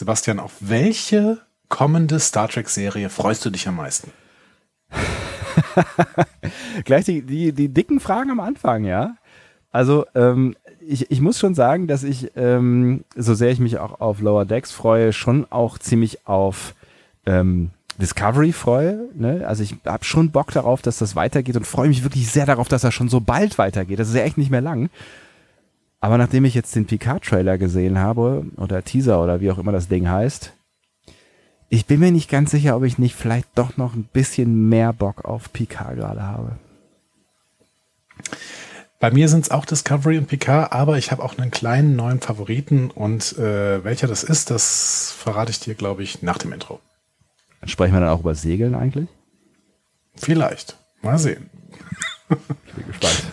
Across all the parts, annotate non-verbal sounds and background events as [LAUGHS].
Sebastian, auf welche kommende Star Trek-Serie freust du dich am meisten? [LAUGHS] Gleich die, die, die dicken Fragen am Anfang, ja. Also ähm, ich, ich muss schon sagen, dass ich, ähm, so sehr ich mich auch auf Lower Decks freue, schon auch ziemlich auf ähm, Discovery freue. Ne? Also ich habe schon Bock darauf, dass das weitergeht und freue mich wirklich sehr darauf, dass das schon so bald weitergeht. Das ist ja echt nicht mehr lang. Aber nachdem ich jetzt den Picard-Trailer gesehen habe, oder Teaser oder wie auch immer das Ding heißt, ich bin mir nicht ganz sicher, ob ich nicht vielleicht doch noch ein bisschen mehr Bock auf Picard gerade habe. Bei mir sind es auch Discovery und Picard, aber ich habe auch einen kleinen neuen Favoriten und äh, welcher das ist, das verrate ich dir, glaube ich, nach dem Intro. Sprechen wir dann auch über Segeln eigentlich? Vielleicht. Mal sehen. ich bin gespannt.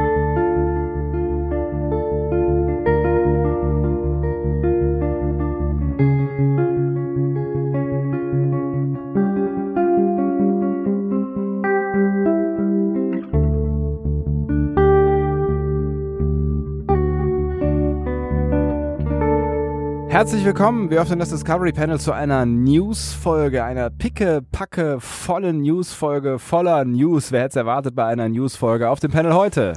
Herzlich willkommen, wir öffnen das Discovery Panel zu einer News-Folge, einer picke, packe, vollen News-Folge, voller News. Wer hätte es erwartet bei einer News-Folge auf dem Panel heute?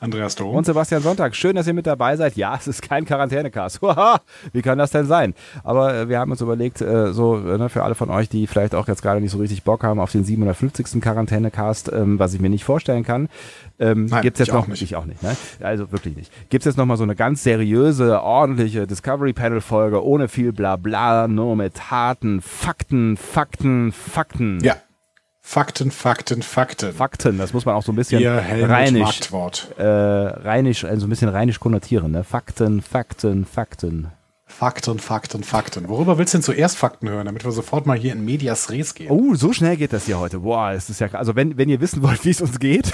Andreas Dom. Und Sebastian Sonntag. Schön, dass ihr mit dabei seid. Ja, es ist kein Quarantänecast. [LAUGHS] Wie kann das denn sein? Aber äh, wir haben uns überlegt, äh, so äh, ne, für alle von euch, die vielleicht auch jetzt gerade nicht so richtig Bock haben auf den 750. Quarantänecast, ähm, was ich mir nicht vorstellen kann, ähm, Nein, gibt's jetzt noch nicht. Ich auch nicht, ne? Also wirklich nicht. Gibt's jetzt noch mal so eine ganz seriöse, ordentliche Discovery Panel Folge ohne viel Blabla, nur mit harten Fakten, Fakten, Fakten. Ja. Fakten, Fakten, Fakten. Fakten, das muss man auch so ein bisschen Ihr rheinisch, äh, rheinisch, also ein bisschen rheinisch konnotieren. Ne? Fakten, Fakten, Fakten. Fakten, Fakten, Fakten. Worüber willst du denn zuerst Fakten hören, damit wir sofort mal hier in Medias Res gehen? Oh, so schnell geht das hier heute. Boah, es ist ja, also wenn, wenn ihr wissen wollt, wie es uns geht,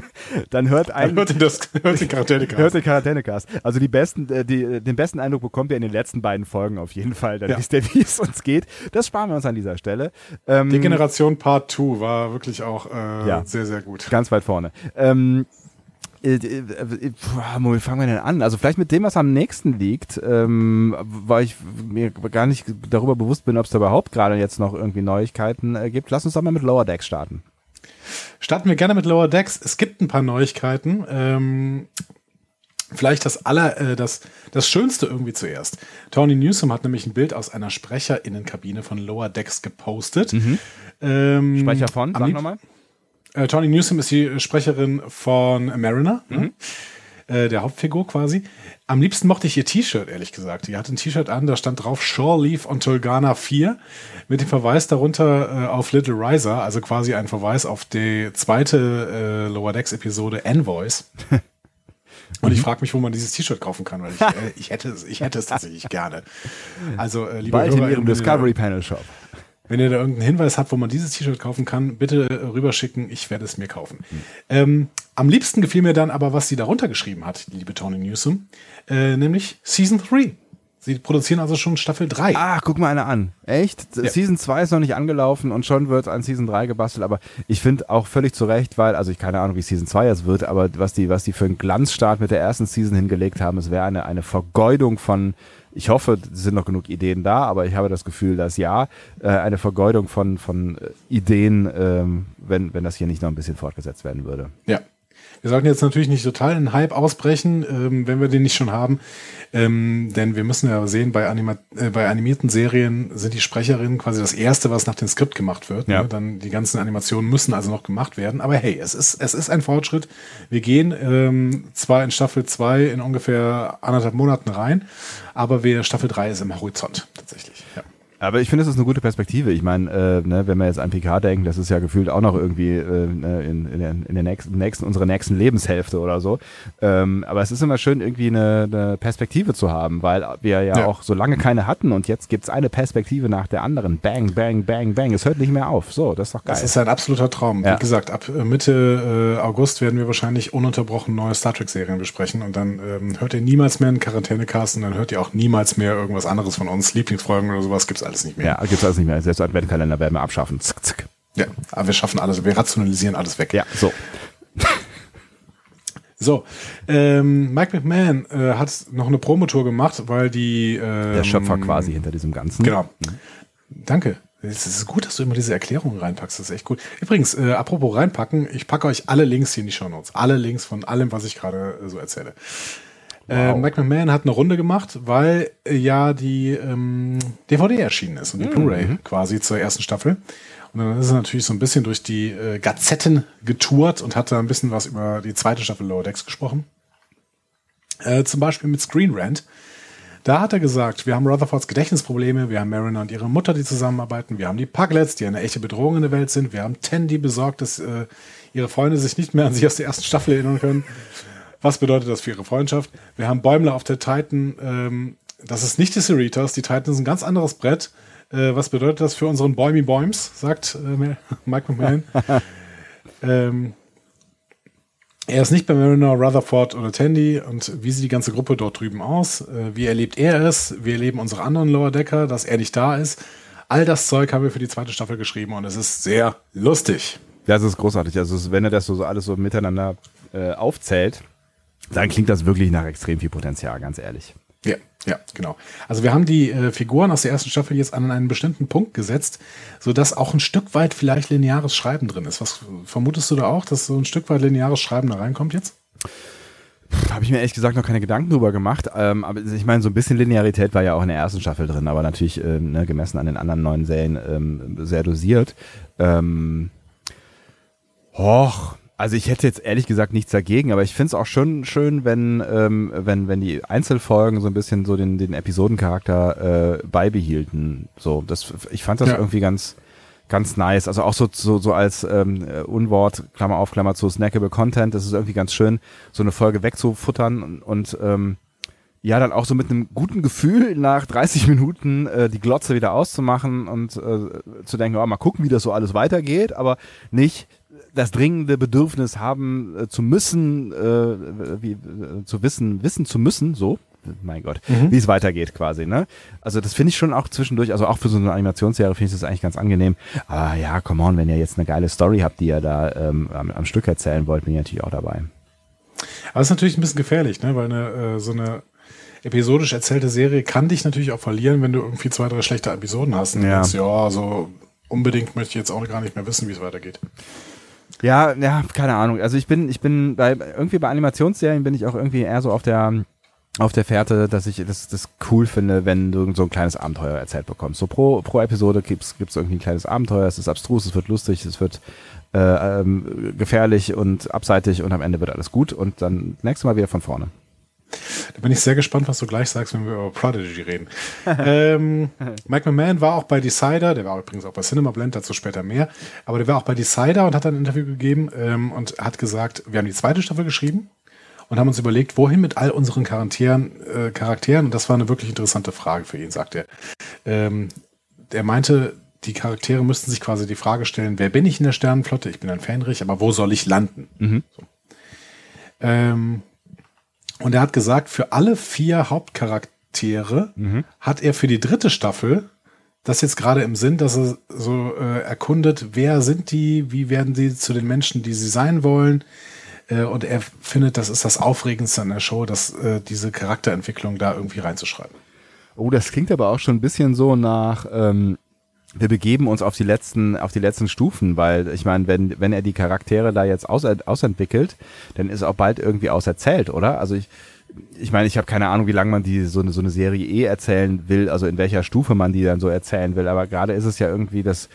[LAUGHS] dann hört ein, dann hört, ihr das, hört den Quarantänecast. hört den Quarantänecast. Also die besten, äh, die, den besten Eindruck bekommt ihr in den letzten beiden Folgen auf jeden Fall. Dann ja. wisst ihr, wie es uns geht. Das sparen wir uns an dieser Stelle. Ähm, die Generation Part 2 war wirklich auch äh, ja, sehr, sehr gut. Ganz weit vorne. Ähm, äh, äh, äh, wie fangen wir denn an? Also vielleicht mit dem, was am nächsten liegt, ähm, weil ich mir gar nicht darüber bewusst bin, ob es da überhaupt gerade jetzt noch irgendwie Neuigkeiten äh, gibt. Lass uns doch mal mit Lower Decks starten. Starten wir gerne mit Lower Decks. Es gibt ein paar Neuigkeiten. Ähm, vielleicht das aller, äh, das, das Schönste irgendwie zuerst. Tony Newsom hat nämlich ein Bild aus einer Sprecherinnenkabine von Lower Decks gepostet. Mhm. Ähm, Sprecher von, sag nochmal. Äh, Tony Newsom ist die Sprecherin von Mariner, ne? mhm. äh, der Hauptfigur quasi. Am liebsten mochte ich ihr T-Shirt, ehrlich gesagt. Die hatte ein T-Shirt an, da stand drauf Shore Leaf on Tulgana 4 mit dem Verweis darunter äh, auf Little Riser, also quasi ein Verweis auf die zweite äh, Lower Decks Episode Envoys. [LAUGHS] Und ich mhm. frage mich, wo man dieses T-Shirt kaufen kann, weil ich, äh, ich, hätte, es, ich hätte es [LAUGHS] tatsächlich gerne. Also, äh, lieber Bald Hörer, in Ihrem Discovery Panel Shop. Wenn ihr da irgendeinen Hinweis habt, wo man dieses T-Shirt kaufen kann, bitte rüberschicken. Ich werde es mir kaufen. Mhm. Ähm, am liebsten gefiel mir dann aber, was sie darunter geschrieben hat, die liebe Tony Newsom, äh, nämlich Season 3. Sie produzieren also schon Staffel 3. Ach, guck mal eine an. Echt? Ja. Season 2 ist noch nicht angelaufen und schon wird an Season 3 gebastelt, aber ich finde auch völlig zu Recht, weil, also ich keine Ahnung, wie Season 2 jetzt wird, aber was die, was die für einen Glanzstart mit der ersten Season hingelegt haben, es wäre eine, eine Vergeudung von, ich hoffe, es sind noch genug Ideen da, aber ich habe das Gefühl, dass ja, äh, eine Vergeudung von, von äh, Ideen, ähm, wenn, wenn das hier nicht noch ein bisschen fortgesetzt werden würde. Ja. Wir sollten jetzt natürlich nicht total in Hype ausbrechen, ähm, wenn wir den nicht schon haben. Ähm, denn wir müssen ja sehen, bei, Anima äh, bei animierten Serien sind die Sprecherinnen quasi das Erste, was nach dem Skript gemacht wird. Ja. Ne? Dann die ganzen Animationen müssen also noch gemacht werden. Aber hey, es ist, es ist ein Fortschritt. Wir gehen ähm, zwar in Staffel 2 in ungefähr anderthalb Monaten rein, aber wir, Staffel 3 ist im Horizont tatsächlich. Ja. Aber ich finde, es ist eine gute Perspektive. Ich meine, äh, ne, wenn wir jetzt an PK denken, das ist ja gefühlt auch noch irgendwie äh, ne, in, in, der, in der nächsten, nächsten, unserer nächsten Lebenshälfte oder so. Ähm, aber es ist immer schön, irgendwie eine, eine Perspektive zu haben, weil wir ja, ja, auch so lange keine hatten und jetzt gibt's eine Perspektive nach der anderen. Bang, bang, bang, bang. Es hört nicht mehr auf. So, das ist doch geil. Das ist ein absoluter Traum. Ja. Wie gesagt, ab äh, Mitte äh, August werden wir wahrscheinlich ununterbrochen neue Star Trek-Serien besprechen und dann ähm, hört ihr niemals mehr einen Quarantänecast und dann hört ihr auch niemals mehr irgendwas anderes von uns. Lieblingsfolgen oder sowas gibt's alles nicht mehr. Ja, gibt's alles nicht mehr. Selbst Adventkalender werden wir abschaffen. Zick, zick. Ja, aber wir schaffen alles, wir rationalisieren alles weg. Ja, so. [LAUGHS] So, ähm, Mike McMahon äh, hat noch eine Promotour gemacht, weil die ähm, Der Schöpfer quasi hinter diesem Ganzen. Genau. Danke. Es ist gut, dass du immer diese Erklärungen reinpackst. Das ist echt gut. Übrigens, äh, apropos reinpacken, ich packe euch alle Links hier in die Show Notes. Alle Links von allem, was ich gerade äh, so erzähle. Äh, Mike McMahon hat eine Runde gemacht, weil äh, ja die ähm, DVD erschienen ist und die Blu-ray quasi zur ersten Staffel. Und dann ist er natürlich so ein bisschen durch die äh, Gazetten getourt und hat da ein bisschen was über die zweite Staffel Lower Decks gesprochen. Äh, zum Beispiel mit Screen Rant. Da hat er gesagt, wir haben Rutherfords Gedächtnisprobleme, wir haben Mariner und ihre Mutter, die zusammenarbeiten, wir haben die Puglets, die eine echte Bedrohung in der Welt sind, wir haben Ten, die besorgt, dass äh, ihre Freunde sich nicht mehr an sich aus der ersten Staffel erinnern können. Was bedeutet das für ihre Freundschaft? Wir haben Bäumler auf der Titan, ähm, das ist nicht die Cerritos, die Titan ist ein ganz anderes Brett. Äh, was bedeutet das für unseren Bäumi Bäums, sagt äh, [LAUGHS] Mike McMahon. [LAUGHS] ähm, er ist nicht bei Mariner, Rutherford oder Tandy und wie sieht die ganze Gruppe dort drüben aus? Äh, wie erlebt er es? Wie erleben unsere anderen Lower Decker, dass er nicht da ist? All das Zeug haben wir für die zweite Staffel geschrieben und es ist sehr lustig. Ja, das ist großartig. Also es- wenn er das so, so alles so miteinander äh, aufzählt, dann klingt das wirklich nach extrem viel Potenzial, ganz ehrlich. Ja, ja, genau. Also wir haben die äh, Figuren aus der ersten Staffel jetzt an einen bestimmten Punkt gesetzt, sodass auch ein Stück weit vielleicht lineares Schreiben drin ist. Was vermutest du da auch, dass so ein Stück weit lineares Schreiben da reinkommt jetzt? Habe ich mir ehrlich gesagt noch keine Gedanken drüber gemacht. Ähm, aber ich meine, so ein bisschen Linearität war ja auch in der ersten Staffel drin, aber natürlich ähm, ne, gemessen an den anderen neuen Serien ähm, sehr dosiert. Ähm, och, also ich hätte jetzt ehrlich gesagt nichts dagegen, aber ich finde es auch schon schön, wenn, ähm, wenn, wenn die Einzelfolgen so ein bisschen so den, den Episodencharakter äh, beibehielten. So, das, ich fand das Ja. irgendwie ganz, ganz nice. Also auch so, so, so als ähm, äh, Unwort, Klammer auf, Klammer zu, snackable Content, das ist irgendwie ganz schön, so eine Folge wegzufuttern und, und ähm, ja, dann auch so mit einem guten Gefühl nach 30 Minuten äh, die Glotze wieder auszumachen und äh, zu denken, oh, mal gucken, wie das so alles weitergeht, aber nicht das dringende Bedürfnis haben äh, zu müssen, äh, wie, äh, zu wissen, wissen zu müssen, so, mein Gott, wie es weitergeht quasi, ne? Also das finde ich schon auch zwischendurch, also auch für so eine Animationsserie finde ich das eigentlich ganz angenehm. Aber ja, come on, wenn ihr jetzt eine geile Story habt, die ihr da ähm, am, am Stück erzählen wollt, bin ich natürlich auch dabei. Aber es ist natürlich ein bisschen gefährlich, ne? weil eine, äh, so eine episodisch erzählte Serie kann dich natürlich auch verlieren, wenn du irgendwie zwei, drei schlechte Episoden hast. Und Ja. denkst, ja, so unbedingt möchte ich jetzt auch gar nicht mehr wissen, wie es weitergeht. Ja, ja, keine Ahnung. Also ich bin, ich bin bei irgendwie bei Animationsserien bin ich auch irgendwie eher so auf der auf der Fährte, dass ich das, das cool finde, wenn du so ein kleines Abenteuer erzählt bekommst. So pro, pro Episode gibt's gibt's irgendwie ein kleines Abenteuer, es ist abstrus, es wird lustig, es wird äh, ähm, gefährlich und abseitig und am Ende wird alles gut und dann nächstes Mal wieder von vorne. Da bin ich sehr gespannt, was du gleich sagst, wenn wir über Prodigy reden. [LAUGHS] ähm, Mike McMahon war auch bei Decider, der war übrigens auch bei Cinema Blend, dazu später mehr, aber der war auch bei Decider und hat ein Interview gegeben ähm, und hat gesagt, wir haben die zweite Staffel geschrieben und haben uns überlegt, wohin mit all unseren Charakteren, äh, Charakteren und das war eine wirklich interessante Frage für ihn, sagt er. Ähm, er meinte, die Charaktere müssten sich quasi die Frage stellen, wer bin ich in der Sternenflotte? Ich bin ein Fähnrich, aber wo soll ich landen? So. Ähm, und er hat gesagt, für alle vier Hauptcharaktere hat er für die dritte Staffel das jetzt gerade im Sinn, dass er so äh, erkundet, wer sind die, wie werden sie zu den Menschen, die sie sein wollen. Äh, und er findet, das ist das Aufregendste an der Show, dass äh, diese Charakterentwicklung da irgendwie reinzuschreiben. Oh, das klingt aber auch schon ein bisschen so nach, ähm, wir begeben uns auf die letzten, auf die letzten Stufen, weil ich meine, wenn, wenn er die Charaktere da jetzt aus, ausentwickelt, dann ist auch bald irgendwie auserzählt, oder? Also ich, ich meine, ich habe keine Ahnung, wie lange man die so eine, so eine Serie eh erzählen will, also in welcher Stufe man die dann so erzählen will, aber gerade ist es ja irgendwie das,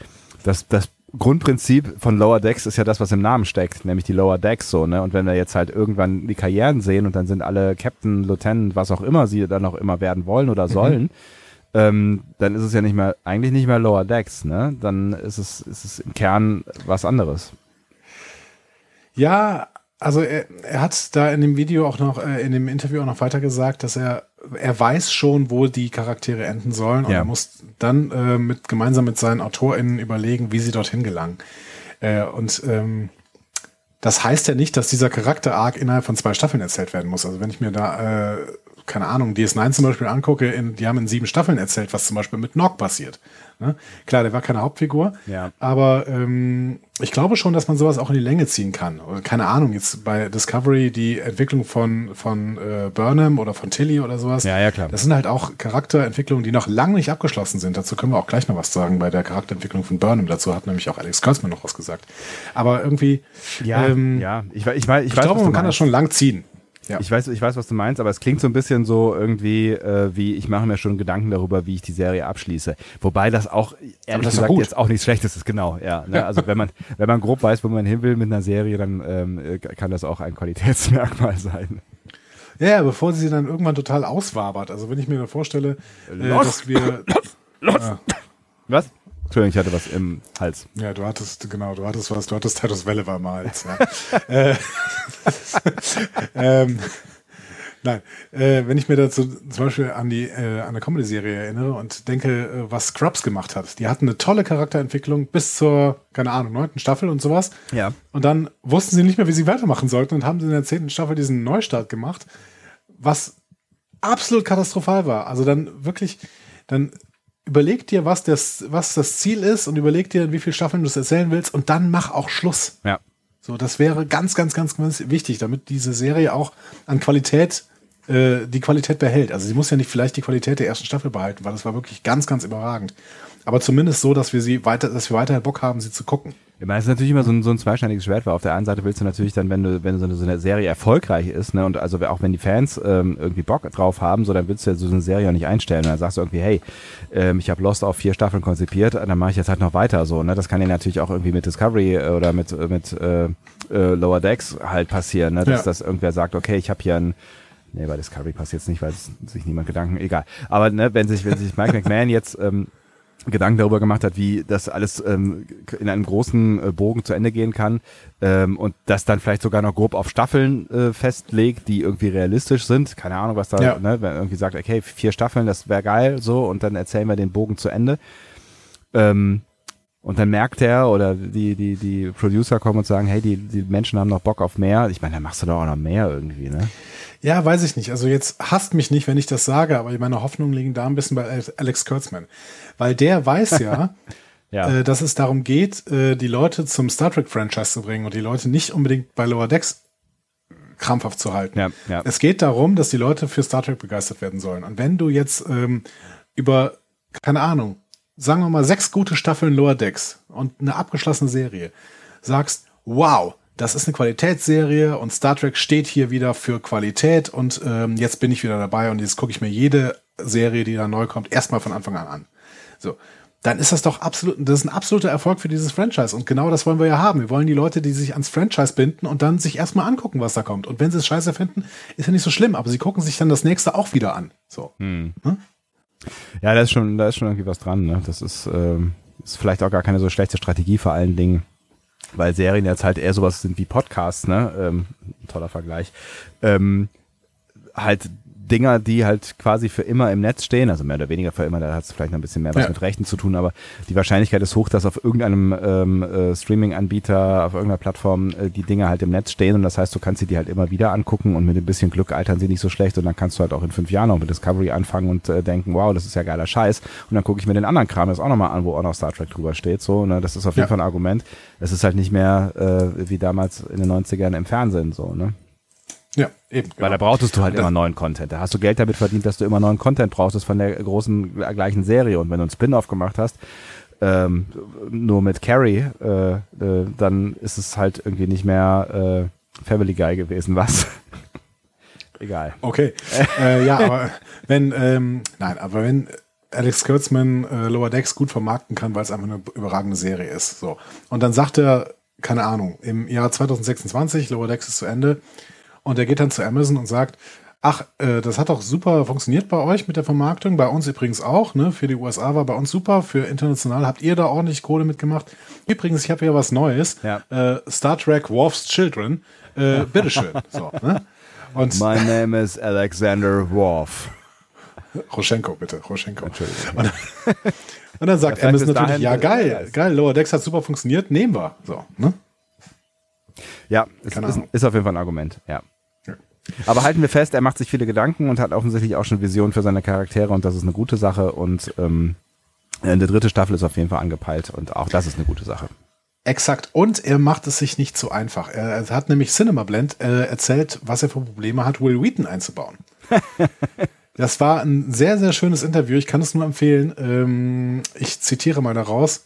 das, das Grundprinzip von Lower Decks ist ja das, was im Namen steckt, nämlich die Lower Decks so, ne? Und wenn wir jetzt halt irgendwann die Karrieren sehen und dann sind alle Captain, Lieutenant, was auch immer sie dann auch immer werden wollen oder sollen, ähm, dann ist es ja nicht mehr, eigentlich nicht mehr Lower Decks, ne? Dann ist es, ist es im Kern was anderes. Ja, also er, er hat da in dem Video auch noch, äh, in dem Interview auch noch weiter gesagt, dass er, er weiß schon, wo die Charaktere enden sollen und Ja. er muss dann äh, mit, gemeinsam mit seinen AutorInnen überlegen, wie sie dorthin gelangen. Äh, und ähm, das heißt ja nicht, dass dieser Charakter-Arc innerhalb von zwei Staffeln erzählt werden muss. Also wenn ich mir da äh, keine Ahnung, DS9 zum Beispiel angucke, in, die haben in sieben Staffeln erzählt, was zum Beispiel mit Nog passiert. Ne? Klar, der war keine Hauptfigur, Ja. aber ähm, ich glaube schon, dass man sowas auch in die Länge ziehen kann. Oder keine Ahnung, jetzt bei Discovery die Entwicklung von, von äh, Burnham oder von Tilly oder sowas. Ja, ja, klar. Das sind halt auch Charakterentwicklungen, die noch lange nicht abgeschlossen sind. Dazu können wir auch gleich noch was sagen bei der Charakterentwicklung von Burnham. Dazu hat nämlich auch Alex Kurtzman noch was gesagt. Aber irgendwie, Ja, ähm, ja. Ich, ich, weiß, ich, ich weiß, glaube, man kann das schon lang ziehen. Ja. Ich weiß, ich weiß, was du meinst, aber es klingt so ein bisschen so irgendwie, äh, wie ich mache mir schon Gedanken darüber, wie ich die Serie abschließe. Wobei das auch, ehrlich das gesagt, jetzt auch nichts Schlechtes ist, genau. Ja, ne? [LAUGHS] Also wenn man, wenn man grob weiß, wo man hin will mit einer Serie, dann ähm, äh, kann das auch ein Qualitätsmerkmal sein. Ja, bevor sie dann irgendwann total auswabert. Also wenn ich mir dann vorstelle, äh, Los! dass wir. Was? Entschuldigung, ich hatte was im Hals. Ja, du hattest, genau, du hattest was, du hattest Titus Welle war mal Hals. Ja. [LAUGHS] äh, [LAUGHS] ähm, nein, äh, wenn ich mir dazu zum Beispiel an die äh, an eine Comedy-Serie erinnere und denke, äh, was Scrubs gemacht hat, die hatten eine tolle Charakterentwicklung bis zur, keine Ahnung, neunten Staffel und sowas. Ja. Und dann wussten sie nicht mehr, wie sie weitermachen sollten und haben in der zehnten Staffel diesen Neustart gemacht, was absolut katastrophal war. Also dann wirklich, dann überleg dir, was das, was das Ziel ist und überleg dir, wie viele Staffeln du es erzählen willst und dann mach auch Schluss. Ja. So, das wäre ganz, ganz, ganz, ganz wichtig, damit diese Serie auch an Qualität, äh, die Qualität behält. Also sie muss ja nicht vielleicht die Qualität der ersten Staffel behalten, weil das war wirklich ganz, ganz überragend. Aber zumindest so, dass wir sie weiter, dass wir weiterhin Bock haben, sie zu gucken. Ich meine, es ist natürlich immer so ein, so ein zweischneidiges Schwert, weil auf der einen Seite willst du natürlich dann, wenn du, wenn so eine, so eine Serie erfolgreich ist, ne, und also auch wenn die Fans ähm, irgendwie Bock drauf haben, so dann willst du ja so eine Serie auch nicht einstellen. Und dann sagst du irgendwie, hey, ähm, ich habe Lost auf vier Staffeln konzipiert, dann mache ich jetzt halt noch weiter so. Ne? Das kann ja natürlich auch irgendwie mit Discovery äh, oder mit, äh, mit äh, äh, Lower Decks halt passieren, ne? dass Ja. dass irgendwer sagt, okay, ich habe hier ein Nee, bei Discovery passiert es nicht, weil sich niemand Gedanken, egal. Aber ne, wenn sich, wenn sich Mike McMahon jetzt ähm, Gedanken darüber gemacht hat, wie das alles ähm, in einem großen äh, Bogen zu Ende gehen kann ähm, und das dann vielleicht sogar noch grob auf Staffeln äh, festlegt, die irgendwie realistisch sind. Keine Ahnung, was da, Ja. ne, wenn irgendwie sagt, okay, vier Staffeln, das wäre geil, so und dann erzählen wir den Bogen zu Ende. Ähm, und dann merkt er oder die, die, die Producer kommen und sagen, hey, die, die Menschen haben noch Bock auf mehr. Ich meine, dann machst du doch auch noch mehr irgendwie, ne? Ja, weiß ich nicht. Also jetzt hasst mich nicht, wenn ich das sage, aber meine Hoffnungen liegen da ein bisschen bei Alex Kurtzman. Weil der weiß ja, [LAUGHS] Ja. äh, dass es darum geht, äh, die Leute zum Star Trek-Franchise zu bringen und die Leute nicht unbedingt bei Lower Decks krampfhaft zu halten. Ja, ja. Es geht darum, dass die Leute für Star Trek begeistert werden sollen. Und wenn du jetzt ähm, über, keine Ahnung, sagen wir mal sechs gute Staffeln Lower Decks und eine abgeschlossene Serie sagst, wow, das ist eine Qualitätsserie und Star Trek steht hier wieder für Qualität und ähm, jetzt bin ich wieder dabei und jetzt gucke ich mir jede Serie, die da neu kommt, erstmal von Anfang an an. So. Dann ist das doch absolut, das ist ein absoluter Erfolg für dieses Franchise. Und genau das wollen wir ja haben. Wir wollen die Leute, die sich ans Franchise binden und dann sich erstmal angucken, was da kommt. Und wenn sie es scheiße finden, ist ja nicht so schlimm, aber sie gucken sich dann das nächste auch wieder an. So. Ja, da ist schon, da ist schon irgendwie was dran. Ne? Das ist, ähm, ist vielleicht auch gar keine so schlechte Strategie vor allen Dingen, weil Serien jetzt halt eher sowas sind wie Podcasts, ne? Ähm, toller Vergleich. Ähm, halt Dinger, die halt quasi für immer im Netz stehen, also mehr oder weniger für immer, da hat es vielleicht noch ein bisschen mehr was Ja. mit Rechten zu tun, aber die Wahrscheinlichkeit ist hoch, dass auf irgendeinem ähm, äh, Streaming-Anbieter, auf irgendeiner Plattform äh, die Dinge halt im Netz stehen und das heißt, du kannst sie dir halt immer wieder angucken und mit ein bisschen Glück altern sie nicht so schlecht und dann kannst du halt auch in fünf Jahren noch mit Discovery anfangen und äh, denken, wow, das ist ja geiler Scheiß und dann gucke ich mir den anderen Kram jetzt auch nochmal an, wo auch noch Star Trek drüber steht, so, ne, das ist auf jeden Ja. Fall ein Argument. Es ist halt nicht mehr äh, wie damals in den 90ern im Fernsehen, so, ne. Ja, eben. Weil da genau. brauchtest du halt Das- immer neuen Content. Da hast du Geld damit verdient, dass du immer neuen Content brauchst von der großen gleichen Serie. Und wenn du einen Spin-off gemacht hast, ähm, nur mit Carrie, äh, äh, dann ist es halt irgendwie nicht mehr äh, Family Guy gewesen, was? [LAUGHS] Egal. Okay. äh, ja, aber wenn, ähm, nein, aber wenn Alex Kurtzman äh, Lower Decks gut vermarkten kann, weil es einfach eine überragende Serie ist. So. Und dann sagt er, keine Ahnung, im Jahr 2026, Lower Decks ist zu Ende, und er geht dann zu Amazon und sagt, ach, äh, das hat doch super funktioniert bei euch mit der Vermarktung, bei uns übrigens auch, ne? Für die USA war bei uns super, für international habt ihr da ordentlich Kohle mitgemacht. Übrigens, ich habe hier was Neues. Ja. Äh, Star Trek Worf's Children. Äh, bitteschön. [LAUGHS] so, ne? Und My name is Alexander Worf. Roschenko, bitte, Roschenko. Und, und dann sagt Amazon natürlich, ja dahin- geil, geil, Lower Decks hat super funktioniert, nehmen wir. So, ne? Ja, ist, Ahnung. ist auf jeden Fall ein Argument. Ja. Aber halten wir fest, er macht sich viele Gedanken und hat offensichtlich auch schon Visionen für seine Charaktere und das ist eine gute Sache und ähm, eine dritte Staffel ist auf jeden Fall angepeilt und auch das ist eine gute Sache. Exakt. Und er macht es sich nicht so einfach. Er hat nämlich Cinema Blend äh, erzählt, was er für Probleme hat, Will Wheaton einzubauen. [LAUGHS] das war ein sehr, sehr schönes Interview. Ich kann es nur empfehlen. Ähm, ich zitiere mal daraus.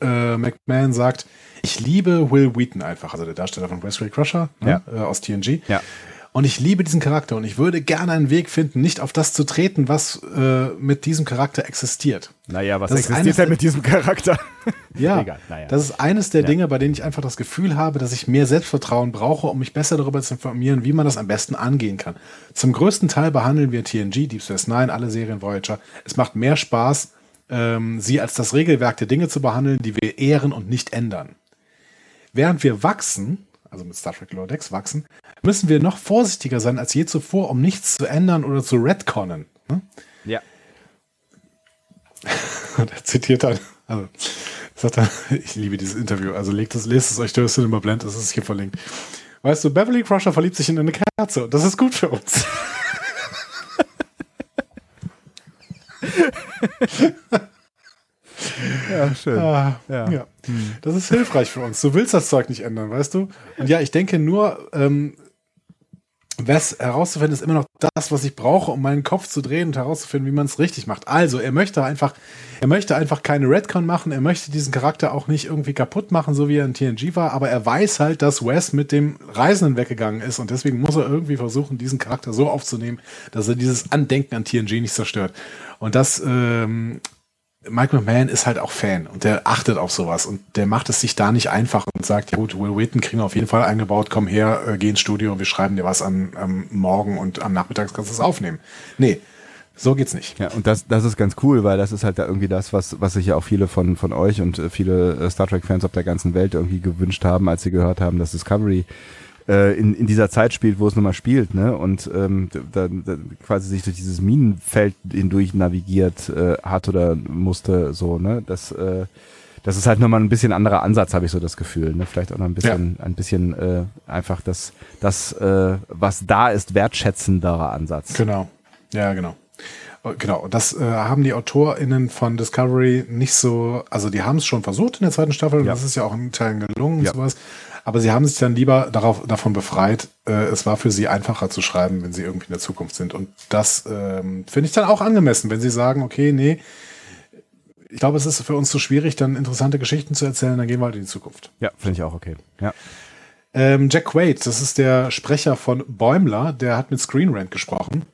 Äh, McMahon sagt, ich liebe Will Wheaton einfach, also der Darsteller von Wesley Crusher ne, ja. äh, aus TNG. Ja. Und ich liebe diesen Charakter und ich würde gerne einen Weg finden, nicht auf das zu treten, was äh, mit diesem Charakter existiert. Naja, was das existiert denn mit diesem Charakter? [LAUGHS] ja, Egal, naja. das ist eines der ja. Dinge, bei denen ich einfach das Gefühl habe, dass ich mehr Selbstvertrauen brauche, um mich besser darüber zu informieren, wie man das am besten angehen kann. Zum größten Teil behandeln wir TNG, Deep Space Nine, alle Serien Voyager. Es macht mehr Spaß, ähm, sie als das Regelwerk der Dinge zu behandeln, die wir ehren und nicht ändern. Während wir wachsen, also mit Star Trek Lower Decks wachsen, müssen wir noch vorsichtiger sein als je zuvor, um nichts zu ändern oder zu retconnen. Ne? Ja. [LAUGHS] Und er zitiert dann, also sagt er, [LAUGHS] ich liebe dieses Interview, also legt es, lest es euch durch Cinema Blend, das ist hier verlinkt. Weißt du, Beverly Crusher verliebt sich in eine Kerze und das ist gut für uns. [LAUGHS] Ja, schön. Ah, ja. ja. Das ist hilfreich für uns. Du willst das Zeug nicht ändern, weißt du? Und ja, ich denke nur, ähm, was herauszufinden ist immer noch das, was ich brauche, um meinen Kopf zu drehen und herauszufinden, wie man es richtig macht. Also, er möchte einfach, er möchte einfach keine Redcon machen, er möchte diesen Charakter auch nicht irgendwie kaputt machen, so wie er in TNG war, aber er weiß halt, dass Wes mit dem Reisenden weggegangen ist und deswegen muss er irgendwie versuchen, diesen Charakter so aufzunehmen, dass er dieses Andenken an TNG nicht zerstört. Und das ähm, Mike McMahon ist halt auch Fan und der achtet auf sowas und der macht es sich da nicht einfach und sagt, ja gut, Will Wheaton kriegen wir auf jeden Fall eingebaut, komm her, äh, geh ins Studio wir schreiben dir was am, am Morgen und am Nachmittag kannst du es aufnehmen. Nee, so geht's nicht. Ja, und das, das ist ganz cool, weil das ist halt da irgendwie das, was, was sich ja auch viele von, von euch und äh, viele äh, Star Trek-Fans auf der ganzen Welt irgendwie gewünscht haben, als sie gehört haben, dass Discovery äh, in, in dieser Zeit spielt, wo es nun mal spielt, ne? Und ähm, da, da quasi sich durch dieses Minenfeld hindurch navigiert äh, hat oder musste, so, ne? Das, äh, das ist halt nochmal ein bisschen anderer Ansatz, habe ich so das Gefühl. Ne? Vielleicht auch noch ein bisschen, ja. ein bisschen äh, einfach das, das äh, was da ist, wertschätzenderer Ansatz. Genau. Ja, genau. Oh, genau, das äh, haben die AutorInnen von Discovery nicht so, also die haben es schon versucht in der zweiten Staffel, ja. das ist ja auch in Teilen gelungen ja. und sowas. Aber sie haben sich dann lieber darauf, davon befreit, äh, es war für sie einfacher zu schreiben, wenn sie irgendwie in der Zukunft sind. Und das ähm, finde ich dann auch angemessen, wenn sie sagen, okay, nee, ich glaube, es ist für uns zu schwierig, dann interessante Geschichten zu erzählen, dann gehen wir halt in die Zukunft. Ja, finde ich auch okay. Ja. Ähm, Jack Quaid, das ist der Sprecher von Bäumler, der hat mit Screen Rant gesprochen.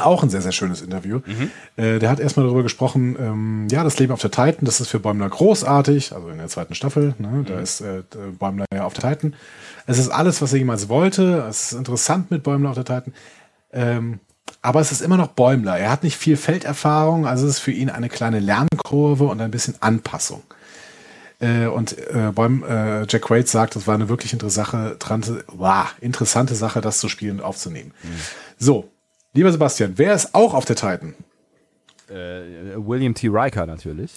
Auch ein sehr, sehr schönes Interview. Mhm. Äh, der hat erstmal darüber gesprochen, ähm, ja, das Leben auf der Titan, das ist für Bäumler großartig, also in der zweiten Staffel, ne, mhm. da ist äh, Bäumler ja auf der Titan. Es ist alles, was er jemals wollte, es ist interessant mit Bäumler auf der Titan. Ähm, aber es ist immer noch Bäumler. Er hat nicht viel Felderfahrung, also es ist für ihn eine kleine Lernkurve und ein bisschen Anpassung. Äh, und äh, Bäum, äh, Jack Quaid sagt, das war eine wirklich interessante, wow, interessante Sache, das zu spielen und aufzunehmen. Mhm. So, Lieber Sebastian, wer ist auch auf der Titan? Äh, William T. Riker natürlich.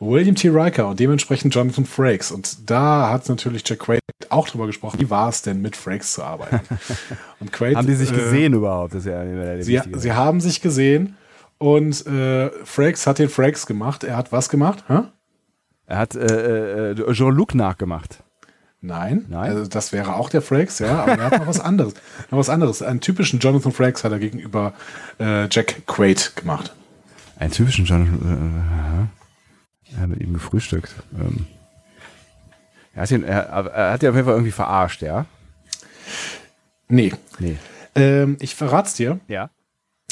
William T. Riker und dementsprechend Jonathan Frakes. Und da hat natürlich Jack Quaid auch drüber gesprochen, wie war es denn mit Frakes zu arbeiten? [LAUGHS] Und Quaid, haben die sich äh, gesehen überhaupt? Das ist ja sie, sie haben sich gesehen und äh, Frakes hat den Frakes gemacht. Er hat was gemacht? Hä? Er hat äh, äh, Jean-Luc nachgemacht. Nein, Nein? Also das wäre auch der Frakes, ja, aber er hat noch was anderes. [LAUGHS] noch was anderes. Einen typischen Jonathan Frakes hat er gegenüber äh, Jack Quaid gemacht. Einen typischen Jonathan. Äh, er hat mit ihm gefrühstückt. Ähm, er, hat ihn, er, er hat ihn auf jeden Fall irgendwie verarscht, ja? Nee. Nee. Ähm, ich verrat's dir. Ja.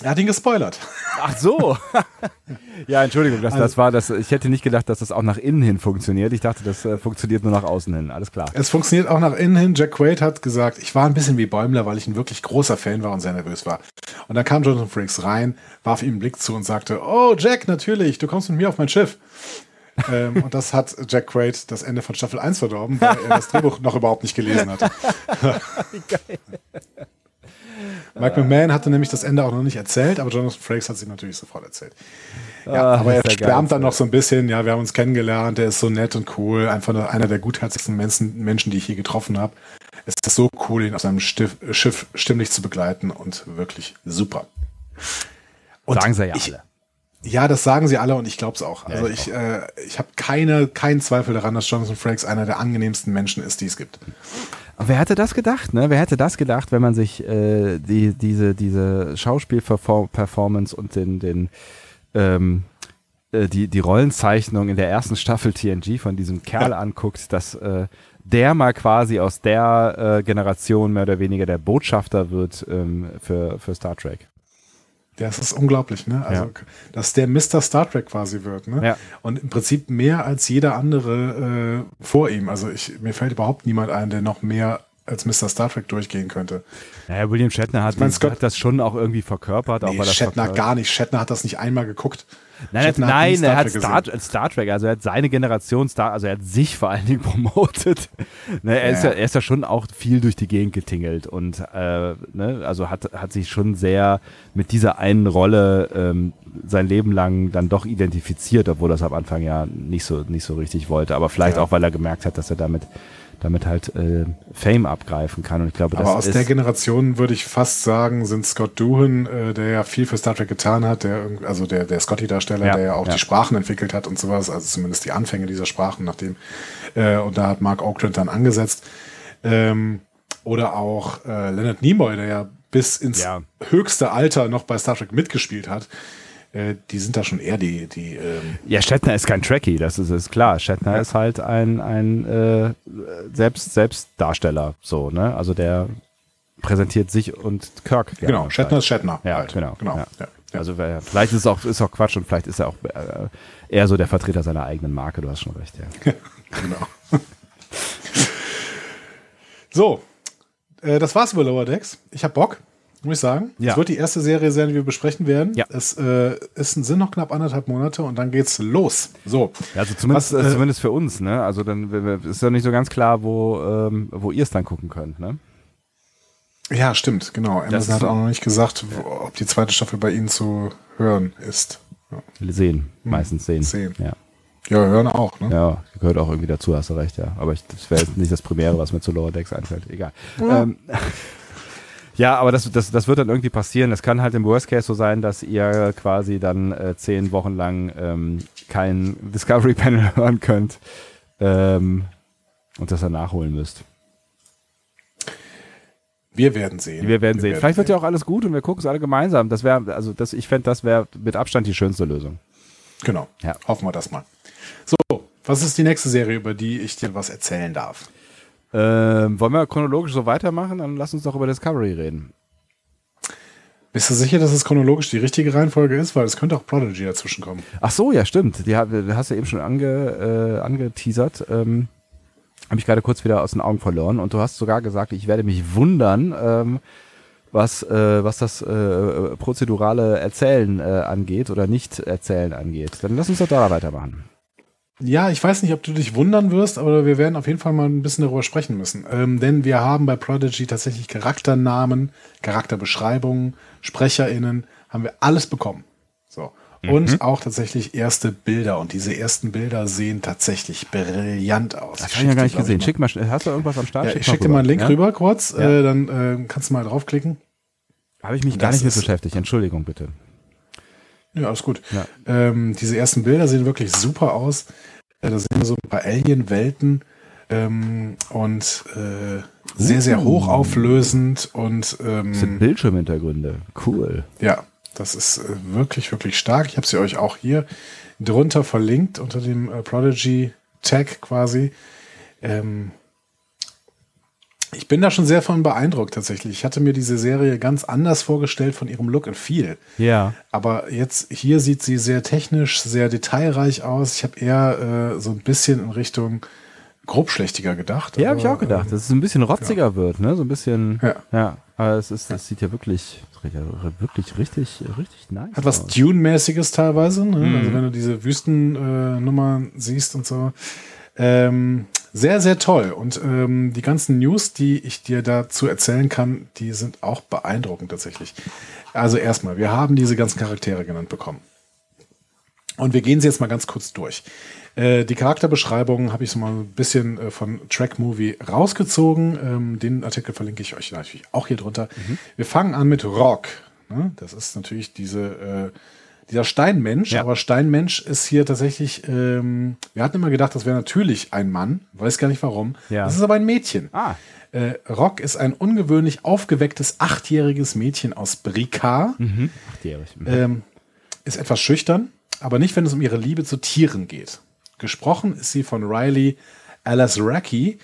Er hat ihn gespoilert. Ach so. [LAUGHS] ja, Entschuldigung, das, das also- war das. Ich hätte nicht gedacht, dass das auch nach innen hin funktioniert. Ich dachte, das äh, funktioniert nur nach außen hin. Alles klar. Es funktioniert auch nach innen hin. Jack Quaid hat gesagt, ich war ein bisschen wie Bäumler, weil ich ein wirklich großer Fan war und sehr nervös war. Und dann kam Jonathan Frakes rein, warf ihm einen Blick zu und sagte, oh Jack, natürlich, du kommst mit mir auf mein Schiff. ähm, und das hat Jack Quaid das Ende von Staffel 1 verdorben, weil er das Drehbuch noch überhaupt nicht gelesen hatte. [LAUGHS] Geil. Mike McMahon hatte nämlich das Ende auch noch nicht erzählt, aber Jonathan Frakes hat sich natürlich sofort erzählt. Ja, ah, aber er schwärmt dann noch so ein bisschen, ja, wir haben uns kennengelernt, er ist so nett und cool, einfach einer der gutherzigsten Menschen, Menschen die ich je getroffen habe. Es ist so cool, ihn auf seinem Stiff, Schiff stimmlich zu begleiten und wirklich super. Und Sagen sie ja ich, alle. Ja, das sagen sie alle und ich glaube es auch. Ja, also ich ich, äh, ich habe keine, keinen Zweifel daran, dass Jonathan Frakes einer der angenehmsten Menschen ist, die es gibt. Wer hätte das gedacht, ne? Wer hätte das gedacht, wenn man sich äh, die, diese, diese Schauspielperformance und den, den ähm, äh, die, die Rollenzeichnung in der ersten Staffel TNG von diesem Kerl ja. anguckt, dass äh, der mal quasi aus der äh, Generation mehr oder weniger der Botschafter wird ähm, für, für Star Trek. Das ist unglaublich, ne? Also, ja. dass der Mr. Star Trek quasi wird, ne? Ja. Und im Prinzip mehr als jeder andere äh, vor ihm. Also ich, mir fällt überhaupt niemand ein, der noch mehr als Mr. Star Trek durchgehen könnte. Naja, William Shatner hat, ich mein, Scott, hat das schon auch irgendwie verkörpert. Nee, auch Shatner gar nicht. Shatner hat das nicht einmal geguckt. Nein, hat, nein, er hat Star, Star, Trek, also er hat seine Generation Star, also er hat sich vor allen Dingen [LAUGHS] promotet. ne, er, ja. Ist ja, er ist ja schon auch viel durch die Gegend getingelt und äh, ne, also hat, hat sich schon sehr mit dieser einen Rolle ähm, sein Leben lang dann doch identifiziert, obwohl das am Anfang ja nicht so, nicht so richtig wollte. Aber vielleicht ja. auch, weil er gemerkt hat, dass er damit damit halt äh, Fame abgreifen kann. Und ich glaube, das Aber aus der Generation würde ich fast sagen, sind Scott Doohan, äh, der ja viel für Star Trek getan hat, der also der, der Scotty-Darsteller, ja, der ja auch ja. die Sprachen entwickelt hat und sowas, also zumindest die Anfänge dieser Sprachen, nachdem äh, und da hat Mark Oakland dann angesetzt. Ähm, oder auch äh, Leonard Nimoy, der ja bis ins ja. höchste Alter noch bei Star Trek mitgespielt hat. Äh, die sind da schon eher die. die ähm ja, Shatner ist kein Trekkie, das ist, ist klar. Shatner ja. ist halt ein, ein äh, Selbst, Selbstdarsteller, so, ne? Also der präsentiert sich und Kirk. Genau, Shatner ist Shatner. Ja, halt. genau. genau. Ja. Ja. Also vielleicht ist es auch, ist auch Quatsch und vielleicht ist er auch äh, eher so der Vertreter seiner eigenen Marke, du hast schon recht, ja. [LAUGHS] genau. so, äh, das war's über Lower Decks. Ich hab Bock muss ich sagen. Ja. Es wird die erste Serie sein, die wir besprechen werden. Ja. Es äh, ist, sind noch knapp anderthalb Monate und dann geht's los. So. Ja, also zumindest, Was, äh, zumindest für uns, ne? Also dann ist ja nicht so ganz klar, wo, ähm, wo ihr es dann gucken könnt, ne? Ja, stimmt, genau. Amazon hat auch noch nicht gesagt, wo, ob die zweite Staffel bei Ihnen zu hören ist. Ja. Sehen, hm. meistens sehen. Sehen. Ja. Ja, hören auch, ne? Ja, gehört auch irgendwie dazu, hast du recht, ja. Aber ich, das wäre jetzt nicht das Primäre, was mir zu Lower Decks einfällt. Egal. Ja. Ähm, [LAUGHS] Ja, aber das, das, das wird dann irgendwie passieren. Es kann halt im Worst Case so sein, dass ihr quasi dann äh, zehn Wochen lang ähm, kein Discovery Panel [LAUGHS] hören könnt ähm, und das dann nachholen müsst. Wir werden sehen. Wir werden wir sehen. Werden Vielleicht sehen. wird ja auch alles gut und wir gucken es alle gemeinsam. Das wäre, also das, ich fände, das wäre mit Abstand die schönste Lösung. Genau. Ja. Hoffen wir das mal. So, was ist die nächste Serie, über die ich dir was erzählen darf? Ähm, wollen wir chronologisch so weitermachen? Dann lass uns doch über Discovery reden. Bist du sicher, dass es chronologisch die richtige Reihenfolge ist? Weil es könnte auch Prodigy dazwischen kommen. Ach so, ja, stimmt. Die, hast du eben schon ange, äh, angeteasert. Ähm, Habe ich gerade kurz wieder aus den Augen verloren. Und du hast sogar gesagt, ich werde mich wundern, ähm, was, äh, was das äh, prozedurale Erzählen äh, angeht oder nicht Erzählen angeht. Dann lass uns doch da weitermachen. Ja, ich weiß nicht, ob du dich wundern wirst, aber wir werden auf jeden Fall mal ein bisschen darüber sprechen müssen. Ähm, denn wir haben bei Prodigy tatsächlich Charakternamen, Charakterbeschreibungen, SprecherInnen, haben wir alles bekommen. So. Und mhm. auch tatsächlich erste Bilder. Und diese ersten Bilder sehen tatsächlich brillant aus. Das habe ich ja gar nicht gesehen. Schick mal, hast du irgendwas am Start? Ja, ich schicke dir mal einen Link ja? rüber kurz, ja. äh, dann äh, kannst du mal draufklicken. Habe ich mich gar nicht mit beschäftigt. Entschuldigung bitte. Ja, alles gut. Ja. Ähm, diese ersten Bilder sehen wirklich super aus. Äh, da sehen wir so ein paar Alien-Welten ähm, und äh, sehr, sehr uh. hochauflösend und ähm, das sind Bildschirmhintergründe. Cool. Ja, das ist äh, wirklich, wirklich stark. Ich habe sie euch auch hier drunter verlinkt unter dem äh, Prodigy Tag quasi. Ähm, ich bin da schon sehr von beeindruckt tatsächlich. Ich hatte mir diese Serie ganz anders vorgestellt von ihrem Look and Feel. Ja. Aber jetzt hier sieht sie sehr technisch, sehr detailreich aus. Ich habe eher äh, so ein bisschen in Richtung grobschlächtiger gedacht. Ja, habe ich auch gedacht, ähm, dass es ein bisschen rotziger ja. wird, ne? So ein bisschen. Ja. Ja. Aber es ist, das sieht ja wirklich, wirklich richtig, richtig nice. Hat was Dune-mäßiges teilweise. Ne? Mhm. Also wenn du diese Wüstennummern äh, siehst und so. Ähm, sehr, sehr toll. Und ähm, die ganzen News, die ich dir dazu erzählen kann, die sind auch beeindruckend tatsächlich. Also erstmal, wir haben diese ganzen Charaktere genannt bekommen. Und wir gehen sie jetzt mal ganz kurz durch. Äh, die Charakterbeschreibung habe ich so mal ein bisschen äh, von Track Movie rausgezogen. Ähm, den Artikel verlinke ich euch natürlich auch hier drunter. Wir fangen an mit Rock. Ne? Das ist natürlich diese, äh, dieser Steinmensch, Ja. aber Steinmensch ist hier tatsächlich, ähm, wir hatten immer gedacht, das wäre natürlich ein Mann, weiß gar nicht warum. Ja. Das ist aber ein Mädchen. Ah. Äh, Rock ist ein ungewöhnlich aufgewecktes achtjähriges Mädchen aus Brika. Achtjährig. Mhm. Ähm, ist etwas schüchtern, aber nicht, wenn es um ihre Liebe zu Tieren geht. Gesprochen ist sie von Riley Alasraki.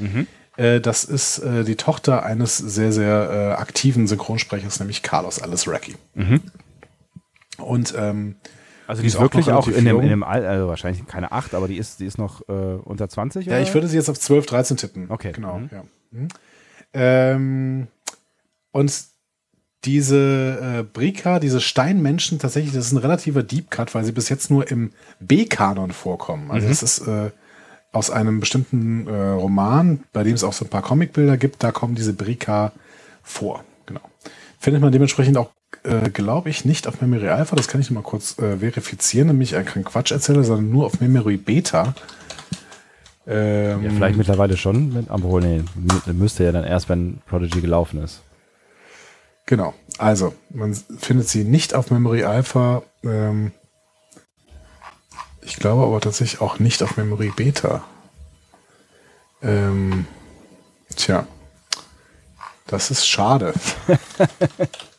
Äh, das ist äh, die Tochter eines sehr, sehr äh, aktiven Synchronsprechers, nämlich Carlos Alasraki. Und ähm, Also die die ist ist auch wirklich noch auch in dem, in dem Alter, also wahrscheinlich keine acht, aber die ist, die ist noch äh, unter 20 ja, oder? ich würde sie jetzt auf 12, 13 tippen. Okay. Genau, Mhm. ja. Mhm. Ähm, und diese äh, Brika, diese Steinmenschen, tatsächlich, das ist ein relativer Deep Cut, weil sie bis jetzt nur im B-Kanon vorkommen. Also es ist äh, aus einem bestimmten äh, Roman, bei dem es auch so ein paar Comicbilder gibt, da kommen diese Brika vor. Genau. Findet man dementsprechend auch, äh, glaube ich, nicht auf Memory Alpha, das kann ich noch mal kurz äh, verifizieren, nämlich äh, kein Quatsch erzähle, sondern nur auf Memory Beta. Ähm, ja, vielleicht mittlerweile schon, wenn- aber wohl, nee, mü- müsste ja dann erst, wenn Prodigy gelaufen ist. Genau. Also, man findet sie nicht auf Memory Alpha. Ähm, ich glaube aber tatsächlich auch nicht auf Memory Beta. Ähm, tja. Das ist schade. [LAUGHS]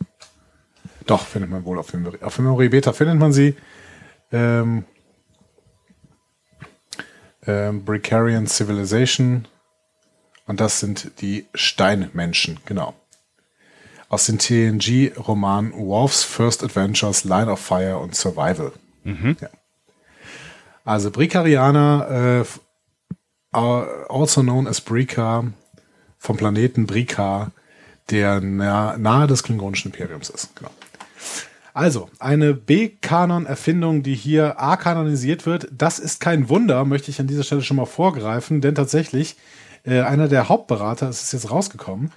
Doch, findet man wohl auf Memory. Auf Memory Beta findet man sie. Ähm, ähm, Precarian Civilization. Und das sind die Steinmenschen, genau aus den TNG-Romanen Worf's First Adventures, Line of Fire und Survival. Ja. Also Brikarianer, äh, f- also known as Brika, vom Planeten Brika, der nah, nahe des Klingonischen Imperiums ist. Genau. Also, eine B-Kanon-Erfindung, die hier A kanonisiert wird, das ist kein Wunder, möchte ich an dieser Stelle schon mal vorgreifen, denn tatsächlich, äh, einer der Hauptberater, es ist jetzt rausgekommen,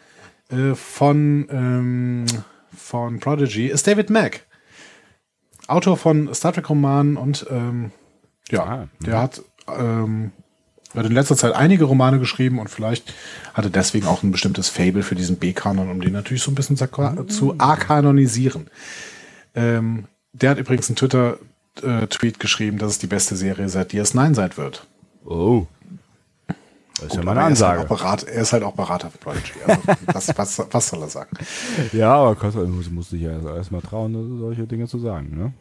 äh, von, ähm, von Prodigy, ist David Mack. Autor von Star Trek-Romanen und ähm, ja, Ah, der hat, ähm, hat in letzter Zeit einige Romane geschrieben und vielleicht hatte deswegen auch ein bestimmtes Fable für diesen B-Kanon, um den natürlich so ein bisschen zu, zu A-kanonisieren. Ähm, der hat übrigens einen Twitter-Tweet geschrieben, dass es die beste Serie seit DS9 sein wird. Oh. Das ist ja mal eine Aber er, ist halt Ansage. auch Berat, er ist halt auch Berater von Prodigy. Also, [LAUGHS] was, was, was soll er sagen? Ja, aber Kosta muss, muss sich ja erst mal trauen, solche Dinge zu sagen. Ne?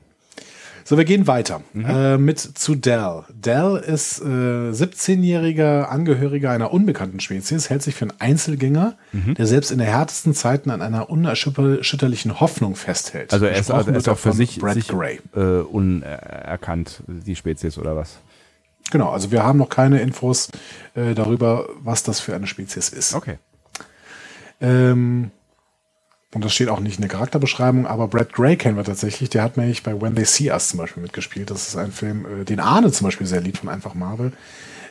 So, wir gehen weiter äh, mit zu Dell. Dell ist äh, 17-jähriger Angehöriger einer unbekannten Spezies, hält sich für einen Einzelgänger, der selbst in den härtesten Zeiten an einer unerschütterlichen Hoffnung festhält. Also er ist, also er ist auch für sich, Brad sich Gray. äh, unerkannt, die Spezies oder was? Genau, also wir haben noch keine Infos äh, darüber, was das für eine Spezies ist. Okay. Ähm, und das steht auch nicht in der Charakterbeschreibung, aber Brad Gray kennen wir tatsächlich. Der hat nämlich bei When They See Us zum Beispiel mitgespielt. Das ist ein Film, äh, den Arne zum Beispiel sehr liebt von Einfach Marvel.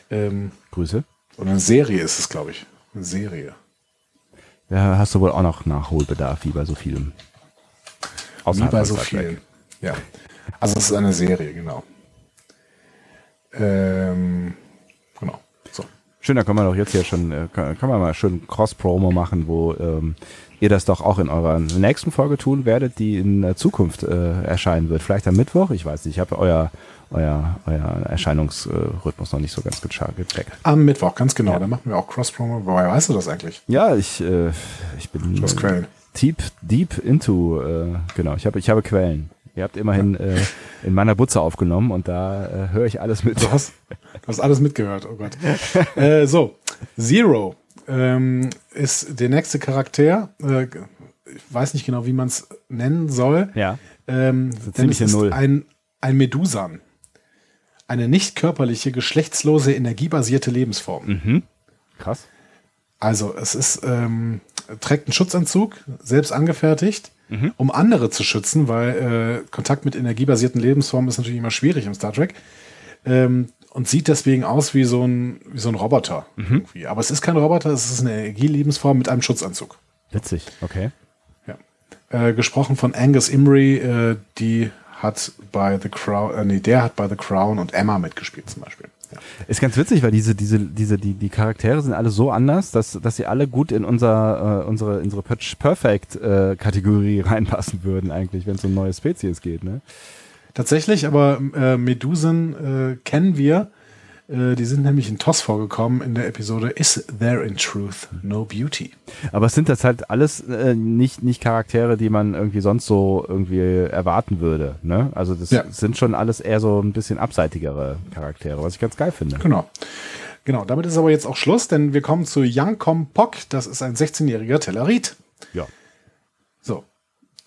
Ähm, Grüße. oder eine Serie ist es, glaube ich. Eine Serie. Ja, hast du wohl auch noch Nachholbedarf, wie bei so vielem. Wie bei so vielen. Ja. Also es ist eine Serie, genau. Ähm, genau. So. Schön, da können wir doch jetzt hier schon, kann, kann man mal schön Cross-Promo machen, wo ähm, ihr das doch auch in eurer nächsten Folge tun werdet, die in der Zukunft äh, erscheinen wird. Vielleicht am Mittwoch, ich weiß nicht, ich habe euer, euer, euer Erscheinungsrhythmus noch nicht so ganz gecheckt. Am Mittwoch, ganz genau. Da machen wir auch Cross-Promo. Woher weißt du das eigentlich? Ja, ich, äh, ich bin Aus Quellen. deep, deep into, äh, genau, ich habe ich habe Quellen. Ihr habt immerhin äh, in meiner Butze aufgenommen und da äh, höre ich alles mit. Du hast, du hast alles mitgehört, oh Gott. [LAUGHS] äh, so, Zero ähm, ist der nächste Charakter. Äh, ich weiß nicht genau, wie man es nennen soll. Ja. Ähm, denn es ist Null. ein, ein Medusan. Eine nicht körperliche, geschlechtslose, energiebasierte Lebensform. Mhm. Krass. Also es ist, ähm, trägt einen Schutzanzug, selbst angefertigt, um andere zu schützen, weil äh, Kontakt mit energiebasierten Lebensformen ist natürlich immer schwierig im Star Trek. Ähm, und sieht deswegen aus wie so ein, wie so ein Roboter. Irgendwie. Aber es ist kein Roboter, es ist eine Energielebensform mit einem Schutzanzug. Witzig, okay. Ja. Äh, gesprochen von Angus Imrie, äh, die hat bei The Crown, äh, nee, der hat bei The Crown und Emma mitgespielt zum Beispiel. Ja. Ist ganz witzig, weil diese, diese, diese, die, die Charaktere sind alle so anders, dass, dass sie alle gut in unser, äh, unsere, unsere Perfect äh, Kategorie [LAUGHS] reinpassen würden, eigentlich, wenn es um neue Spezies geht, ne? Tatsächlich, aber äh, Medusen äh, kennen wir. Äh, die sind nämlich in TOS vorgekommen in der Episode Is There in Truth No Beauty? Aber es sind das halt alles äh, nicht, nicht Charaktere, die man irgendwie sonst so irgendwie erwarten würde. Ne? Also das Ja. sind schon alles eher so ein bisschen abseitigere Charaktere, was ich ganz geil finde. Genau. Genau, damit ist aber jetzt auch Schluss, denn wir kommen zu Yang Kom Pok. Das ist ein 16-jähriger Tellerit. Ja.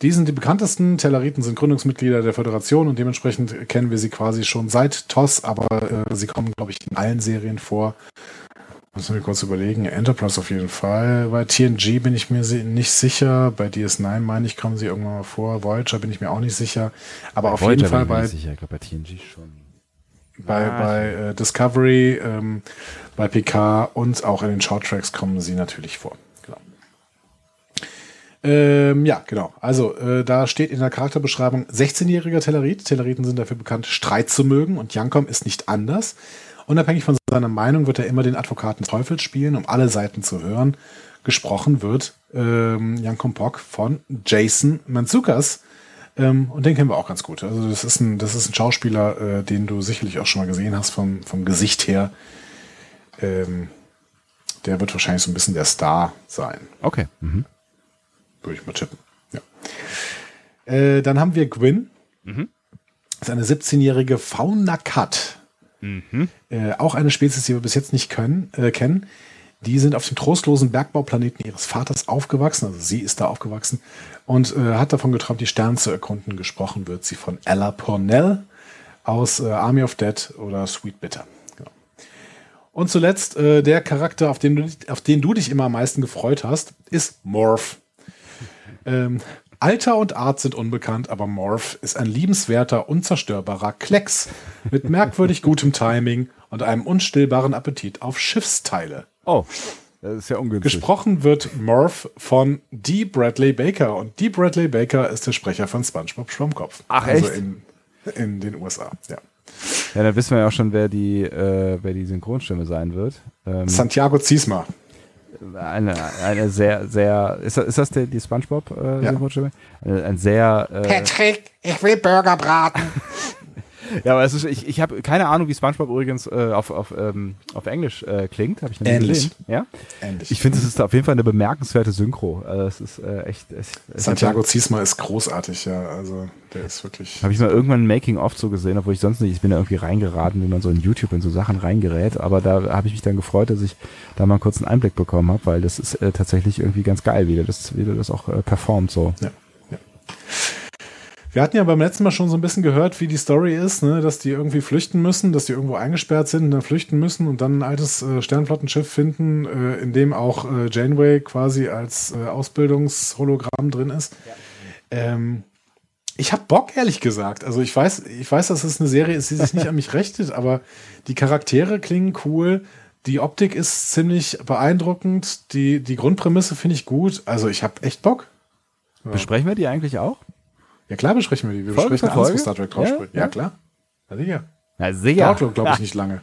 Die sind die bekanntesten. Telleriten sind Gründungsmitglieder der Föderation und dementsprechend kennen wir sie quasi schon seit TOS, aber äh, sie kommen, glaube ich, in allen Serien vor. Müssen wir kurz überlegen. Enterprise auf jeden Fall. Bei TNG bin ich mir nicht sicher. Bei DS9 meine ich, kommen sie irgendwann mal vor. Voyager bin ich mir auch nicht sicher. Aber auf jeden Fall bei, sicher, ich glaube bei TNG schon. bei, Ah, bei äh, Discovery, ähm, bei PK und auch in den Shorttracks kommen sie natürlich vor. Ähm, ja, genau. Also äh, da steht in der Charakterbeschreibung 16-jähriger Tellerit. Telleriten sind dafür bekannt, Streit zu mögen und Jankom ist nicht anders. Unabhängig von seiner Meinung wird er immer den Advokaten des Teufels spielen, um alle Seiten zu hören. Gesprochen wird ähm, Jankom Pok von Jason Manzukas. Ähm, und den kennen wir auch ganz gut. Also das ist ein, das ist ein Schauspieler, äh, den du sicherlich auch schon mal gesehen hast vom, vom Gesicht her. Ähm, der wird wahrscheinlich so ein bisschen der Star sein, Okay. Mhm. Würde ich mal tippen. Ja. Äh, dann haben wir Gwyn. Das ist eine 17-jährige Fauna Cat. Äh, auch eine Spezies, die wir bis jetzt nicht können, äh, kennen. Die sind auf dem trostlosen Bergbauplaneten ihres Vaters aufgewachsen, also sie ist da aufgewachsen und äh, hat davon geträumt, die Sterne zu erkunden. Gesprochen wird sie von Ella Pornell aus äh, Army of Dead oder Sweet Bitter. Genau. Und zuletzt äh, der Charakter, auf den, du, auf den du dich immer am meisten gefreut hast, ist Morph. Ähm, Alter und Art sind unbekannt, aber Morph ist ein liebenswerter, unzerstörbarer Klecks mit merkwürdig gutem Timing und einem unstillbaren Appetit auf Schiffsteile. Oh, das ist ja ungünstig. Gesprochen wird Morph von Dee Bradley Baker und Dee Bradley Baker ist der Sprecher von SpongeBob Schwammkopf. Ach, also echt? In, in den USA. Ja. ja, dann wissen wir ja auch schon, wer die, äh, wer die Synchronstimme sein wird. Ähm, Santiago Ziesma. Eine, eine sehr, sehr, ist das, ist das die, die Spongebob äh, Ja. Ein sehr, äh, Patrick, ich will Burger braten. [LAUGHS] ja, aber es ist, ich, ich habe keine Ahnung, wie Spongebob übrigens äh, auf, auf, ähm, auf Englisch äh, klingt, habe ich noch nie Ähnlich. gesehen. Ja? Ähnlich. Ich finde, es ist auf jeden Fall eine bemerkenswerte Synchro. Also es ist äh, echt. Es Santiago Ziesma ist großartig, ja. Also der ist wirklich. Habe ich mal irgendwann ein Making-of so gesehen, obwohl ich sonst nicht, ich bin da irgendwie reingeraten, wie man so in YouTube in so Sachen reingerät, aber da habe ich mich dann gefreut, dass ich da mal kurz einen Einblick bekommen habe, weil das ist äh, tatsächlich irgendwie ganz geil, wie der das, wie der das auch äh, performt so. Ja, ja. Wir hatten ja beim letzten Mal schon so ein bisschen gehört, wie die Story ist, ne? dass die irgendwie flüchten müssen, dass die irgendwo eingesperrt sind und dann flüchten müssen und dann ein altes äh, Sternflottenschiff finden, äh, in dem auch äh, Janeway quasi als äh, Ausbildungshologramm drin ist. Ähm, ich habe Bock, ehrlich gesagt. Also ich weiß, ich weiß, dass es eine Serie ist, die sich nicht [LAUGHS] an mich richtet, aber die Charaktere klingen cool. Die Optik ist ziemlich beeindruckend. Die, die Grundprämisse finde ich gut. Also ich habe echt Bock. Besprechen wir die eigentlich auch? Ja, klar besprechen wir die. Wir Folge besprechen alles, was Star Trek drauf Ja, ja. Ja, klar. Ja, sicher. Na, sehr. Dauert, glaube ich, nicht lange.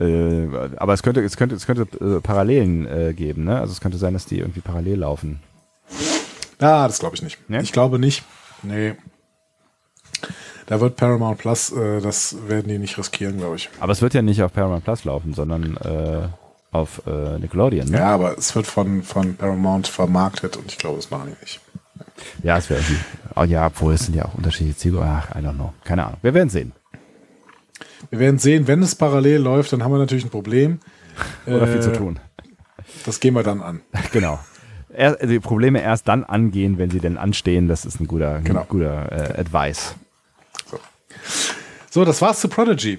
Äh, aber es könnte, es könnte, es könnte äh, Parallelen äh, geben, ne? Also es könnte sein, dass die irgendwie parallel laufen. Ja, das glaube ich nicht. Ja? Ich glaube nicht. Nee. Da wird Paramount Plus, äh, das werden die nicht riskieren, glaube ich. Aber es wird ja nicht auf Paramount Plus laufen, sondern äh, auf äh, Nickelodeon, ne? Ja, aber es wird von, von Paramount vermarktet und ich glaube, das machen die nicht. Ja, es wäre irgendwie. Oh ja, obwohl es sind ja auch unterschiedliche Zielgruppen. Ach, I don't know. Keine Ahnung. Wir werden sehen. Wir werden sehen, wenn es parallel läuft, dann haben wir natürlich ein Problem. [LAUGHS] Oder viel Äh, zu tun. Das gehen wir dann an. [LAUGHS] Genau. Er, die Probleme erst dann angehen, wenn sie denn anstehen. Das ist ein guter, ein Genau. guter äh, Advice. So, das war's zu Prodigy.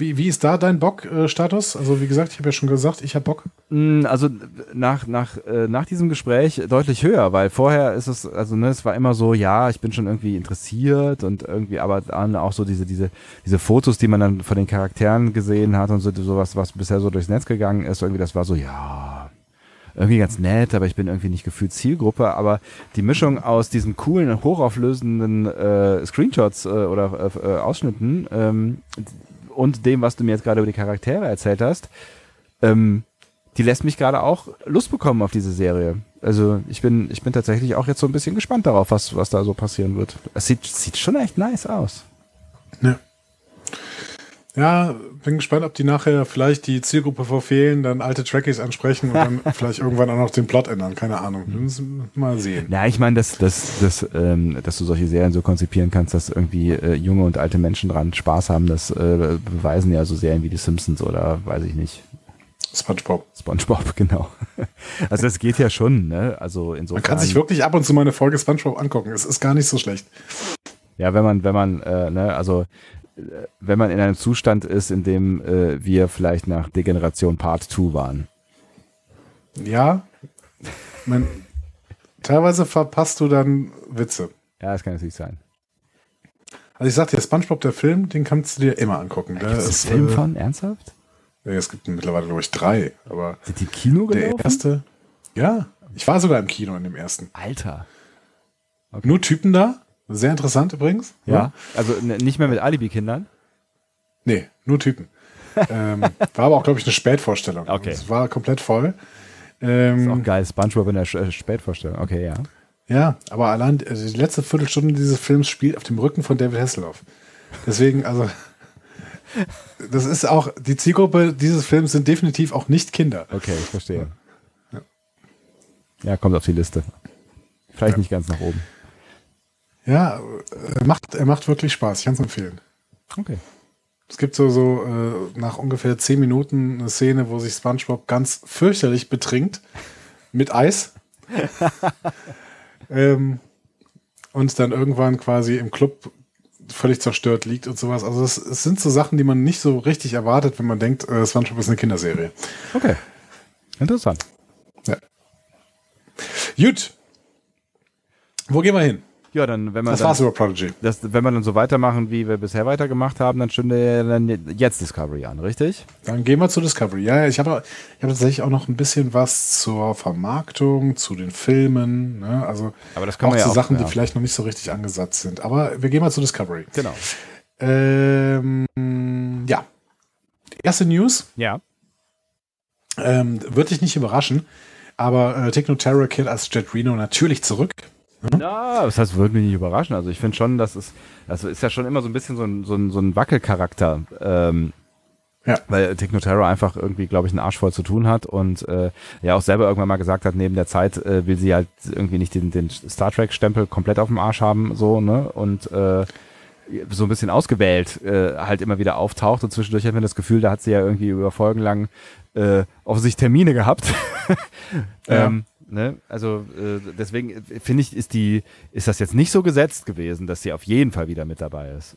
Wie, wie ist da dein Bock-Status? also, wie gesagt, ich habe ja schon gesagt, ich habe Bock. Mm, Also nach, nach, äh, nach diesem Gespräch deutlich höher, weil vorher ist es, also ne, es war immer so, ja, ich bin schon irgendwie interessiert und irgendwie, aber dann auch so diese, diese, diese Fotos, die man dann von den Charakteren gesehen hat und so sowas, was bisher so durchs Netz gegangen ist, irgendwie, das war so, ja. irgendwie ganz nett, aber ich bin irgendwie nicht gefühlt Zielgruppe. Aber die Mischung aus diesen coolen, hochauflösenden äh, Screenshots äh, oder äh, äh, Ausschnitten ähm, und dem, was du mir jetzt gerade über die Charaktere erzählt hast, ähm, die lässt mich gerade auch Lust bekommen auf diese Serie. Also ich bin, ich bin tatsächlich auch jetzt so ein bisschen gespannt darauf, was, was da so passieren wird. Es sieht, sieht schon echt nice aus. Ja. Ja, bin gespannt, ob die nachher vielleicht die Zielgruppe verfehlen, dann alte Trackies ansprechen und dann [LAUGHS] vielleicht irgendwann auch noch den Plot ändern. Keine Ahnung. Wir müssen mal sehen. Ja, ich meine, dass, dass, dass, ähm, dass du solche Serien so konzipieren kannst, dass irgendwie äh, junge und alte Menschen dran Spaß haben, das äh, beweisen ja so Serien wie die Simpsons oder weiß ich nicht. SpongeBob. SpongeBob, [LAUGHS] genau. Also das geht ja schon, ne? Also insofern. Man kann sich wirklich ab und zu mal eine Folge SpongeBob angucken. Es ist gar nicht so schlecht. Ja, wenn man, wenn man, äh, ne, also wenn man in einem Zustand ist, in dem äh, wir vielleicht nach Degeneration Part 2 waren. Ja, man, teilweise verpasst du dann Witze. Ja, das kann natürlich sein. Also ich sag dir, SpongeBob, der Film, den kannst du dir immer angucken. Der es ist, Film äh, von? Ernsthaft? ja, es gibt mittlerweile, glaube ich, drei. Aber Sind die im Kino der gelaufen? erste, ja, ich war sogar im Kino in dem ersten. Alter. Nur Typen da. Sehr interessant übrigens. Ja. Also n- nicht mehr mit Alibi-Kindern. Nee, nur Typen. [LAUGHS] ähm, war aber auch, glaube ich, eine Spätvorstellung. Okay. Es war komplett voll. Ist auch Ähm, geil. SpongeBob in der äh, Spätvorstellung. Okay, ja. ja, aber allein also die letzte Viertelstunde dieses Films spielt auf dem Rücken von David Hasselhoff. Deswegen, also, [LAUGHS] das ist auch, die Zielgruppe dieses Films sind definitiv auch nicht Kinder. Okay, ich verstehe. Ja, kommt auf die Liste. Vielleicht nicht ganz nach oben. Ja, er macht, er macht wirklich Spaß. Ich kann es empfehlen. Okay. Es gibt so, so äh, nach ungefähr zehn Minuten eine Szene, wo sich SpongeBob ganz fürchterlich betrinkt mit Eis. [LAUGHS] ähm, und dann irgendwann quasi im Club völlig zerstört liegt und sowas. Also es, es sind so Sachen, die man nicht so richtig erwartet, wenn man denkt, äh, SpongeBob ist eine Kinderserie. Okay. Interessant. Gut. Wo gehen wir hin? Ja, dann, wenn man Das dann, war's über Prodigy. das, wenn wir dann so weitermachen, wie wir bisher weitergemacht haben, dann stünde dann jetzt Discovery an, richtig? Dann gehen wir zu Discovery. Ja, ich habe ich hab tatsächlich auch noch ein bisschen was zur Vermarktung, zu den Filmen. Ne? Also Aber das kann auch man ja zu auch, Sachen, ja. die vielleicht noch nicht so richtig angesetzt sind. Aber wir gehen mal zu Discovery. Genau. Ähm, ja. Erste News Ja. ähm, wird dich nicht überraschen, aber äh, Techno Terror kehrt als Jet Reno natürlich zurück. Ja, das heißt, würde mich nicht überraschen. Also ich finde schon, dass es, das ist ja schon immer so ein bisschen so ein, so ein, so ein Wackelcharakter. Ähm, Ja. Weil Techno Terror einfach irgendwie, glaube ich, einen Arsch voll zu tun hat und äh, ja auch selber irgendwann mal gesagt hat, neben der Zeit äh, will sie halt irgendwie nicht den, den Star Trek-Stempel komplett auf dem Arsch haben, so, ne? Und äh, so ein bisschen ausgewählt äh, halt immer wieder auftaucht und zwischendurch hat man das Gefühl, da hat sie ja irgendwie über Folgen lang äh, offensichtlich Termine gehabt. [LAUGHS] Ähm, ne? Also äh, deswegen äh, finde ich, ist die, ist das jetzt nicht so gesetzt gewesen, dass sie auf jeden Fall wieder mit dabei ist.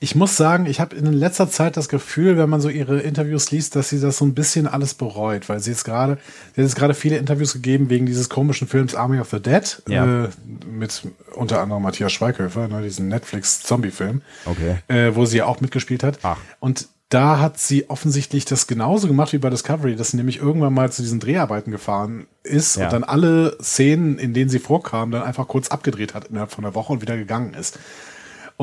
Ich muss sagen, ich habe in letzter Zeit das Gefühl, wenn man so ihre Interviews liest, dass sie das so ein bisschen alles bereut, weil sie jetzt gerade, sie hat jetzt gerade viele Interviews gegeben wegen dieses komischen Films Army of the Dead Ja. äh, mit unter anderem Matthias Schweighöfer, ne, diesen Netflix-Zombie-Film, Okay. äh, wo sie ja auch mitgespielt hat. Ach. Und da hat sie offensichtlich das genauso gemacht wie bei Discovery, dass sie nämlich irgendwann mal zu diesen Dreharbeiten gefahren ist Ja. und dann alle Szenen, in denen sie vorkam, dann einfach kurz abgedreht hat innerhalb von einer Woche und wieder gegangen ist.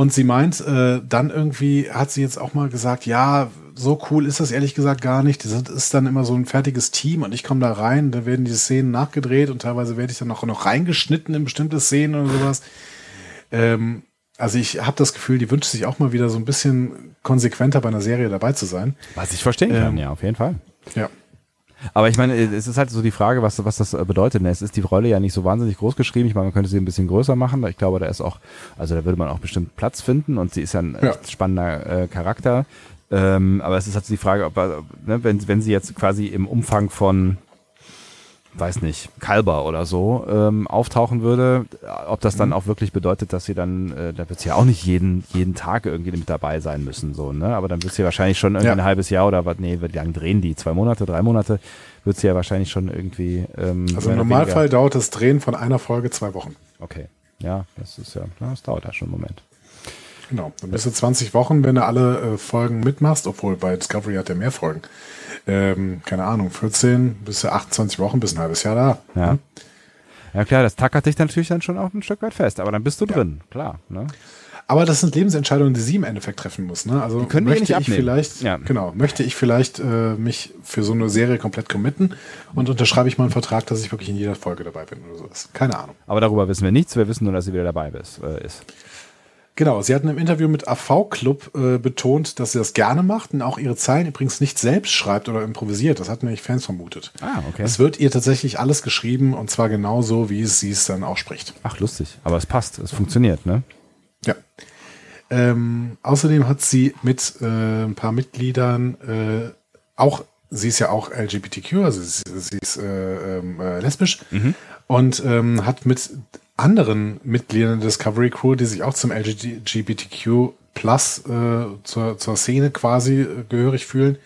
Und sie meint, äh, dann irgendwie hat sie jetzt auch mal gesagt, ja, so cool ist das ehrlich gesagt gar nicht. Das ist dann immer so ein fertiges Team und ich komme da rein, da werden die Szenen nachgedreht und teilweise werde ich dann auch noch reingeschnitten in bestimmte Szenen oder sowas. Ähm, also ich habe das Gefühl, die wünscht sich auch mal wieder so ein bisschen konsequenter bei einer Serie dabei zu sein. Was ich verstehen kann, Ähm, ja, auf jeden Fall. Ja. Aber ich meine, es ist halt so die Frage, was, was das äh, bedeutet. Es ist die Rolle ja nicht so wahnsinnig groß geschrieben. Ich meine, man könnte sie ein bisschen größer machen. Ich glaube, da ist auch, also da würde man auch bestimmt Platz finden und sie ist ja ein Ja. echt spannender äh, Charakter. Ähm, aber es ist halt so die Frage, ob, ne, wenn, wenn sie jetzt quasi im Umfang von, weiß nicht, Kalber oder so ähm, auftauchen würde, ob das dann auch wirklich bedeutet, dass sie dann, äh, da wird sie ja auch nicht jeden, jeden Tag irgendwie mit dabei sein müssen, so, ne? Aber dann wird sie wahrscheinlich schon irgendwie Ja. ein halbes Jahr oder was, nee, wie lange drehen die? Zwei Monate, drei Monate? Wird sie ja wahrscheinlich schon irgendwie. Ähm, Also im Normalfall dauert das Drehen von einer Folge zwei Wochen. Okay. Ja, das ist ja, das dauert ja schon einen Moment. Genau. Dann bist du 20 Wochen, wenn du alle äh, Folgen mitmachst, obwohl bei Discovery hat er mehr Folgen. Ähm, keine Ahnung, 14 bis 28 Wochen, bis ein halbes Jahr da. Ja. Ja klar, das tackert dich natürlich dann schon auch ein Stück weit fest, aber dann bist du drin, klar. Ne? Aber das sind Lebensentscheidungen, die sie im Endeffekt treffen muss. Ne? Also können ihr möchte nicht ich abnehmen. vielleicht, Ja. genau, möchte ich vielleicht äh, mich für so eine Serie komplett committen und unterschreibe ich mal einen Vertrag, dass ich wirklich in jeder Folge dabei bin oder sowas. Keine Ahnung. Aber darüber wissen wir nichts, wir wissen nur, dass sie wieder dabei ist. Äh, ist. Genau, sie hatten im Interview mit AV Club äh, betont, dass sie das gerne macht und auch ihre Zeilen übrigens nicht selbst schreibt oder improvisiert. Das hatten nämlich Fans vermutet. Ah, okay. Es wird ihr tatsächlich alles geschrieben und zwar genau so, wie sie es dann auch spricht. Ach, lustig. Aber es passt, es funktioniert, ne? Ja. Ähm, außerdem hat sie mit äh, ein paar Mitgliedern äh, auch, sie ist ja auch LGBTQ, also sie, sie ist äh, ähm, äh, lesbisch und ähm, hat mit anderen Mitgliedern der Discovery Crew, die sich auch zum LGBTQ Plus äh, zur, zur Szene quasi äh, gehörig fühlen,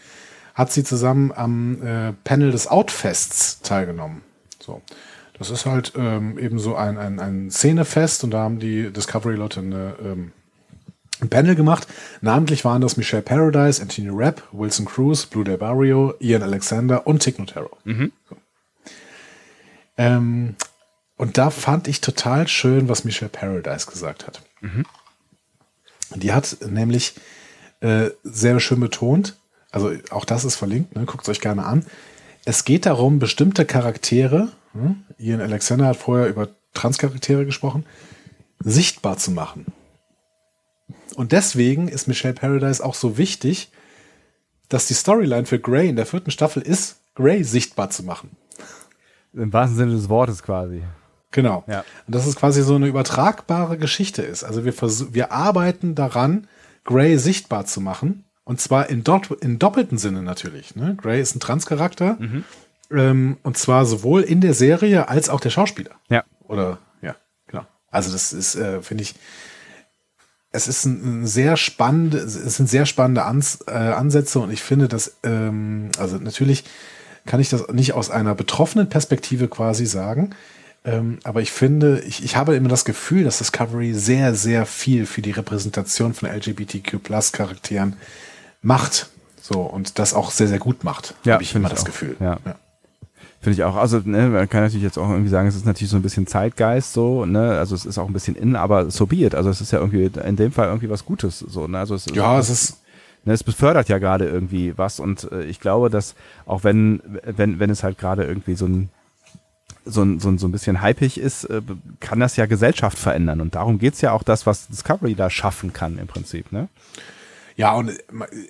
hat sie zusammen am äh, Panel des Outfests teilgenommen. So. Das ist halt ähm, eben so ein, ein, ein Szenefest und da haben die Discovery-Leute eine, ähm, ein Panel gemacht. Namentlich waren das Michelle Paradise, Anthony Rapp, Wilson Cruz, Blue Del Barrio, Ian Alexander und Tig Notaro. So. Ähm, und da fand ich total schön, was Michelle Paradise gesagt hat. Die hat nämlich äh, sehr schön betont, also auch das ist verlinkt, ne, guckt es euch gerne an. Es geht darum, bestimmte Charaktere, hm, Ian Alexander hat vorher über Transcharaktere gesprochen, sichtbar zu machen. Und deswegen ist Michelle Paradise auch so wichtig, dass die Storyline für Grey in der vierten Staffel ist, Grey sichtbar zu machen. Im wahrsten Sinne des Wortes quasi. Genau. Ja. Und dass es quasi so eine übertragbare Geschichte ist. Also wir, wir arbeiten daran, Grey sichtbar zu machen. Und zwar in, dort, in doppelten Sinne natürlich. Ne? Grey ist ein Transcharakter. Ähm, und zwar sowohl in der Serie als auch der Schauspieler. Ja. Oder, ja, genau. Also das ist, äh, finde ich, es ist ein, ein sehr spannende, es sind sehr spannende Ans, äh, Ansätze und ich finde, dass, ähm, also natürlich kann ich das nicht aus einer betroffenen Perspektive quasi sagen, ähm, aber ich finde, ich, ich habe immer das Gefühl, dass Discovery sehr, sehr viel für die Repräsentation von LGBTQ-Plus-Charakteren macht. So, und das auch sehr, sehr gut macht, habe ich immer das auch. Gefühl. Ja. Finde ich auch. Also, ne, man kann natürlich jetzt auch irgendwie sagen, es ist natürlich so ein bisschen Zeitgeist so, ne, also es ist auch ein bisschen in, aber so be it. Also es ist ja irgendwie in dem Fall irgendwie was Gutes so, ne? Also es ist, Ja, es ist, ne, es befördert ja gerade irgendwie was und äh, ich glaube, dass auch wenn wenn wenn es halt gerade irgendwie so ein so ein, so so ein bisschen hypig ist, äh, kann das ja Gesellschaft verändern. Und darum geht's ja auch das, was Discovery da schaffen kann im Prinzip. Ne? Ja, und äh,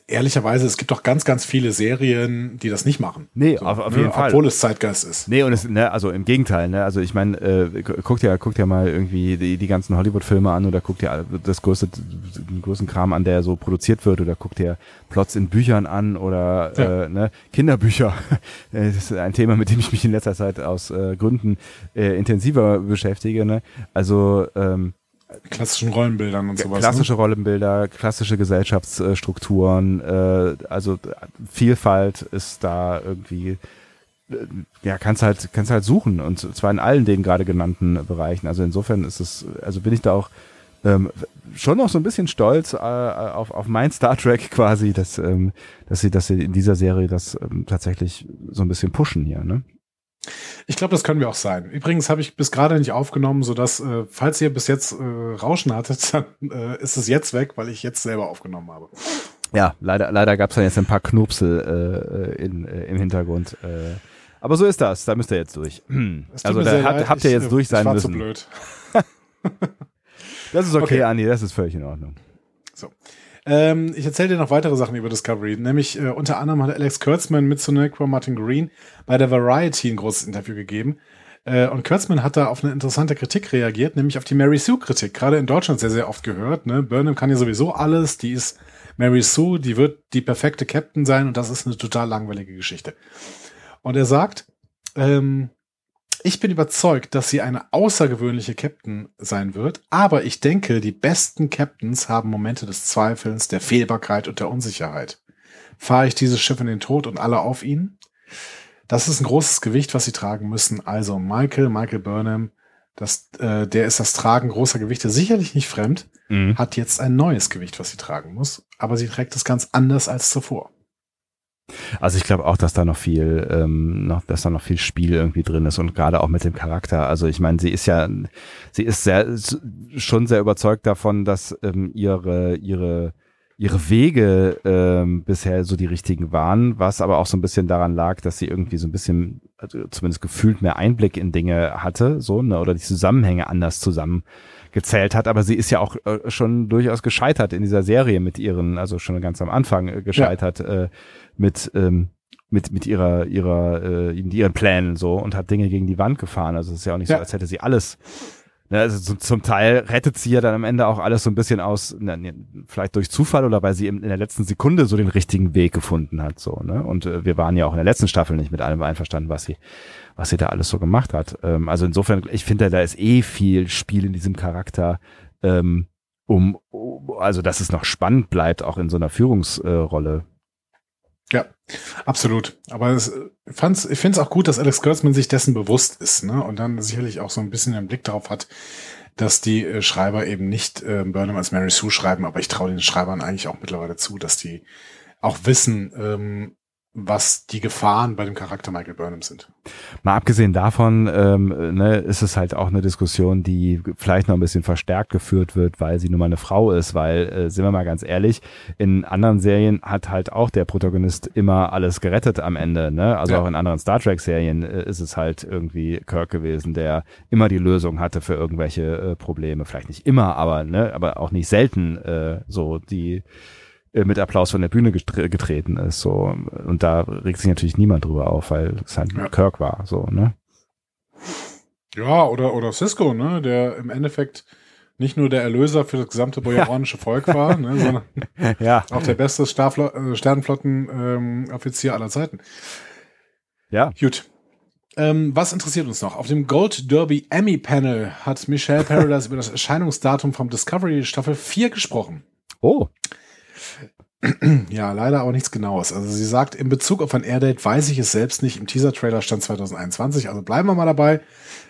ehrlicherweise, es gibt doch ganz, ganz viele Serien, die das nicht machen. Nee, auf- auf ne, jeden Fall. Obwohl es Zeitgeist ist. Nee, und es, ne, also im Gegenteil, ne, also ich meine, äh, gu- guckt ja, guckt ja mal irgendwie die, die ganzen Hollywood-Filme an oder guckt ja das größte, den größten Kram an, der so produziert wird oder guckt ja Plots in Büchern an oder Ja. äh, ne, Kinderbücher. [LAUGHS] Das ist ein Thema, mit dem ich mich in letzter Zeit aus äh, Gründen äh, intensiver beschäftige. Ne? Also ähm, Klassischen Rollenbildern und sowas. klassische Ne? Rollenbilder, klassische Gesellschaftsstrukturen, äh, also Vielfalt ist da irgendwie, äh, ja, kannst halt, kannst halt suchen und zwar in allen den gerade genannten Bereichen. Also insofern ist es, also bin ich da auch ähm, schon noch so ein bisschen stolz äh, auf, auf mein Star Trek [LAUGHS] quasi, dass, ähm, dass sie, dass sie in dieser Serie das ähm, tatsächlich so ein bisschen pushen hier, ne? Ich glaube, das können wir auch sein. Übrigens habe ich bis gerade nicht aufgenommen, sodass, äh, falls ihr bis jetzt äh, Rauschen hattet, [LAUGHS] dann äh, ist es jetzt weg, weil ich jetzt selber aufgenommen habe. Ja, leider, leider gab es dann jetzt ein paar Knupsel äh, in, äh, im Hintergrund. Äh. Aber so ist das, da müsst ihr jetzt durch. [CLEARS THROAT] Also da sehr habt, ihr ich, jetzt äh, durch sein ich war zu müssen. blöd. [LAUGHS] Das ist okay, Okay. Andi, das ist völlig in Ordnung. So. Ähm, ich erzähle dir noch weitere Sachen über Discovery. Nämlich äh, unter anderem hat Alex Kurtzman mit Sonequa Martin Green bei der Variety ein großes Interview gegeben. Äh, und Kurtzman hat da auf eine interessante Kritik reagiert, nämlich auf die Mary Sue-Kritik. Gerade in Deutschland sehr, sehr oft gehört. Ne? Burnham kann ja sowieso alles. Die ist Mary Sue, die wird die perfekte Captain sein und das ist eine total langweilige Geschichte. Und er sagt, ähm, ich bin überzeugt, dass sie eine außergewöhnliche Captain sein wird, aber ich denke, die besten Captains haben Momente des Zweifelns, der Fehlbarkeit und der Unsicherheit. Fahre ich dieses Schiff in den Tod und alle auf ihn? Das ist ein großes Gewicht, was sie tragen müssen. Also Michael, Michael Burnham Das, äh, der ist das Tragen großer Gewichte sicherlich nicht fremd, Mhm. hat jetzt ein neues Gewicht, was sie tragen muss, aber sie trägt es ganz anders als zuvor. Also ich glaube auch, dass da noch viel, ähm, noch, dass da noch viel Spiel irgendwie drin ist und gerade auch mit dem Charakter. Also ich meine, sie ist ja, sie ist sehr schon sehr überzeugt davon, dass ähm, ihre ihre ihre Wege ähm, bisher so die richtigen waren, was aber auch so ein bisschen daran lag, dass sie irgendwie so ein bisschen, also zumindest gefühlt mehr Einblick in Dinge hatte, so ne, oder die Zusammenhänge anders zusammengezählt hat. Aber sie ist ja auch äh, schon durchaus gescheitert in dieser Serie mit ihren, also schon ganz am Anfang äh, gescheitert. Äh, mit ähm, mit mit ihrer ihrer äh, ihren Plänen so und hat Dinge gegen die Wand gefahren. Also es ist ja auch nicht Ja. so, als hätte sie alles. Ne, also zum, zum Teil rettet sie ja dann am Ende auch alles so ein bisschen aus, na, ne, vielleicht durch Zufall oder weil sie in, in der letzten Sekunde so den richtigen Weg gefunden hat. So, ne? Und äh, wir waren ja auch in der letzten Staffel nicht mit allem einverstanden, was sie, was sie da alles so gemacht hat. Ähm, also insofern, ich finde, da ist eh viel Spiel in diesem Charakter, ähm, um, um also dass es noch spannend bleibt, auch in so einer Führungsrolle. Ja, absolut. Aber es, äh, fand's, ich finde es auch gut, dass Alex Kurtzman sich dessen bewusst ist, ne? Und dann sicherlich auch so ein bisschen den Blick darauf hat, dass die äh, Schreiber eben nicht äh, Burnham als Mary Sue schreiben, aber ich traue den Schreibern eigentlich auch mittlerweile zu, dass die auch wissen, ähm, was die Gefahren bei dem Charakter Michael Burnham sind. Mal abgesehen davon ähm, ne, ist es halt auch eine Diskussion, die vielleicht noch ein bisschen verstärkt geführt wird, weil sie nun mal eine Frau ist, weil, äh, sind wir mal ganz ehrlich, in anderen Serien hat halt auch der Protagonist immer alles gerettet am Ende. Ne? Also Ja. auch in anderen Star Trek-Serien äh, ist es halt irgendwie Kirk gewesen, der immer die Lösung hatte für irgendwelche äh, Probleme. Vielleicht nicht immer, aber, ne, aber auch nicht selten äh, so die mit Applaus von der Bühne getre getreten ist. So. Und da regt sich natürlich niemand drüber auf, weil es halt Ja. Kirk war. So, ne? Ja, oder, oder Cisco, ne? Der im Endeffekt nicht nur der Erlöser für das gesamte boyaronische Volk war, ne, [LAUGHS] sondern Ja. auch der beste äh, Sternenflotten-Offizier aller Zeiten. Ja. Gut. Ähm, was interessiert uns noch? Auf dem Gold Derby Emmy Panel hat Michelle Paradise [LAUGHS] über das Erscheinungsdatum vom Discovery Staffel 4 gesprochen. Oh. Ja, leider aber nichts Genaues. Also sie sagt, in Bezug auf ein Airdate weiß ich es selbst nicht. Im Teaser-Trailer stand 2021, also bleiben wir mal dabei.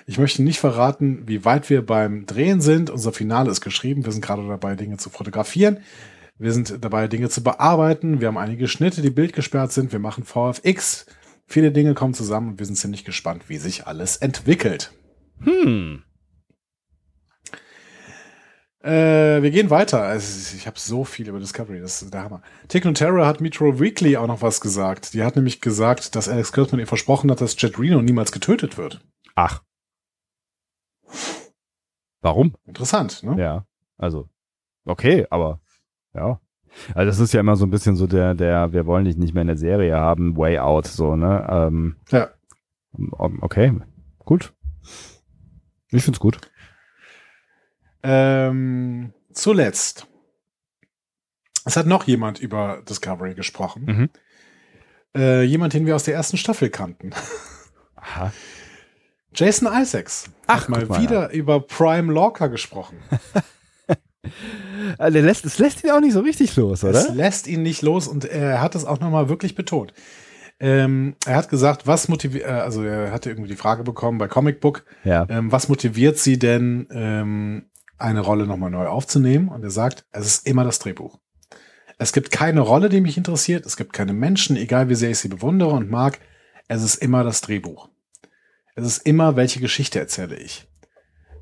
Ich möchte nicht verraten, wie weit wir beim Drehen sind. Unser Finale ist geschrieben. Wir sind gerade dabei, Dinge zu fotografieren. Wir sind dabei, Dinge zu bearbeiten. Wir haben einige Schnitte, die bildgesperrt sind. Wir machen VFX. Viele Dinge kommen zusammen und wir sind ziemlich gespannt, wie sich alles entwickelt. Hm. Äh, wir gehen weiter. Also, ich habe so viel über Discovery, das ist der Hammer. Und Terror hat Metro Weekly auch noch was gesagt. Die hat nämlich gesagt, dass Alex Kurtzman ihr versprochen hat, dass Jet Reno niemals getötet wird. Ach. Warum? Interessant, ne? Ja. Also, okay, aber ja. Also das ist ja immer so ein bisschen so der, der, wir wollen dich nicht mehr in der Serie haben, Way Out, so, ne? Ähm, Ja. Okay, gut. Ich find's gut. Ähm, zuletzt. Es hat noch jemand über Discovery gesprochen. Mhm. Äh, jemand, den wir aus der ersten Staffel kannten. Aha. Jason Isaacs Ach, hat mal mal wieder über Prime Lorca gesprochen. [LAUGHS] Also, lässt, es lässt ihn auch nicht so richtig los, Es oder? lässt ihn nicht los und er hat es auch nochmal wirklich betont. Ähm, er hat gesagt, was motiviert, äh, also er hatte irgendwie die Frage bekommen bei Comic Book, Ja. ähm, was motiviert sie denn, ähm, eine Rolle nochmal neu aufzunehmen? Und er sagt, es ist immer das Drehbuch. Es gibt keine Rolle, die mich interessiert, es gibt keine Menschen, egal wie sehr ich sie bewundere und mag, es ist immer das Drehbuch. Es ist immer, welche Geschichte erzähle ich.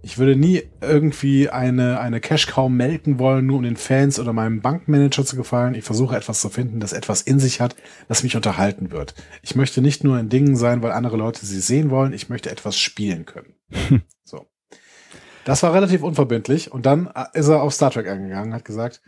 Ich würde nie irgendwie eine, eine Cash-Cow melken wollen, nur um den Fans oder meinem Bankmanager zu gefallen. Ich versuche etwas zu finden, das etwas in sich hat, das mich unterhalten wird. Ich möchte nicht nur in Dingen sein, weil andere Leute sie sehen wollen. Ich möchte etwas spielen können. [LAUGHS] so. Das war relativ unverbindlich. Und dann ist er auf Star Trek eingegangen, hat gesagt,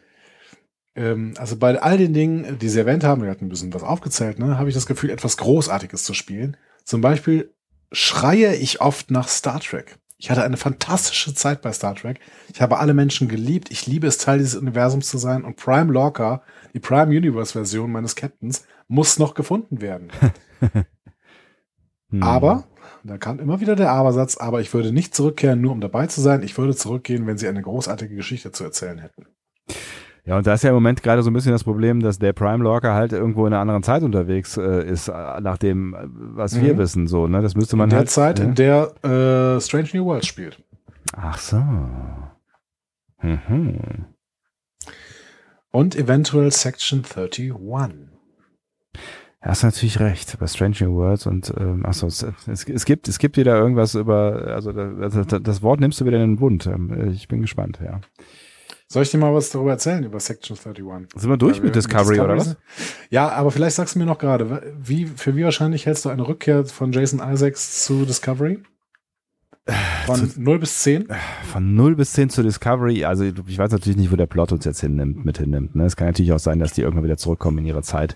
ähm, also bei all den Dingen, die sie erwähnt haben, wir hatten ein bisschen was aufgezählt, ne, habe ich das Gefühl, etwas Großartiges zu spielen. Zum Beispiel schreie ich oft nach Star Trek. Ich hatte eine fantastische Zeit bei Star Trek. Ich habe alle Menschen geliebt. Ich liebe es, Teil dieses Universums zu sein. Und Prime Lorca, die Prime Universe Version meines Captains, muss noch gefunden werden. [LAUGHS] Hm. Aber, da kam immer wieder der Abersatz, aber ich würde nicht zurückkehren, nur um dabei zu sein. Ich würde zurückgehen, wenn sie eine großartige Geschichte zu erzählen hätten. Ja, und da ist ja im Moment gerade so ein bisschen das Problem, dass der Prime Lorca halt irgendwo in einer anderen Zeit unterwegs äh, ist, äh, nach dem, äh, was wir Mhm. wissen, so, ne? Das müsste man In der halt. Zeit, ja. in der äh, Strange New Worlds spielt. Ach so. Mhm. Und eventuell Section 31. Ja, hast natürlich recht, bei Strange New Worlds und ähm, achso, es, es, es gibt es gibt wieder irgendwas über, also das, das, das Wort nimmst du wieder in den Mund. Ähm, Ich bin gespannt, ja. Soll ich dir mal was darüber erzählen, über Section 31? Sind wir durch Weil wir mit Discovery, oder was? Ja, aber vielleicht sagst du mir noch gerade, wie, für wie wahrscheinlich hältst du eine Rückkehr von Jason Isaacs zu Discovery? Von 0 bis 10? Von 0 bis 10 zur Discovery, also ich weiß natürlich nicht, wo der Plot uns jetzt hinnimmt, mit hinnimmt. Ne? Es kann natürlich auch sein, dass die irgendwann wieder zurückkommen in ihre Zeit.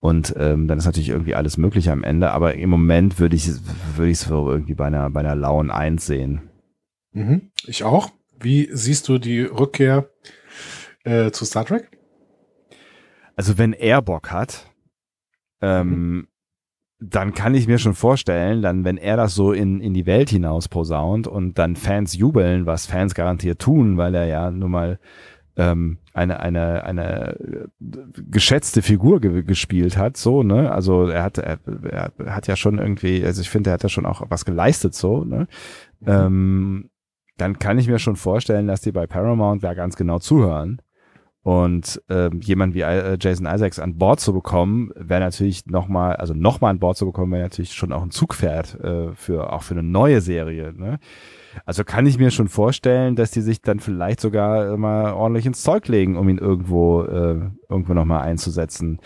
Und ähm, dann ist natürlich irgendwie alles Mögliche am Ende, aber im Moment würde ich würde ich es so irgendwie bei einer, bei einer lauen 1 sehen. Mhm. Ich auch. Wie siehst du die Rückkehr äh, zu Star Trek? Also wenn er Bock hat, ähm, dann kann ich mir schon vorstellen, dann wenn er das so in, in die Welt hinaus posaunt und dann Fans jubeln, was Fans garantiert tun, weil er ja nun mal ähm, eine, eine, eine äh, geschätzte Figur ge gespielt hat, so, ne? Also er hat, er, er hat ja schon irgendwie, also ich finde, er hat ja schon auch was geleistet, so, ne? Ähm, dann kann ich mir schon vorstellen, dass die bei Paramount da ganz genau zuhören. Und ähm, jemand wie äh, Jason Isaacs an Bord zu bekommen, wäre natürlich nochmal, also nochmal an Bord zu bekommen, wäre natürlich schon auch ein Zugpferd äh, für auch für eine neue Serie. Ne? Also kann ich mir schon vorstellen, dass die sich dann vielleicht sogar mal ordentlich ins Zeug legen, um ihn irgendwo äh, irgendwo nochmal einzusetzen.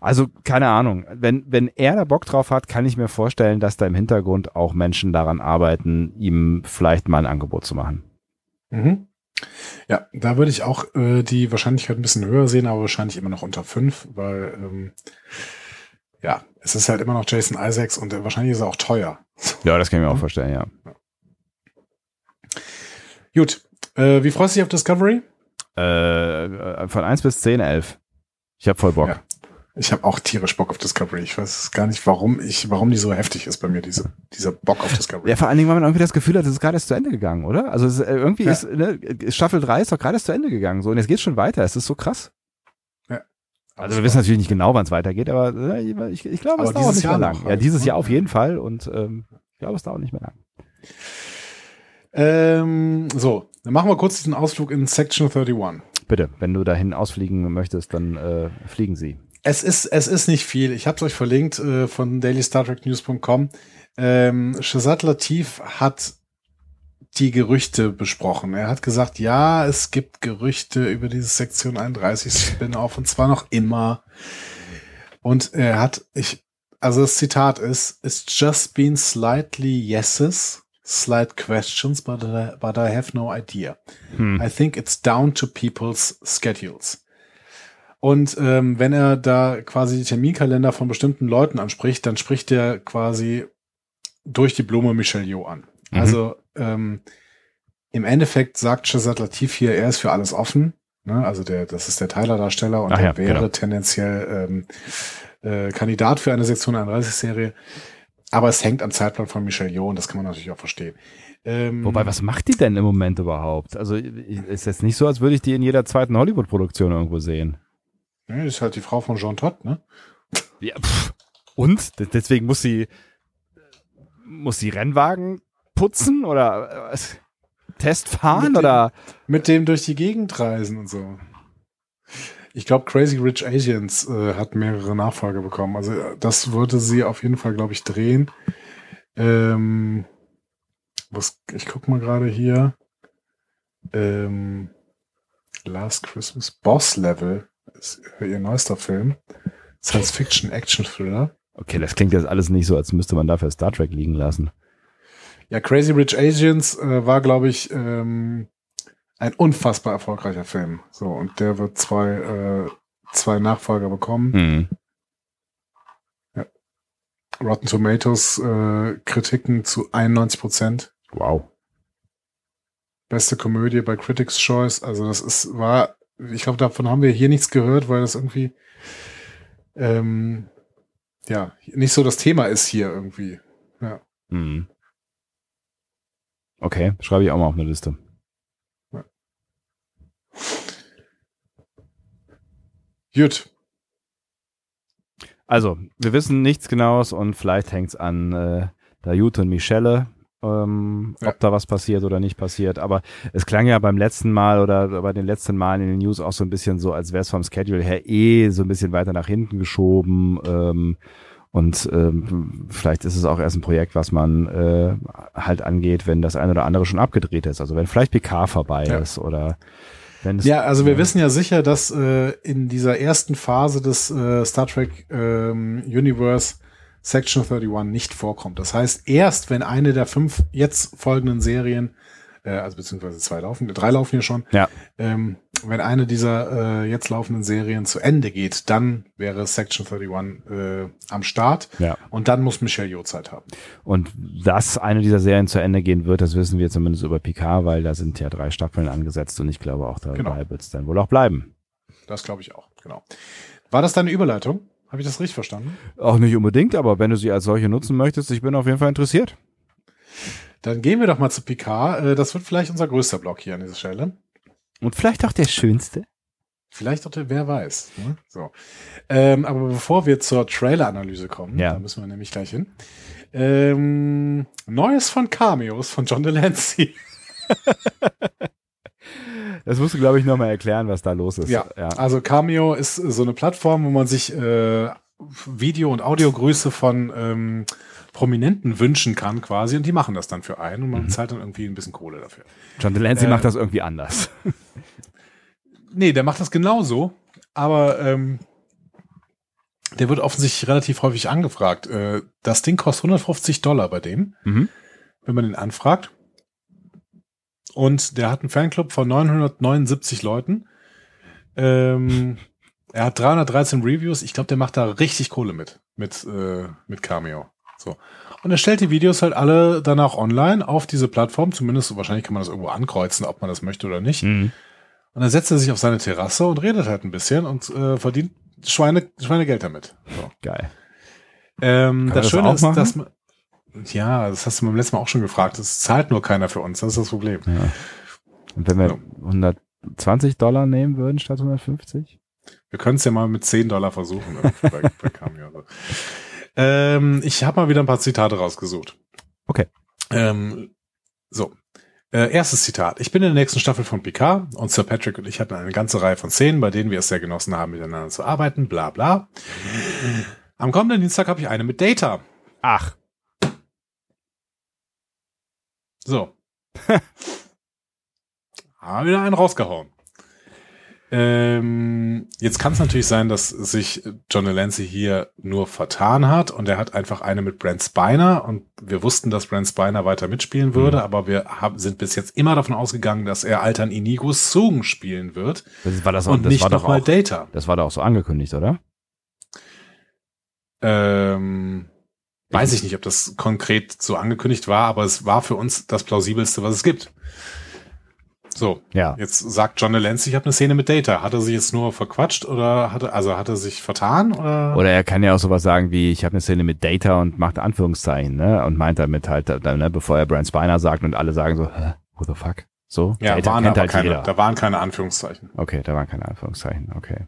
Also keine Ahnung. Wenn wenn er da Bock drauf hat, kann ich mir vorstellen, dass da im Hintergrund auch Menschen daran arbeiten, ihm vielleicht mal ein Angebot zu machen. Mhm. Ja, da würde ich auch äh, die Wahrscheinlichkeit ein bisschen höher sehen, aber wahrscheinlich immer noch unter 5, weil ähm, ja, es ist halt immer noch Jason Isaacs und äh, wahrscheinlich ist er auch teuer. Ja, das kann ich mir auch vorstellen, ja. Gut, äh, wie freust du dich auf Discovery? Äh, von 1 bis 10, 11. Ich hab voll Bock. Ja. Ich habe auch tierisch Bock auf Discovery. Ich weiß gar nicht, warum ich, warum die so heftig ist bei mir, diese, dieser Bock auf Discovery. Ja, vor allen Dingen, weil man irgendwie das Gefühl hat, es ist gerade erst zu Ende gegangen, oder? Also es, äh, irgendwie Ja. ist ne, Staffel 3 ist doch gerade erst zu Ende gegangen, so und jetzt geht's schon weiter. Es ist so krass. Also wir wissen natürlich nicht genau, wann es weitergeht, aber äh, ich, ich glaube, es Aber dauert nicht mehr Jahr lang. noch Ja, halt, dieses ne? Jahr auf jeden Fall und ähm, ich glaube, es dauert nicht mehr lang. Ähm, so, dann machen wir kurz diesen Ausflug in Section 31. Bitte, wenn du dahin ausfliegen möchtest, dann äh, fliegen sie. Es ist, es ist nicht viel. Ich habe es euch verlinkt äh, von dailystartreknews.com. Ähm, Shazad Latif hat die Gerüchte besprochen. Er hat gesagt, ja, es gibt Gerüchte über dieses Sektion 31 Spin-off und zwar noch immer. Und er hat, ich, also das Zitat ist, it's just been slightly yeses, slight questions, but I, but I have no idea. Hm. I think it's down to people's schedules. Und ähm, wenn er da quasi die Terminkalender von bestimmten Leuten anspricht, dann spricht er quasi durch die Blume Michel Yeoh an. Mhm. Also ähm, im Endeffekt sagt Shazad Latif hier, er ist für alles offen. Ne? Also der, das ist der Tyler-Darsteller und Ach der ja, wäre genau. tendenziell ähm, äh, Kandidat für eine Sektion 31-Serie. Aber es hängt am Zeitplan von Michel Yeoh und das kann man natürlich auch verstehen. Ähm, Wobei, was macht die denn im Moment überhaupt? Also ist jetzt nicht so, als würde ich die in jeder zweiten Hollywood-Produktion irgendwo sehen. Ne, ist halt die Frau von Jean Todt, ne? Ja, pff. Und? Deswegen muss sie muss sie Rennwagen putzen oder äh? Test fahren Mit dem- oder Mit dem durch die Gegend reisen und so. Ich glaube, Crazy Rich Asians äh, hat mehrere Nachfolger bekommen. Also äh, das würde sie auf jeden Fall, glaube ich, drehen. Ähm, was, ich guck mal gerade hier. Ähm, Last Christmas Boss Level ist ihr neuester Film. Science Fiction Action Thriller. Okay, das klingt jetzt alles nicht so, als müsste man dafür Star Trek liegen lassen. Ja, Crazy Rich Asians äh, war, glaube ich, ähm, ein unfassbar erfolgreicher Film. So, und der wird zwei, äh, zwei Nachfolger bekommen. Hm. Rotten Tomatoes äh, Kritiken zu 91 Prozent. Wow. Beste Komödie bei Critics Choice. Also das ist, war, ich glaube, davon haben wir hier nichts gehört, weil das irgendwie ähm, ja nicht so das Thema ist hier irgendwie. Ja. Mhm. Okay, schreibe ich auch mal auf eine Liste. Ja. Gut. Also, wir wissen nichts Genaues und vielleicht hängt es an äh, Dayute und Michelle ähm, Ja. ob da was passiert oder nicht passiert. Aber es klang ja beim letzten Mal oder bei den letzten Malen in den News auch so ein bisschen so, als wäre es vom Schedule her eh so ein bisschen weiter nach hinten geschoben. Ähm, und ähm, vielleicht ist es auch erst ein Projekt, was man äh, halt angeht, wenn das eine oder andere schon abgedreht ist. Also wenn vielleicht PK vorbei Ja. ist oder wenn es Ja, also wir wissen ja sicher, dass äh, in dieser ersten Phase des äh, Star Trek ähm, Universe Section 31 nicht vorkommt. Das heißt, erst wenn eine der fünf jetzt folgenden Serien, äh, also beziehungsweise zwei laufen, drei laufen hier schon, Ja. ähm, wenn eine dieser äh, jetzt laufenden Serien zu Ende geht, dann wäre Section 31 äh, am Start Ja. und dann muss Michelle Yeoh Zeit haben. Und dass eine dieser Serien zu Ende gehen wird, das wissen wir zumindest über Picard, weil da sind ja drei Staffeln angesetzt und ich glaube auch dabei Genau. wird es dann wohl auch bleiben. Das glaube ich auch, genau. War das deine Überleitung? Habe ich das richtig verstanden? Auch nicht unbedingt, aber wenn du sie als solche nutzen möchtest, ich bin auf jeden Fall interessiert. Dann gehen wir doch mal zu Picard. Äh, Das wird vielleicht unser größter Block hier an dieser Stelle. Und vielleicht auch der schönste. Vielleicht auch der, wer weiß. Ne? So. Ähm, aber bevor wir zur Trailer-Analyse kommen, Ja. da müssen wir nämlich gleich hin. Ähm, Neues von Cameos von John Delancey. [LAUGHS] Das musst du, glaube ich, nochmal erklären, was da los ist. Ja, ja. also Cameo ist so eine Plattform, wo man sich äh, Video- und Audiogrüße von ähm, Prominenten wünschen kann quasi und die machen das dann für einen und man zahlt dann irgendwie ein bisschen Kohle dafür. John Delancey Äh, macht das irgendwie anders. [LAUGHS] Nee, der macht das genauso, aber ähm, der wird offensichtlich relativ häufig angefragt. Äh, das Ding kostet 150 Dollar bei dem, Mhm. wenn man den anfragt. Und der hat einen Fanclub von 979 Leuten. Ähm, er hat 313 Reviews. Ich glaube, der macht da richtig Kohle mit, mit, äh, mit Cameo. So. Und er stellt die Videos halt alle dann auch online auf diese Plattform. Zumindest, wahrscheinlich kann man das irgendwo ankreuzen, ob man das möchte oder nicht. Mhm. Und dann setzt er sich auf seine Terrasse und redet halt ein bisschen und äh, verdient Schweine, Schweinegeld damit. So. Geil. Ähm, das das Schöne auch ist, dass man. Ja, das hast du beim letzten Mal auch schon gefragt. Es zahlt nur keiner für uns. Das ist das Problem. Ja. Und wenn wir Ja. 120 Dollar nehmen würden statt 150? Wir können es ja mal mit 10 Dollar versuchen. bei, [LAUGHS] bei Cameo. Ähm, ich habe mal wieder ein paar Zitate rausgesucht. Okay. Ähm, so. Äh, erstes Zitat. Ich bin in der nächsten Staffel von Picard und Sir Patrick und ich hatten eine ganze Reihe von Szenen, bei denen wir es sehr genossen haben, miteinander zu arbeiten, bla bla. Am kommenden Dienstag habe ich eine mit Data. Ach, So. [LAUGHS] Haben wieder einen rausgehauen. Ähm, jetzt kann es natürlich sein, dass sich John Delancey hier nur vertan hat und er hat einfach eine mit Brent Spiner und wir wussten, dass Brent Spiner weiter mitspielen würde, aber wir haben, sind bis jetzt immer davon ausgegangen, dass er Altern Inigo Sung spielen wird das war das auch, und das nicht war doch nochmal auch, Data. das war doch auch so angekündigt, oder? Ähm, weiß ich nicht, ob das konkret so angekündigt war, aber es war für uns das plausibelste, was es gibt. So, Ja. Jetzt sagt John Delancey, ich habe eine Szene mit Data. Hat er sich jetzt nur verquatscht oder hat er, also hat er sich vertan oder? Oder er kann ja auch sowas sagen wie, ich habe eine Szene mit Data und macht Anführungszeichen, ne? Und meint damit halt, ne, bevor er Brian Spiner sagt und alle sagen so, Hä, who the fuck? So? ja, Data waren aber halt keine, jeder. da waren keine Anführungszeichen. Okay, da waren keine Anführungszeichen, okay.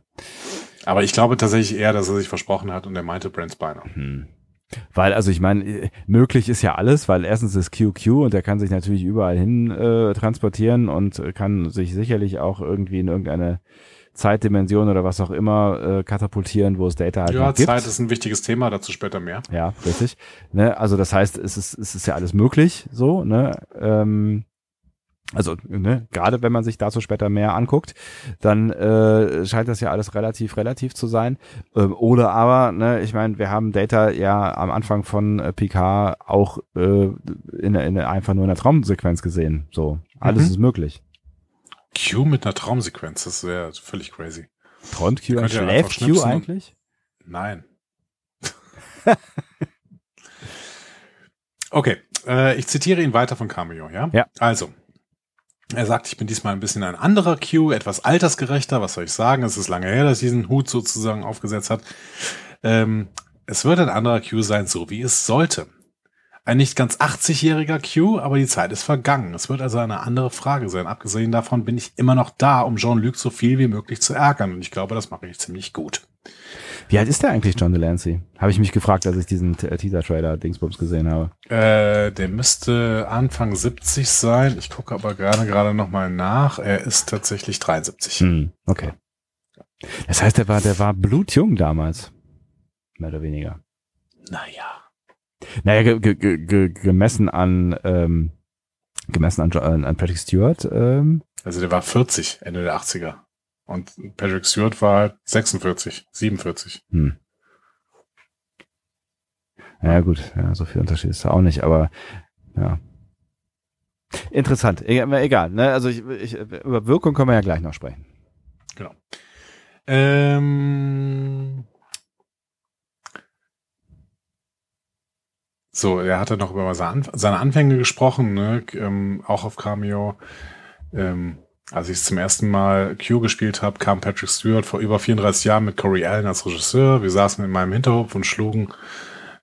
Aber ich glaube tatsächlich eher, dass er sich versprochen hat und er meinte Brent Spiner. Hm. Weil, also ich meine, äh, möglich ist ja alles, weil erstens ist QQ und der kann sich natürlich überall hin äh, transportieren und äh, kann sich sicherlich auch irgendwie in irgendeine Zeitdimension oder was auch immer äh, katapultieren, wo es Data halt Ja, gibt. Zeit ist ein wichtiges Thema, dazu später mehr. Ja, richtig. Ne, also das heißt, es ist, es ist ja alles möglich, so, ne? Ähm, also, ne, gerade wenn man sich dazu später mehr anguckt, dann äh, scheint das ja alles relativ, relativ zu sein. Ähm, oder aber, ne, ich meine, wir haben Data ja am Anfang von äh, Picard auch äh, in, in einfach nur in der Traumsequenz gesehen. So, alles Mhm. ist möglich. Q mit einer Traumsequenz, das wäre völlig crazy. Träumt Q, einfach schläft Q eigentlich? Nein. [LAUGHS] okay, äh, ich zitiere ihn weiter von Cameo, ja? Ja. Also, er sagt, ich bin diesmal ein bisschen ein anderer Q, etwas altersgerechter, was soll ich sagen? Es ist lange her, dass ich diesen Hut sozusagen aufgesetzt hat. Ähm, es wird ein anderer Q sein, so wie es sollte. ein nicht ganz 80-jähriger Q, aber die Zeit ist vergangen. Es wird also eine andere Frage sein. Abgesehen davon bin ich immer noch da, um Jean-Luc so viel wie möglich zu ärgern. Und ich glaube, das mache ich ziemlich gut. Wie alt ist der eigentlich, John Delancey? Habe ich mich gefragt, als ich diesen äh, Teaser-Trailer-Dingsbums gesehen habe. Äh, der müsste Anfang 70 sein. Ich gucke aber gerade gerade noch mal nach. Er ist tatsächlich 73. Hm, okay. Das heißt, der war, der war blutjung damals. Mehr oder weniger. Naja. Naja, ge ge ge ge gemessen an, ähm, gemessen an, an Patrick Stewart, ähm, Also der war 40 Ende der 80er. Und Patrick Stewart war 46, 47. hm. Ja gut, ja, so viel Unterschied ist da auch nicht, aber ja. Interessant, E- egal, ne? Also ich, ich, über Wirkung können wir ja gleich noch sprechen. Genau. Ähm, so, er hatte noch über seine Anf- seine Anfänge gesprochen, ne? Ähm, auch auf Cameo. Ähm, als ich es zum ersten Mal Q gespielt habe, kam Patrick Stewart vor über 34 Jahren mit Corey Allen als Regisseur. Wir saßen in meinem Hinterhof und schlugen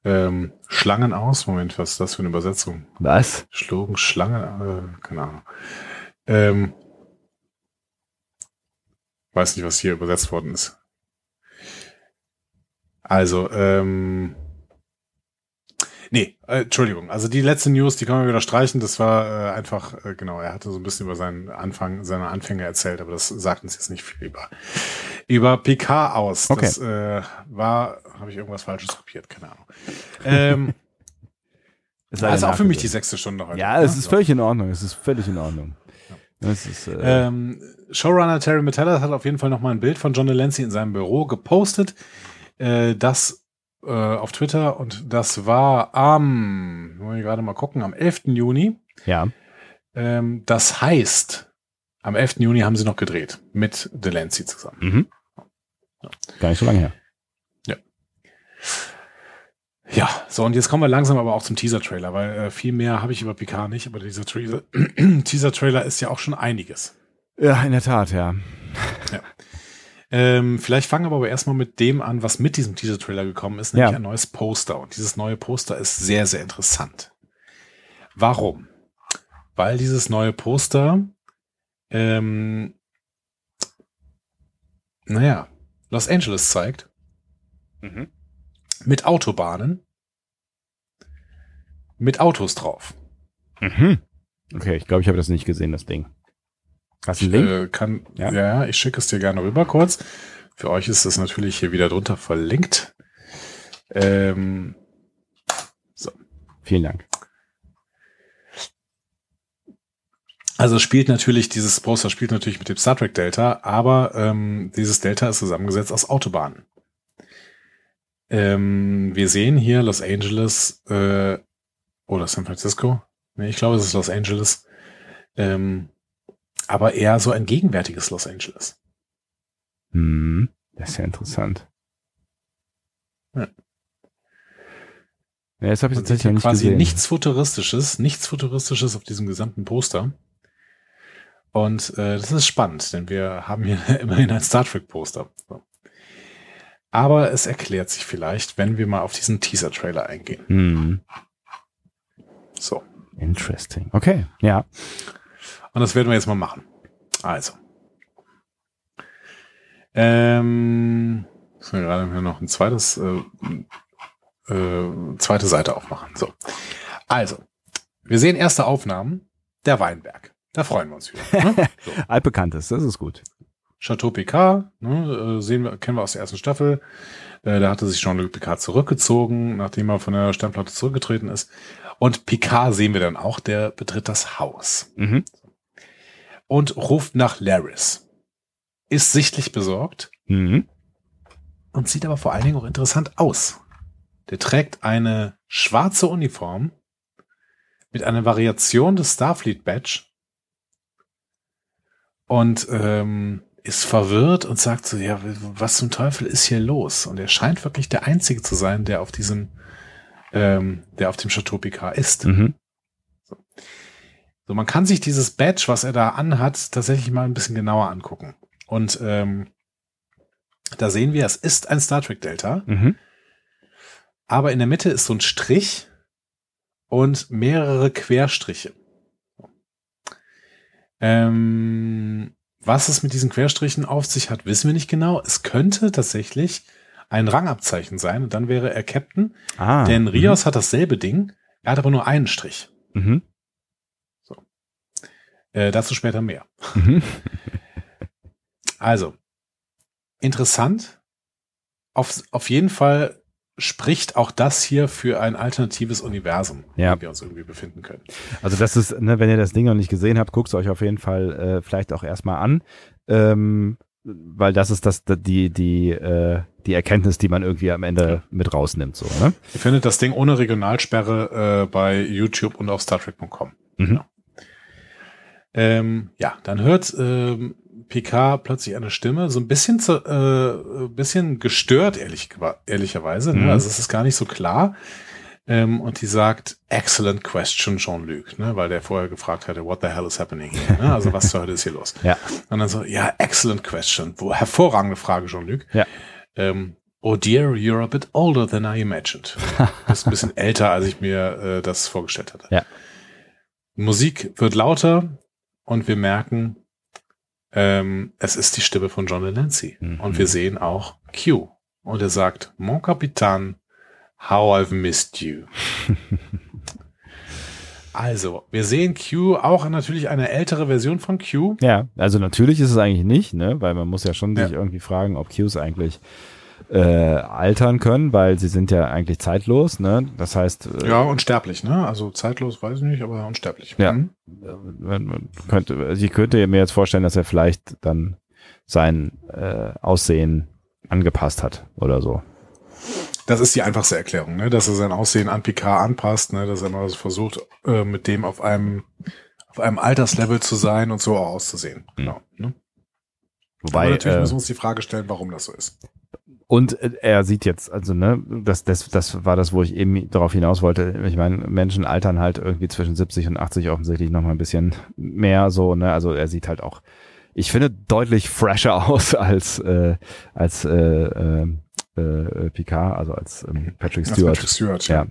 ähm, Schlangen aus. Moment, was ist das für eine Übersetzung? Was? Schlugen Schlangen, äh, keine Ahnung. Ähm, weiß nicht, was hier übersetzt worden ist. Also, ähm, nee, äh, Entschuldigung. Also die letzte News, die kann man wieder streichen. Das war äh, einfach, äh, genau, er hatte so ein bisschen über seinen Anfang, seine Anfänge erzählt, aber das sagt uns jetzt nicht viel über über PK aus. Okay. Das äh, war, habe ich irgendwas Falsches kopiert, keine Ahnung. Ähm, [LAUGHS] Ist das ist auch für mich die sechste Stunde heute. Ja, es ist völlig in Ordnung. Es ist völlig in Ordnung. Es ist, äh, Ähm, Showrunner Terry Metella hat auf jeden Fall noch mal ein Bild von John Delancey in seinem Büro gepostet. Äh, das äh, auf Twitter und das war am, muss ich gerade mal gucken, am 11. Juni. ja. Ähm, das heißt, am 11. Juni haben sie noch gedreht mit Delancey zusammen. Mhm. Gar nicht so lange her. Ja, so und jetzt kommen wir langsam aber auch zum Teaser-Trailer, weil äh, viel mehr habe ich über Picard nicht, aber dieser Teaser- [CLEARS THROAT] Teaser-Trailer ist ja auch schon einiges. Ja, in der Tat, ja. Ähm, vielleicht fangen wir aber erstmal mit dem an, was mit diesem Teaser-Trailer gekommen ist, nämlich Ja. ein neues Poster. Und dieses neue Poster ist sehr, sehr interessant. Warum? Weil dieses neue Poster, ähm, naja, Los Angeles zeigt, Mhm. mit Autobahnen, mit Autos drauf. Mhm. Okay, ich glaube, ich habe das nicht gesehen, das Ding. Du einen Link? Äh, kann, Ja. ja. ich schicke es dir gerne rüber kurz. Für euch ist es natürlich hier wieder drunter verlinkt. Ähm, Vielen Dank. also spielt natürlich, dieses Poster spielt natürlich mit dem Star Trek Delta, aber ähm, dieses Delta ist zusammengesetzt aus Autobahnen. Ähm, wir sehen hier Los Angeles äh, oder San Francisco. Nee, ich glaube, es ist Los Angeles. Ähm, aber eher so ein gegenwärtiges Los Angeles. Hm. Das ist ja interessant. Ja. Ja, das habe ich tatsächlich noch nicht quasi gesehen. nichts Futuristisches, nichts Futuristisches auf diesem gesamten Poster. Und äh, das ist spannend, denn wir haben hier [LAUGHS] immerhin ein Star Trek Poster. So. Aber es erklärt sich vielleicht, wenn wir mal auf diesen Teaser-Trailer eingehen. Hm. So. Interesting. Okay, ja. Und das werden wir jetzt mal machen. Also. Ähm, müssen wir gerade hier noch ein zweites, äh, äh, zweite Seite aufmachen. So. Also. Wir sehen erste Aufnahmen. Der Weinberg. Da freuen wir uns wieder. Ne? [LAUGHS] So. Altbekanntes, das ist gut. Chateau Picard, ne, äh, sehen wir, kennen wir aus der ersten Staffel. Äh, da hatte sich Jean-Luc Picard zurückgezogen, nachdem er von der Sternplatte zurückgetreten ist. Und Picard sehen wir dann auch, der betritt das Haus Mhm. Und ruft nach Laris. Ist sichtlich besorgt Mhm. und sieht aber vor allen Dingen auch interessant aus. Der trägt eine schwarze Uniform mit einer Variation des Starfleet Badge und ähm, ist verwirrt und sagt so, ja, was zum Teufel ist hier los? Und er scheint wirklich der Einzige zu sein, der auf diesem, ähm, der auf dem Chateau Picard ist. Mhm. So, man kann sich dieses Badge, was er da anhat, tatsächlich mal ein bisschen genauer angucken. Und ähm, da sehen wir, es ist ein Star Trek Delta, Mhm. aber in der Mitte ist so ein Strich und mehrere Querstriche. Ähm, was es mit diesen Querstrichen auf sich hat, wissen wir nicht genau. Es könnte tatsächlich ein Rangabzeichen sein und dann wäre er Captain, Ah. denn Rios hat dasselbe Ding, er hat aber nur einen Strich. Mhm. Äh, dazu später mehr. Mhm. [LAUGHS] Also, interessant. Auf, auf jeden Fall spricht auch das hier für ein alternatives Universum, in Ja. dem wir uns irgendwie befinden können. Also das ist, ne, wenn ihr das Ding noch nicht gesehen habt, guckt es euch auf jeden Fall äh, vielleicht auch erstmal an. Ähm, weil das ist das, die, die, äh, die Erkenntnis, die man irgendwie am Ende mit rausnimmt, so, ne? Ihr findet das Ding ohne Regionalsperre äh, bei YouTube und auf StarTrek.com. Mhm. Ähm, ja, dann hört ähm, Picard plötzlich eine Stimme, so ein bisschen zu, äh, bisschen gestört, ehrlich, ehrlicherweise. Mhm. Ne? Also es ist gar nicht so klar. Ähm, und die sagt, excellent question, Jean-Luc, ne? weil der vorher gefragt hatte, what the hell is happening here? Ne? Also was zur Hölle ist hier los? [LAUGHS] Ja. Und dann so, ja, excellent question. Wo, hervorragende Frage, Jean-Luc. Ja. Ähm, oh dear, you're a bit older than I imagined. [LAUGHS] Du bist ein bisschen älter, als ich mir äh, das vorgestellt hatte. Ja. Musik wird lauter und wir merken, ähm, es ist die Stimme von John Delancey. Mhm. Und wir sehen auch Q. Und er sagt, Mon Capitan, how I've missed you. [LAUGHS] also, wir sehen Q, auch natürlich eine ältere Version von Q. Ja, also natürlich ist es eigentlich nicht, ne? Weil man muss ja schon sich Ja. irgendwie fragen, ob Qs eigentlich äh, altern können, weil sie sind ja eigentlich zeitlos, ne? Das heißt, äh, Ja, unsterblich, ne? Also zeitlos weiß ich nicht, aber unsterblich. Ja. Mhm. man man könnte, ich könnte mir jetzt vorstellen, dass er vielleicht dann sein äh, Aussehen angepasst hat oder so. Das ist die einfachste Erklärung, ne? dass er sein Aussehen an Picard anpasst, ne? dass er mal so versucht, äh, mit dem auf einem auf einem Alterslevel zu sein und so auch auszusehen. Genau. Ne? Wobei, Aber natürlich äh, müssen wir uns die Frage stellen, warum das so ist. Und äh, er sieht jetzt, also ne, das, das, das war das, wo ich eben darauf hinaus wollte. Ich meine, Menschen altern halt irgendwie zwischen 70 und 80 offensichtlich noch mal ein bisschen mehr so, ne? Also er sieht halt auch, ich finde, deutlich fresher [LAUGHS] aus als äh, als äh, äh, äh, Picard, also als ähm, Patrick Stewart. Patrick Stewart, Ja.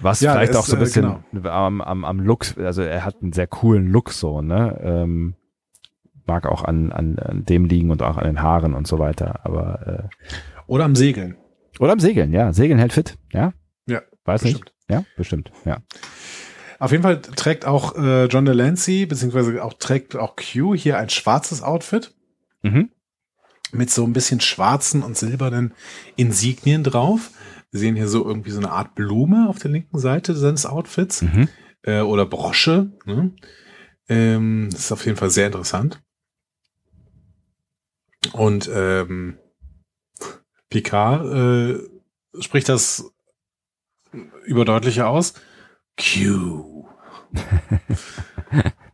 Was Ja, vielleicht er auch ist, so ein äh, bisschen am, am, am Look, also er hat einen sehr coolen Look so, ne? Ähm, mag auch an, an, an dem liegen und auch an den Haaren und so weiter, aber äh, Oder am Segeln. oder am Segeln, ja. Segeln hält fit, ja. Ja, Weiß bestimmt. nicht. Ja, bestimmt, ja. Auf jeden Fall trägt auch äh, John Delancey, beziehungsweise auch trägt auch Q hier ein schwarzes Outfit Mhm. mit so ein bisschen schwarzen und silbernen Insignien drauf. Wir sehen hier so irgendwie so eine Art Blume auf der linken Seite seines Outfits. Mhm. äh, oder Brosche. Ne? Ähm, das ist auf jeden Fall sehr interessant. Und ähm, Picard äh, spricht das überdeutlicher aus. Q. [LAUGHS]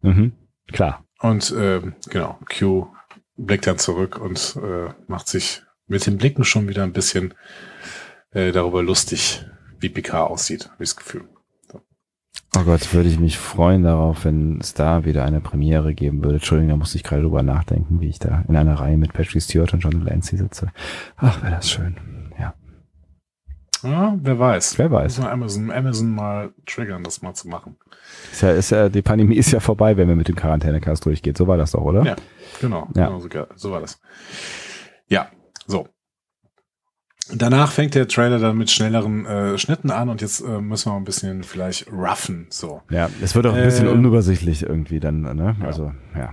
Mhm. Klar. Und ähm, genau, Q blickt dann zurück und äh, macht sich mit den Blicken schon wieder ein bisschen äh, darüber lustig, wie Picard aussieht, habe ich das Gefühl. Oh Gott, würde ich mich freuen darauf, wenn es da wieder eine Premiere geben würde. Entschuldigung, da musste ich gerade drüber nachdenken, wie ich da in einer Reihe mit Patrick Stewart und John Delancey sitze. Ach, wäre das schön. Ja, Ja, wer weiß. wer weiß. Muss man Amazon, Amazon mal triggern, das mal zu machen. Ist ja, ist ja, die Pandemie ist ja vorbei, wenn wir mit dem Quarantänecast durchgeht. So war das doch, oder? Ja, genau. Ja. genau so, so war das. Ja, so. Danach fängt der Trailer dann mit schnelleren äh, Schnitten an und jetzt äh, müssen wir ein bisschen vielleicht roughen. So. Ja, es wird auch ein bisschen Äh, unübersichtlich irgendwie dann, ne? Also, ja.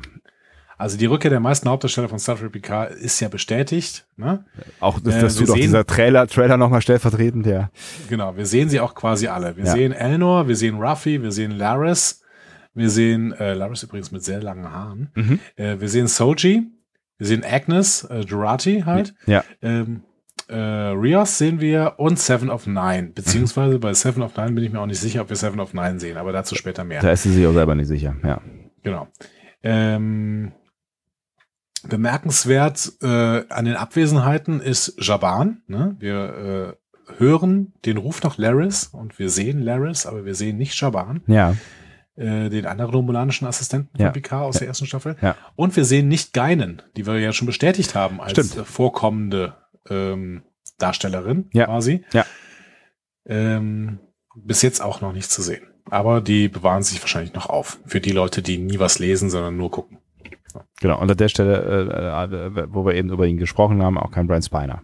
Also die Rückkehr der meisten Hauptdarsteller von Star Trek PK ist ja bestätigt. Ne? Auch das, Äh, das wir tut auch dieser Trailer, Trailer nochmal stellvertretend, ja. Genau, wir sehen sie auch quasi alle. Wir Ja. sehen Elnor, wir sehen Ruffy, wir sehen Laris, wir sehen äh, Laris übrigens mit sehr langen Haaren. Mhm. Äh, wir sehen Soji, wir sehen Agnes, äh, Jurati halt. Ja. Ähm, äh, Rios sehen wir und Seven of Nine. Beziehungsweise bei Seven of Nine bin ich mir auch nicht sicher, ob wir Seven of Nine sehen, aber dazu später mehr. Da ist sie sich auch selber nicht sicher, ja. Genau. Ähm, bemerkenswert äh, an den Abwesenheiten ist Jaban. Ne? Wir äh, hören den Ruf nach Laris und wir sehen Laris, aber wir sehen nicht Jaban, Ja, äh, den anderen romulanischen Assistenten Ja. von Picard aus der ersten Staffel. Ja. Und wir sehen nicht Geinen, die wir ja schon bestätigt haben als Stimmt. vorkommende ähm, Darstellerin Ja. quasi. Ja. Ähm, bis jetzt auch noch nicht zu sehen. Aber die bewahren sich wahrscheinlich noch auf. Für die Leute, die nie was lesen, sondern nur gucken. Genau, und an der Stelle, äh, äh, wo wir eben über ihn gesprochen haben, auch kein Brian Spiner.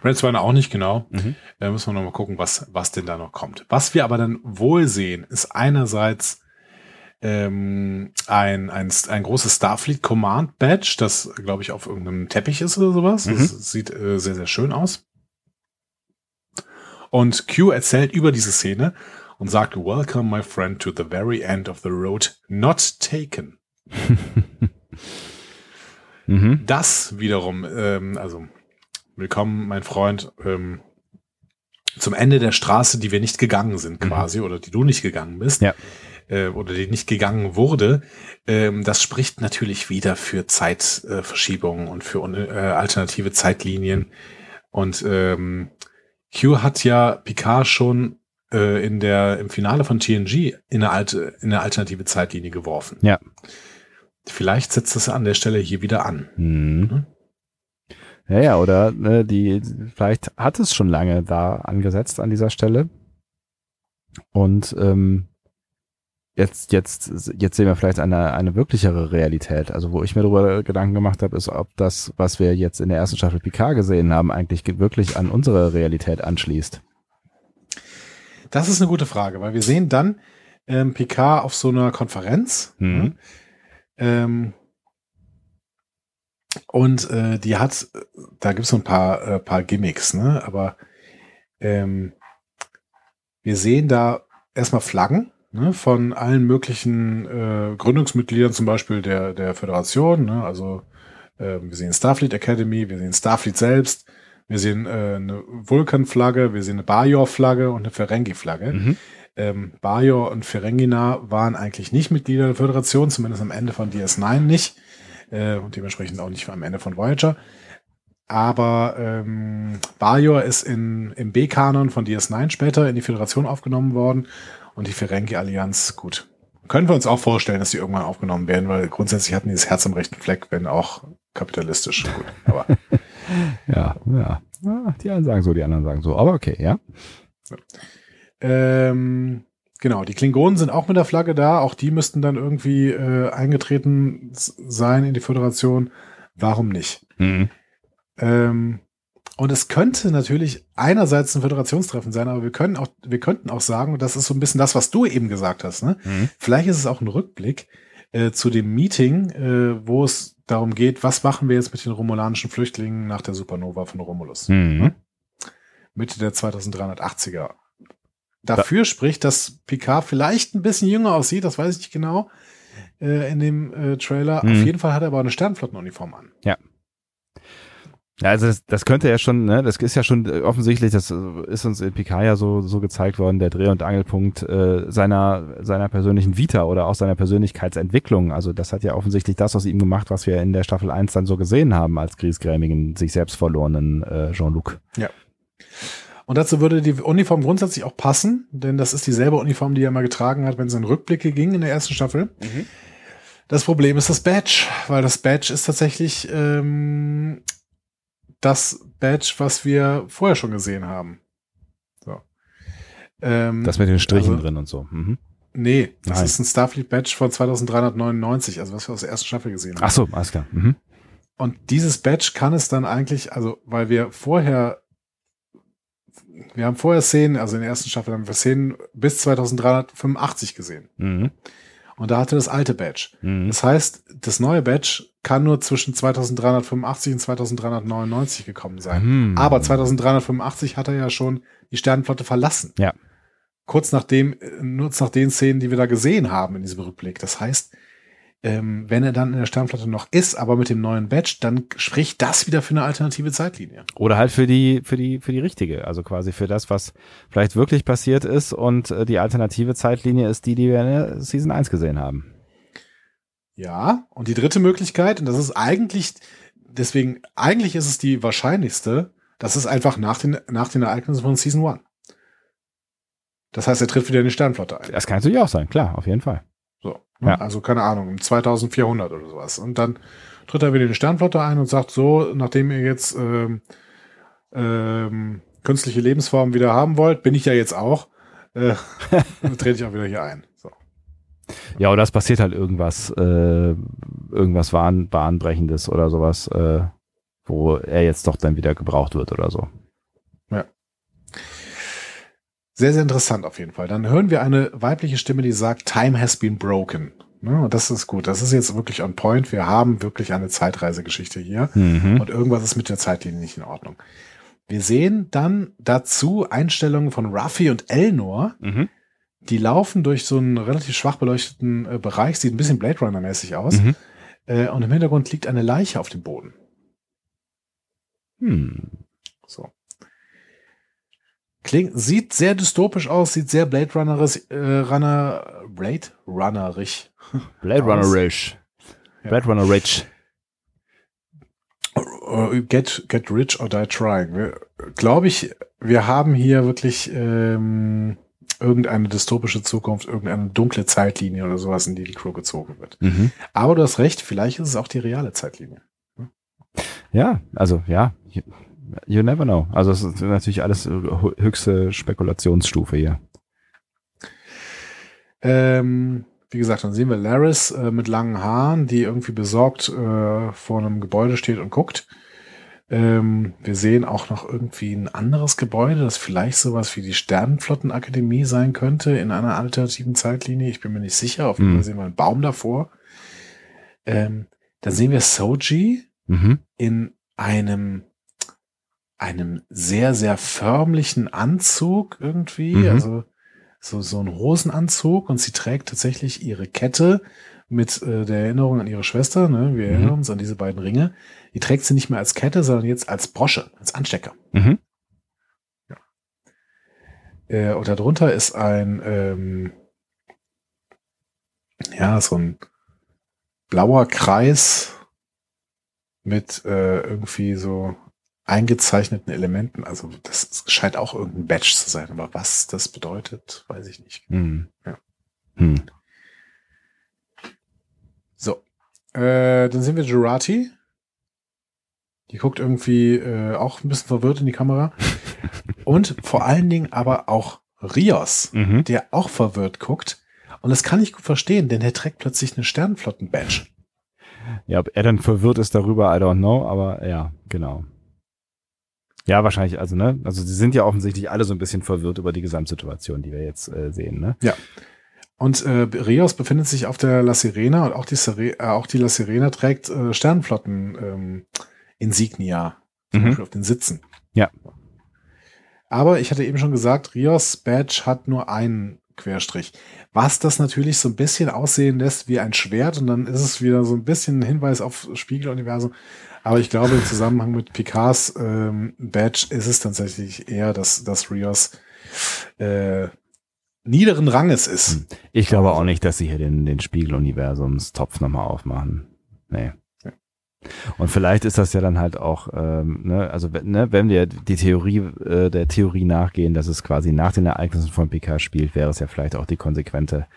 Brad Spiner auch nicht genau. Mhm. Da müssen wir noch mal gucken, was, was denn da noch kommt. Was wir aber dann wohl sehen, ist einerseits ähm, ein, ein, ein großes Starfleet Command Badge, das, glaube ich, auf irgendeinem Teppich ist oder sowas. Mhm. Das sieht äh, sehr, sehr schön aus. Und Q erzählt über diese Szene und sagt, Welcome, my friend, to the very end of the road not taken. [LAUGHS] Mhm. Das wiederum, ähm, also willkommen, mein Freund, ähm, zum Ende der Straße, die wir nicht gegangen sind quasi, oder die du nicht gegangen bist, Ja. Äh, oder die nicht gegangen wurde, ähm, das spricht natürlich wieder für Zeitverschiebungen äh, und für äh, alternative Zeitlinien. Und ähm, Q hat ja Picard schon äh, in der im Finale von TNG in eine alte in eine alternative Zeitlinie geworfen. Ja. Vielleicht setzt das an der Stelle hier wieder an. Mhm. Ja, ja, oder ne, die, vielleicht hat es schon lange da angesetzt an dieser Stelle. Und ähm, jetzt, jetzt, jetzt sehen wir vielleicht eine, eine wirklichere Realität. Also wo ich mir darüber Gedanken gemacht habe, ist, ob das, was wir jetzt in der ersten Staffel Picard gesehen haben, eigentlich ge- wirklich an unsere Realität anschließt. Das ist eine gute Frage, weil wir sehen dann ähm, Picard auf so einer Konferenz. Mhm. ne? Ähm, und äh, die hat, da gibt es so ein paar, äh, paar Gimmicks, ne? Aber ähm, wir sehen da erstmal Flaggen ne? von allen möglichen äh, Gründungsmitgliedern, zum Beispiel der, der Föderation. Ne? Also äh, wir sehen Starfleet Academy, wir sehen Starfleet selbst, wir sehen äh, eine Vulkan-Flagge, wir sehen eine Bajor-Flagge und eine Ferengi-Flagge. Mhm. Ähm, Bajor und Ferengina waren eigentlich nicht Mitglieder der Föderation, zumindest am Ende von DS9 nicht. Äh, und dementsprechend auch nicht am Ende von Voyager. Aber ähm, Bajor ist in, im B-Kanon von DS9 später in die Föderation aufgenommen worden. Und die Ferengi-Allianz, gut. Können wir uns auch vorstellen, dass die irgendwann aufgenommen werden, weil grundsätzlich hatten die das Herz am rechten Fleck, wenn auch kapitalistisch. Gut, aber [LAUGHS] Ja, ja. Die einen sagen so, die anderen sagen so. Aber okay, ja. Ähm, genau, die Klingonen sind auch mit der Flagge da. Auch die müssten dann irgendwie äh, eingetreten sein in die Föderation. Warum nicht? Mhm. Ähm, und es könnte natürlich einerseits ein Föderationstreffen sein, aber wir können auch, wir könnten auch sagen, und das ist so ein bisschen das, was du eben gesagt hast, ne? Mhm. Vielleicht ist es auch ein Rückblick äh, zu dem Meeting, äh, wo es darum geht, was machen wir jetzt mit den romulanischen Flüchtlingen nach der Supernova von Romulus? Mhm. Mitte der 2380er. Dafür spricht, dass Picard vielleicht ein bisschen jünger aussieht, das weiß ich nicht genau, äh, in dem äh, Trailer. Mhm. Auf jeden Fall hat er aber eine Sternflottenuniform an. Ja, also das, das könnte ja schon, ne, das ist ja schon äh, offensichtlich, das äh, ist uns in Picard ja so, so gezeigt worden, der Dreh- und Angelpunkt äh, seiner, seiner persönlichen Vita oder auch seiner Persönlichkeitsentwicklung. Also das hat ja offensichtlich das aus ihm gemacht, was wir in der Staffel 1 dann so gesehen haben, als griesgrämigen, sich selbst verlorenen äh, Jean-Luc. Und dazu würde die Uniform grundsätzlich auch passen, denn das ist dieselbe Uniform, die er mal getragen hat, wenn es in Rückblicke ging in der ersten Staffel. Das Problem ist das Badge, weil das Badge ist tatsächlich ähm, das Badge, was wir vorher schon gesehen haben. So. Ähm, Das mit den Strichen also- drin und so. Mhm. Nee, das Nein. ist ein Starfleet-Badge von 2399, also was wir aus der ersten Staffel gesehen haben. Ach so, alles klar. Mhm. Und dieses Badge kann es dann eigentlich, also weil wir vorher, wir haben vorher Szenen, also in der ersten Staffel haben wir Szenen bis 2385 gesehen. Mhm. Und da hatte das alte Badge. Mhm. Das heißt, das neue Badge kann nur zwischen 2385 und 2399 gekommen sein. Mhm. Aber 2385 hat er ja schon die Sternenflotte verlassen. Ja. Kurz nachdem, äh, nur nach den Szenen, die wir da gesehen haben in diesem Rückblick. Das heißt, ähm, wenn er dann in der Sternenflotte noch ist, aber mit dem neuen Badge, dann spricht das wieder für eine alternative Zeitlinie. Oder halt für die, für die, für die richtige, also quasi für das, was vielleicht wirklich passiert ist und äh, die alternative Zeitlinie ist die, die wir in der Season 1 gesehen haben. Ja, und die dritte Möglichkeit, und das ist eigentlich, deswegen, eigentlich ist es die wahrscheinlichste, das ist einfach nach den, nach den Ereignissen von Season 1. Das heißt, er tritt wieder in die Sternenflotte ein. Das kann natürlich auch sein, klar, auf jeden Fall. So. ne? Ja. Also keine Ahnung, im 2400 oder sowas. Und dann tritt er wieder in die Sternflotte ein und sagt so, nachdem ihr jetzt ähm, ähm, künstliche Lebensformen wieder haben wollt, bin ich ja jetzt auch, äh, [LAUGHS] trete ich auch wieder hier ein. So. Ja, oder es passiert halt irgendwas, äh, irgendwas Bahn, Bahnbrechendes oder sowas, äh, wo er jetzt doch dann wieder gebraucht wird oder so. Sehr, sehr interessant auf jeden Fall. Dann hören wir eine weibliche Stimme, die sagt, Time has been broken. Ne, und das ist gut. Das ist jetzt wirklich on point. Wir haben wirklich eine Zeitreisegeschichte hier. Mhm. Und irgendwas ist mit der Zeitlinie nicht in Ordnung. Wir sehen dann dazu Einstellungen von Ruffy und Elnor. Mhm. Die laufen durch so einen relativ schwach beleuchteten äh, Bereich. Sieht ein bisschen Blade Runner-mäßig aus. Mhm. Äh, und im Hintergrund liegt eine Leiche auf dem Boden. Hm. So. Klingt, sieht sehr dystopisch aus, sieht sehr Blade Runnerig, äh, Runner, Blade Runnerig. Blade Aus. Runner Rich. Ja. Blade Runner Rich. Äh, Get, get rich or die trying. Glaube ich, wir haben hier wirklich ähm, irgendeine dystopische Zukunft, irgendeine dunkle Zeitlinie oder sowas, in die die Crew gezogen wird. Mhm. Aber du hast recht, vielleicht ist es auch die reale Zeitlinie. Ja, also ja, you, never know. Also es ist natürlich alles hö- höchste Spekulationsstufe hier. Ähm, wie gesagt, dann sehen wir Laris äh, mit langen Haaren, die irgendwie besorgt äh, vor einem Gebäude steht und guckt. Ähm, wir sehen auch noch irgendwie ein anderes Gebäude, das vielleicht sowas wie die Sternenflottenakademie sein könnte in einer alternativen Zeitlinie. Ich bin mir nicht sicher. Auf jeden. Fall sehen wir einen Baum davor. Ähm, dann sehen wir Soji Mhm. in einem einem sehr, sehr förmlichen Anzug irgendwie, Mhm. also so, so ein Hosenanzug und sie trägt tatsächlich ihre Kette mit äh, der Erinnerung an ihre Schwester, ne? wir Mhm. erinnern uns an diese beiden Ringe, die trägt sie nicht mehr als Kette, sondern jetzt als Brosche, als Anstecker. Mhm. Äh, und darunter ist ein, ähm, ja, so ein blauer Kreis mit äh, irgendwie so eingezeichneten Elementen. Also das scheint auch irgendein Badge zu sein, aber was das bedeutet, weiß ich nicht. Hm. Ja. Hm. So, äh, dann sehen wir Jurati. Die guckt irgendwie äh, auch ein bisschen verwirrt in die Kamera. [LAUGHS] Und vor allen Dingen aber auch Rios, Mhm. der auch verwirrt guckt. Und das kann ich gut verstehen, denn er trägt plötzlich eine Sternenflotten-Badge. Ja, ob er dann verwirrt ist darüber, I don't know, aber ja, genau. Ja, wahrscheinlich, also, ne? Also, sie sind ja offensichtlich alle so ein bisschen verwirrt über die Gesamtsituation, die wir jetzt äh, sehen, ne? Und äh, Rios befindet sich auf der La Sirena und auch die, Sire äh, auch die La Sirena trägt äh, Sternenflotten ähm, Insignia, zum Mhm. Beispiel auf den Sitzen. Ja. Aber ich hatte eben schon gesagt, Rios Badge hat nur einen Querstrich. Was das natürlich so ein bisschen aussehen lässt wie ein Schwert und dann ist es wieder so ein bisschen ein Hinweis auf Spiegeluniversum. Aber ich glaube, im Zusammenhang mit Picards ähm, Badge ist es tatsächlich eher, dass, dass Rios äh, niederen Ranges ist. Ich glaube auch nicht, dass sie hier den, den Spiegeluniversumstopf nochmal aufmachen. Nee. Ja. Und vielleicht ist das ja dann halt auch, ähm, ne, also wenn- ne, wenn wir die Theorie äh, der Theorie nachgehen, dass es quasi nach den Ereignissen von Picard spielt, wäre es ja vielleicht auch die konsequente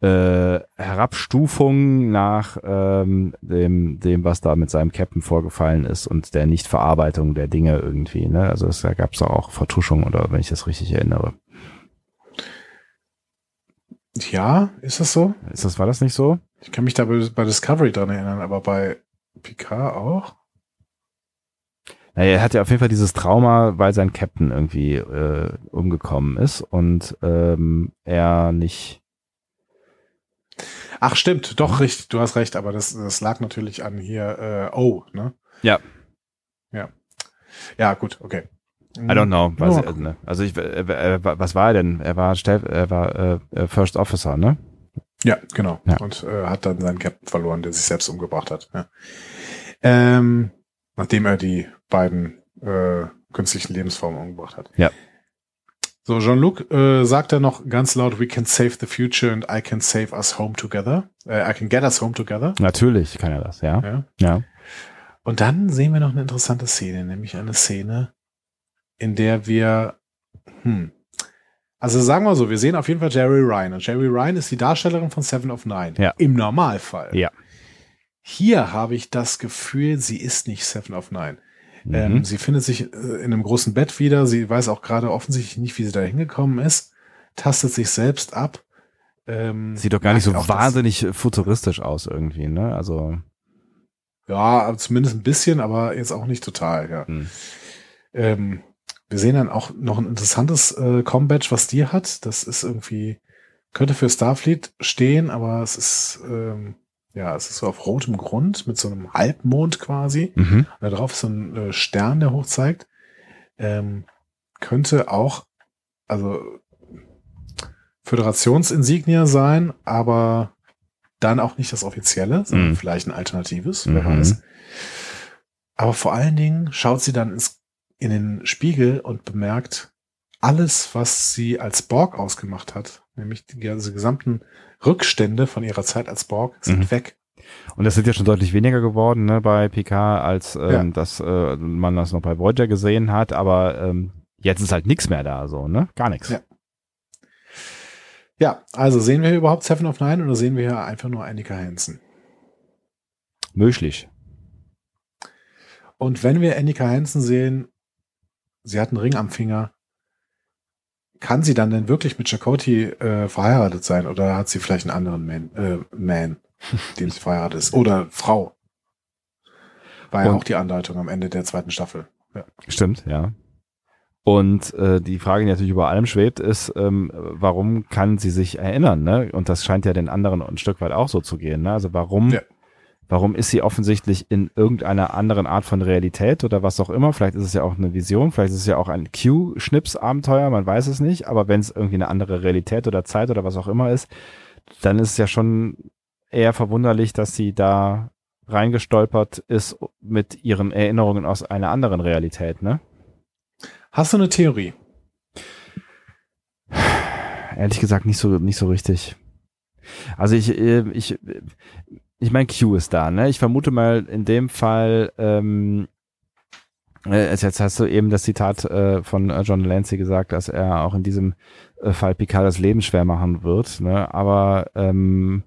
äh, Herabstufung nach ähm, dem, dem, was da mit seinem Captain vorgefallen ist und der Nichtverarbeitung der Dinge irgendwie. Ne? Also es, da gab es auch Vertuschung oder wenn ich das richtig erinnere. Ja, ist das so? Ist das, war das nicht so? Ich kann mich da bei, bei Discovery dran erinnern, aber bei Picard auch? Naja, er hat ja auf jeden Fall dieses Trauma, weil sein Captain irgendwie äh, umgekommen ist und ähm, er nicht. Ach, stimmt, doch, richtig, du hast recht, aber das, das lag natürlich an hier, äh, oh, ne? Ja. Ja. Ja, gut, okay. I don't know. Was, er, ne? Also ich, er, er, was war er denn? Er war er war äh, äh, First Officer, ne? Ja, genau. Ja. Und äh, hat dann seinen Captain verloren, der sich selbst umgebracht hat. Ja. Ähm, nachdem er die beiden äh, künstlichen Lebensformen umgebracht hat. Ja. So, Jean-Luc äh, sagt dann noch ganz laut, we can save the future and I can save us home together. Äh, I can get us home together. Natürlich kann er das, ja. Ja. Ja. Und dann sehen wir noch eine interessante Szene, nämlich eine Szene, in der wir, hm, also sagen wir so, wir sehen auf jeden Fall Jerry Ryan. Und Jerry Ryan ist die Darstellerin von Seven of Nine. Ja. Im Normalfall. Ja. Hier habe ich das Gefühl, sie ist nicht Seven of Nine. Ähm, Mhm. sie findet sich äh, in einem großen Bett wieder. Sie weiß auch gerade offensichtlich nicht, wie sie da hingekommen ist. tastet sich selbst ab. Ähm, Sieht doch gar nicht so wahnsinnig futuristisch aus irgendwie, ne? Also, Ja, zumindest ein bisschen, aber jetzt auch nicht total, ja. Hm. Ähm, wir sehen dann auch noch ein interessantes äh, Com-Badge, was die hat. Das ist irgendwie, könnte für Starfleet stehen, aber es ist, ähm, ja, es ist so auf rotem Grund mit so einem Halbmond quasi. mhm. Da drauf ist so ein äh, Stern, der hoch zeigt. Ähm, könnte auch, also Föderationsinsignia sein, aber dann auch nicht das offizielle, sondern Mhm. vielleicht ein alternatives, wer Mhm. weiß. Aber vor allen Dingen schaut sie dann ins, in den Spiegel und bemerkt, alles, was sie als Borg ausgemacht hat, nämlich die ganze gesamten Rückstände von ihrer Zeit als Borg, sind Mhm. weg. Und das sind ja schon deutlich weniger geworden, ne, bei PK, als ähm, Ja. dass äh, man das noch bei Voyager gesehen hat, aber ähm, jetzt ist halt nichts mehr da, so, ne? Gar nichts. Ja. Ja, also sehen wir hier überhaupt Seven of Nine oder sehen wir hier einfach nur Annika Hansen? Möglich. Und wenn wir Annika Hansen sehen, sie hat einen Ring am Finger, kann sie dann denn wirklich mit Chakoti äh, verheiratet sein oder hat sie vielleicht einen anderen Man, äh, Man dem sie verheiratet ist? Oder Frau? War ja auch die Andeutung am Ende der zweiten Staffel. Stimmt, ja. Und äh, die Frage, die natürlich über allem schwebt, ist, ähm, warum kann sie sich erinnern? Ne? Und das scheint ja den anderen ein Stück weit auch so zu gehen. Ne? Also warum, Ja. Warum ist sie offensichtlich in irgendeiner anderen Art von Realität oder was auch immer? Vielleicht ist es ja auch eine Vision, vielleicht ist es ja auch ein Q-Schnips-Abenteuer, man weiß es nicht. Aber wenn es irgendwie eine andere Realität oder Zeit oder was auch immer ist, dann ist es ja schon eher verwunderlich, dass sie da reingestolpert ist mit ihren Erinnerungen aus einer anderen Realität, ne? Hast du eine Theorie? Ehrlich gesagt nicht so nicht so richtig. Also ich äh, ich ich meine Q ist da, ne? Ich vermute mal in dem Fall ähm, äh, jetzt hast du eben das Zitat äh, von äh, John Lancy gesagt, dass er auch in diesem äh, Fall Picard das Leben schwer machen wird, ne? Aber ähm,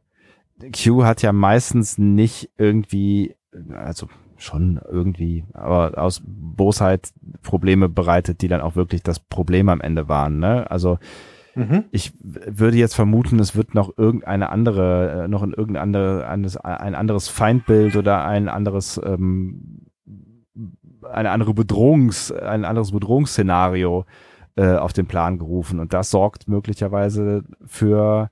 Q hat ja meistens nicht irgendwie, also schon irgendwie, aber aus Bosheit Probleme bereitet, die dann auch wirklich das Problem am Ende waren, ne? Also Mhm. ich würde jetzt vermuten, es wird noch irgendeine andere, äh, noch in irgendein andere, anderes, ein anderes Feindbild oder ein anderes, ähm, eine andere Bedrohungs, ein anderes Bedrohungsszenario äh, auf den Plan gerufen und das sorgt möglicherweise für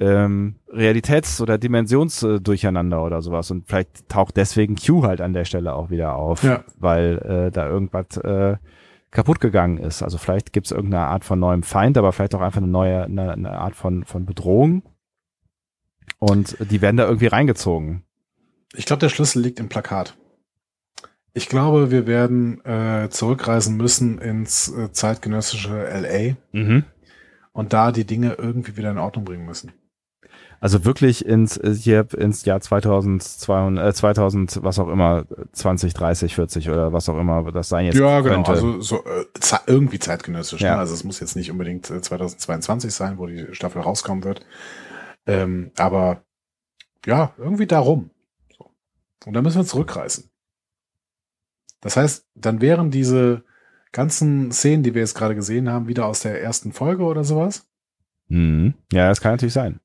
ähm, Realitäts- oder Dimensionsdurcheinander oder sowas und vielleicht taucht deswegen Q halt an der Stelle auch wieder auf, Ja. weil äh, da irgendwas äh, kaputt gegangen ist. Also vielleicht gibt es irgendeine Art von neuem Feind, aber vielleicht auch einfach eine neue, eine, eine Art von, von Bedrohung. Und die werden da irgendwie reingezogen. Ich glaube, der Schlüssel liegt im Plakat. Ich glaube, wir werden äh, zurückreisen müssen ins äh, zeitgenössische LA Mhm. und da die Dinge irgendwie wieder in Ordnung bringen müssen. Also wirklich ins, äh, hier ins Jahr 2200, äh, 2000, was auch immer, 20, 30, 40 oder was auch immer das sein jetzt ja, genau. könnte. Also so äh, irgendwie zeitgenössisch. Ja. Ne? Also es muss jetzt nicht unbedingt äh, 2022 sein, wo die Staffel rauskommen wird. Ähm, aber ja, irgendwie darum. So. Und dann müssen wir zurückreisen. Das heißt, dann wären diese ganzen Szenen, die wir jetzt gerade gesehen haben, wieder aus der ersten Folge oder sowas. mhm. Ja, das kann natürlich sein.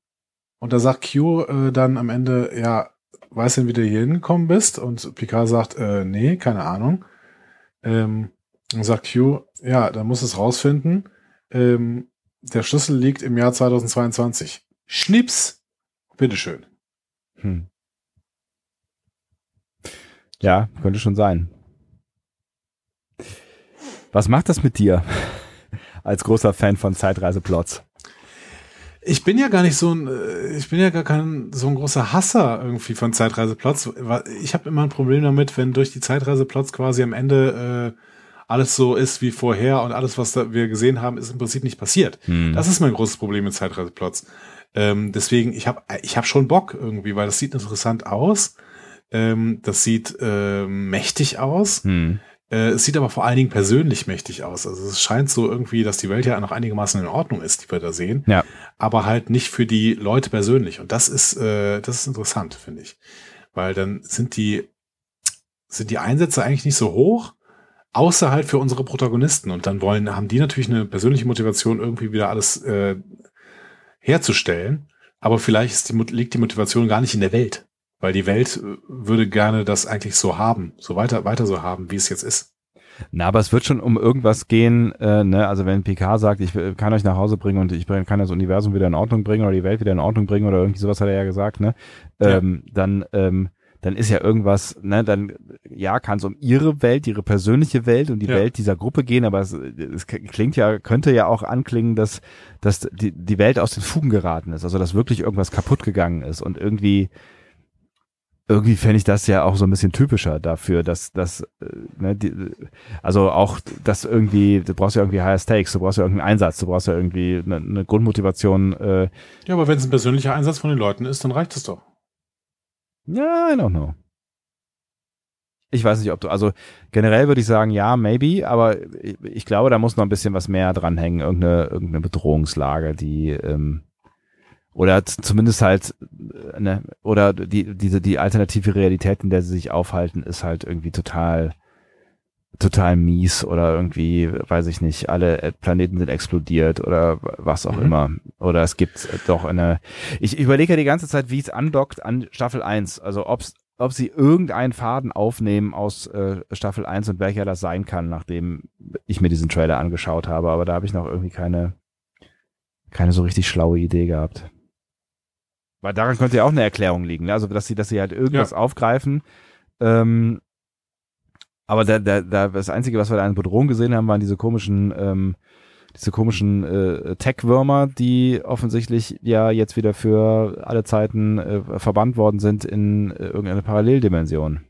Und da sagt Q äh, dann am Ende, ja, weißt du denn, wie du hier hingekommen bist? Und Picard sagt, äh, nee, keine Ahnung. Ähm, und sagt Q, ja, dann muss es rausfinden. Ähm, der Schlüssel liegt im Jahr 2022. Schnips. Bitteschön. Hm. Ja, könnte schon sein. Was macht das mit dir [LAUGHS] als großer Fan von Zeitreiseplots? Ich bin ja gar nicht so ein, äh, ich bin ja gar kein so ein großer Hasser irgendwie von Zeitreiseplots. Ich habe immer ein Problem damit, wenn durch die Zeitreiseplots quasi am Ende äh, alles so ist wie vorher und alles, was wir gesehen haben, ist im Prinzip nicht passiert. Hm. Das ist mein großes Problem mit Zeitreiseplots. Ähm, deswegen, ich habe ich hab schon Bock irgendwie, weil das sieht interessant aus. Ähm, das sieht ähm, mächtig aus. Hm. Äh, es sieht aber vor allen Dingen persönlich mächtig aus. Also es scheint so irgendwie, dass die Welt ja noch einigermaßen in Ordnung ist, die wir da sehen. Ja. Aber halt nicht für die Leute persönlich. Und das ist, äh, das ist interessant, finde ich. Weil dann sind die, sind die Einsätze eigentlich nicht so hoch, außer halt für unsere Protagonisten. Und dann wollen, haben die natürlich eine persönliche Motivation, irgendwie wieder alles äh, herzustellen. Aber vielleicht ist die, liegt die Motivation gar nicht in der Welt. Weil die Welt äh, würde gerne das eigentlich so haben, so weiter, weiter so haben, wie es jetzt ist. Na, aber es wird schon um irgendwas gehen, äh, ne? Also wenn PK sagt, ich kann euch nach Hause bringen und ich kann das Universum wieder in Ordnung bringen oder die Welt wieder in Ordnung bringen oder irgendwie sowas hat er ja gesagt, ne? Ähm, ja. Dann, ähm, dann ist ja irgendwas, ne, dann ja, kann es um ihre Welt, ihre persönliche Welt und die ja. Welt dieser Gruppe gehen, aber es, es klingt ja, könnte ja auch anklingen, dass, dass die, die Welt aus den Fugen geraten ist, also dass wirklich irgendwas kaputt gegangen ist und irgendwie irgendwie fände ich das ja auch so ein bisschen typischer dafür, dass dass äh, ne, die, also auch das irgendwie, du brauchst ja irgendwie Higher Stakes, du brauchst ja irgendeinen Einsatz, du brauchst ja irgendwie eine, eine Grundmotivation. Äh, ja, aber wenn es ein persönlicher Einsatz von den Leuten ist, dann reicht es doch. Ja, I don't know. Ich weiß nicht, ob du, also generell würde ich sagen, ja, maybe, aber ich, ich glaube, da muss noch ein bisschen was mehr dranhängen, irgendeine, irgendeine Bedrohungslage, die, ähm, oder zumindest halt, äh, ne, oder die, diese, die alternative Realität, in der sie sich aufhalten, ist halt irgendwie total, total mies oder irgendwie, weiß ich nicht, alle Planeten sind explodiert oder was auch mhm. immer. Oder es gibt doch eine, ich überlege ja die ganze Zeit, wie es andockt an Staffel 1. Also ob's, ob sie irgendeinen Faden aufnehmen aus äh, Staffel 1 und welcher das sein kann, nachdem ich mir diesen Trailer angeschaut habe. Aber da habe ich noch irgendwie keine, keine so richtig schlaue Idee gehabt. Weil daran könnte ja auch eine Erklärung liegen, ne? also dass sie, dass sie halt irgendwas ja. aufgreifen. Ähm, aber da, da, da, das Einzige, was wir da an Bedrohung gesehen haben, waren diese komischen, ähm, diese komischen äh, Tech-Würmer, die offensichtlich ja jetzt wieder für alle Zeiten äh, verbannt worden sind in äh, irgendeine Paralleldimension.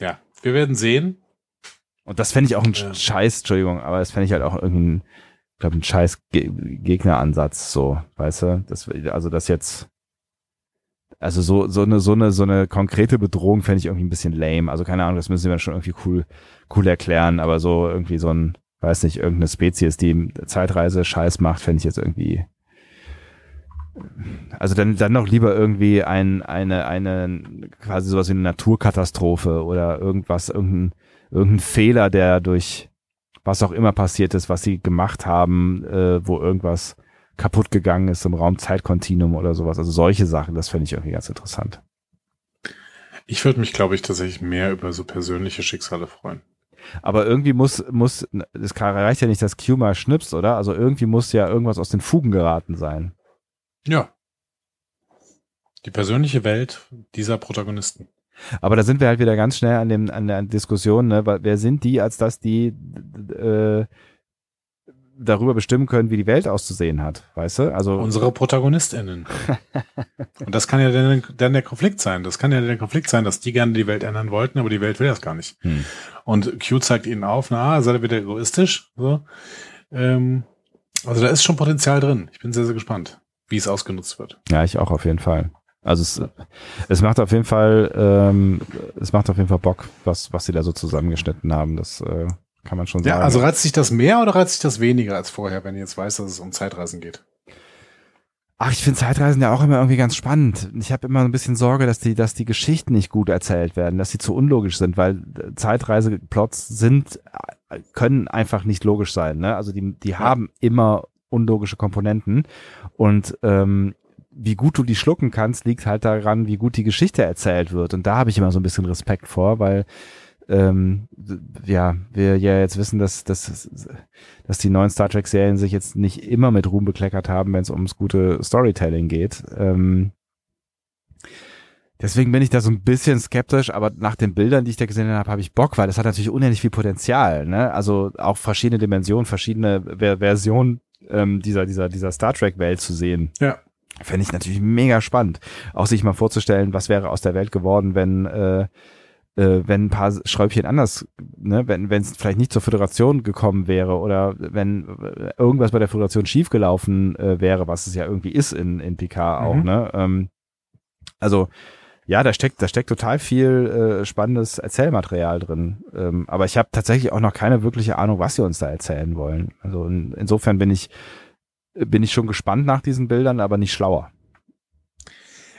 Ja, wir werden sehen. Und das fände ich auch ein ja. Scheiß, Entschuldigung, aber das fände ich halt auch irgendwie ein glaube, ein scheiß Ge Gegneransatz, so, weißt du? Das, also das jetzt, also so, so eine, so eine, so eine konkrete Bedrohung fände ich irgendwie ein bisschen lame. Also keine Ahnung, das müssen wir schon irgendwie cool, cool erklären, aber so irgendwie so ein, weiß nicht, irgendeine Spezies, die Zeitreise Scheiß macht, fände ich jetzt irgendwie, also dann, dann noch lieber irgendwie ein, eine, eine, quasi sowas wie eine Naturkatastrophe oder irgendwas, irgendein, irgendein Fehler, der durch, was auch immer passiert ist, was sie gemacht haben, äh, wo irgendwas kaputt gegangen ist im Raum-Zeitkontinuum oder sowas. Also solche Sachen, das fände ich irgendwie ganz interessant. Ich würde mich, glaube ich, tatsächlich mehr über so persönliche Schicksale freuen. Aber irgendwie muss, muss, es reicht ja nicht, dass Q mal schnipst, oder? Also irgendwie muss ja irgendwas aus den Fugen geraten sein. Ja. Die persönliche Welt dieser Protagonisten. Aber da sind wir halt wieder ganz schnell an dem an der Diskussion, ne? Weil wer sind die, als dass die äh, darüber bestimmen können, wie die Welt auszusehen hat, weißt du? Also unsere ProtagonistInnen. [LAUGHS] Und das kann ja dann, dann der Konflikt sein. Das kann ja der Konflikt sein, dass die gerne die Welt ändern wollten, aber die Welt will das gar nicht. Hm. Und Q zeigt ihnen auf, na, seid ihr wieder egoistisch? So. Ähm, also da ist schon Potenzial drin. Ich bin sehr, sehr gespannt, wie es ausgenutzt wird. Ja, ich auch auf jeden Fall. Also es, es macht auf jeden Fall, ähm, es macht auf jeden Fall Bock, was, was sie da so zusammengeschnitten haben. Das äh, kann man schon sagen. Ja, also reizt sich das mehr oder reizt sich das weniger als vorher, wenn ihr jetzt weiß, dass es um Zeitreisen geht? Ach, ich finde Zeitreisen ja auch immer irgendwie ganz spannend. Ich habe immer ein bisschen Sorge, dass die, dass die Geschichten nicht gut erzählt werden, dass sie zu unlogisch sind, weil Zeitreiseplots sind, können einfach nicht logisch sein. Ne? Also die, die haben immer unlogische Komponenten und ähm, wie gut du die schlucken kannst, liegt halt daran, wie gut die Geschichte erzählt wird. Und da habe ich immer so ein bisschen Respekt vor, weil ähm, ja, wir ja jetzt wissen, dass, dass, dass die neuen Star Trek-Serien sich jetzt nicht immer mit Ruhm bekleckert haben, wenn es ums gute Storytelling geht. Ähm, deswegen bin ich da so ein bisschen skeptisch, aber nach den Bildern, die ich da gesehen habe, habe ich Bock, weil das hat natürlich unendlich viel Potenzial. Ne? Also auch verschiedene Dimensionen, verschiedene Ver Versionen ähm, dieser, dieser, dieser Star Trek-Welt zu sehen. Ja. Fände ich natürlich mega spannend. Auch sich mal vorzustellen, was wäre aus der Welt geworden, wenn, äh, äh, wenn ein paar Schräubchen anders, ne, wenn wenn es vielleicht nicht zur Föderation gekommen wäre oder wenn irgendwas bei der Föderation schiefgelaufen äh, wäre, was es ja irgendwie ist in, in PK auch, mhm. ne? Ähm, also ja, da steckt, da steckt total viel äh, spannendes Erzählmaterial drin. Ähm, aber ich habe tatsächlich auch noch keine wirkliche Ahnung, was sie uns da erzählen wollen. Also in, insofern bin ich bin ich schon gespannt nach diesen Bildern, aber nicht schlauer.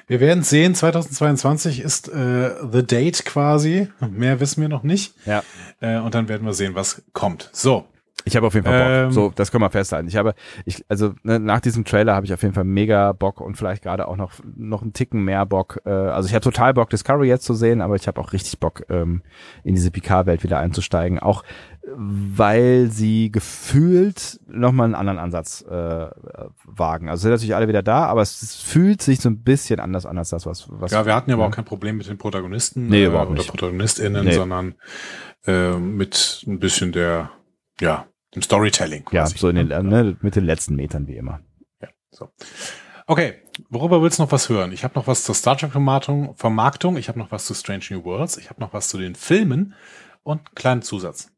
Wir werden sehen, 2022 ist äh, The Date quasi. Mehr wissen wir noch nicht. Ja. Äh, und dann werden wir sehen, was kommt. So. Ich habe auf jeden Fall Bock. Ähm, so, das können wir festhalten. Ich habe, ich, also ne, nach diesem Trailer habe ich auf jeden Fall mega Bock und vielleicht gerade auch noch noch einen Ticken mehr Bock. Äh, also ich habe total Bock, Discovery jetzt zu sehen, aber ich habe auch richtig Bock, ähm, in diese Picard-Welt wieder einzusteigen. Auch weil sie gefühlt nochmal einen anderen Ansatz äh, wagen. Also sind natürlich alle wieder da, aber es, fühlt sich so ein bisschen anders an als das, was, was Ja, wir hatten ja aber auch kein Problem mit den Protagonisten Nee, äh, oder nicht. ProtagonistInnen, Nee. sondern äh, mit ein bisschen der, ja, dem Storytelling ja, quasi. so in den, ne, mit den letzten Metern wie immer. Ja, so. Okay, worüber willst du noch was hören? Ich habe noch was zur Star Trek Vermarktung, Vermarktung, ich habe noch was zu Strange New Worlds, ich habe noch was zu den Filmen und einen kleinen Zusatz.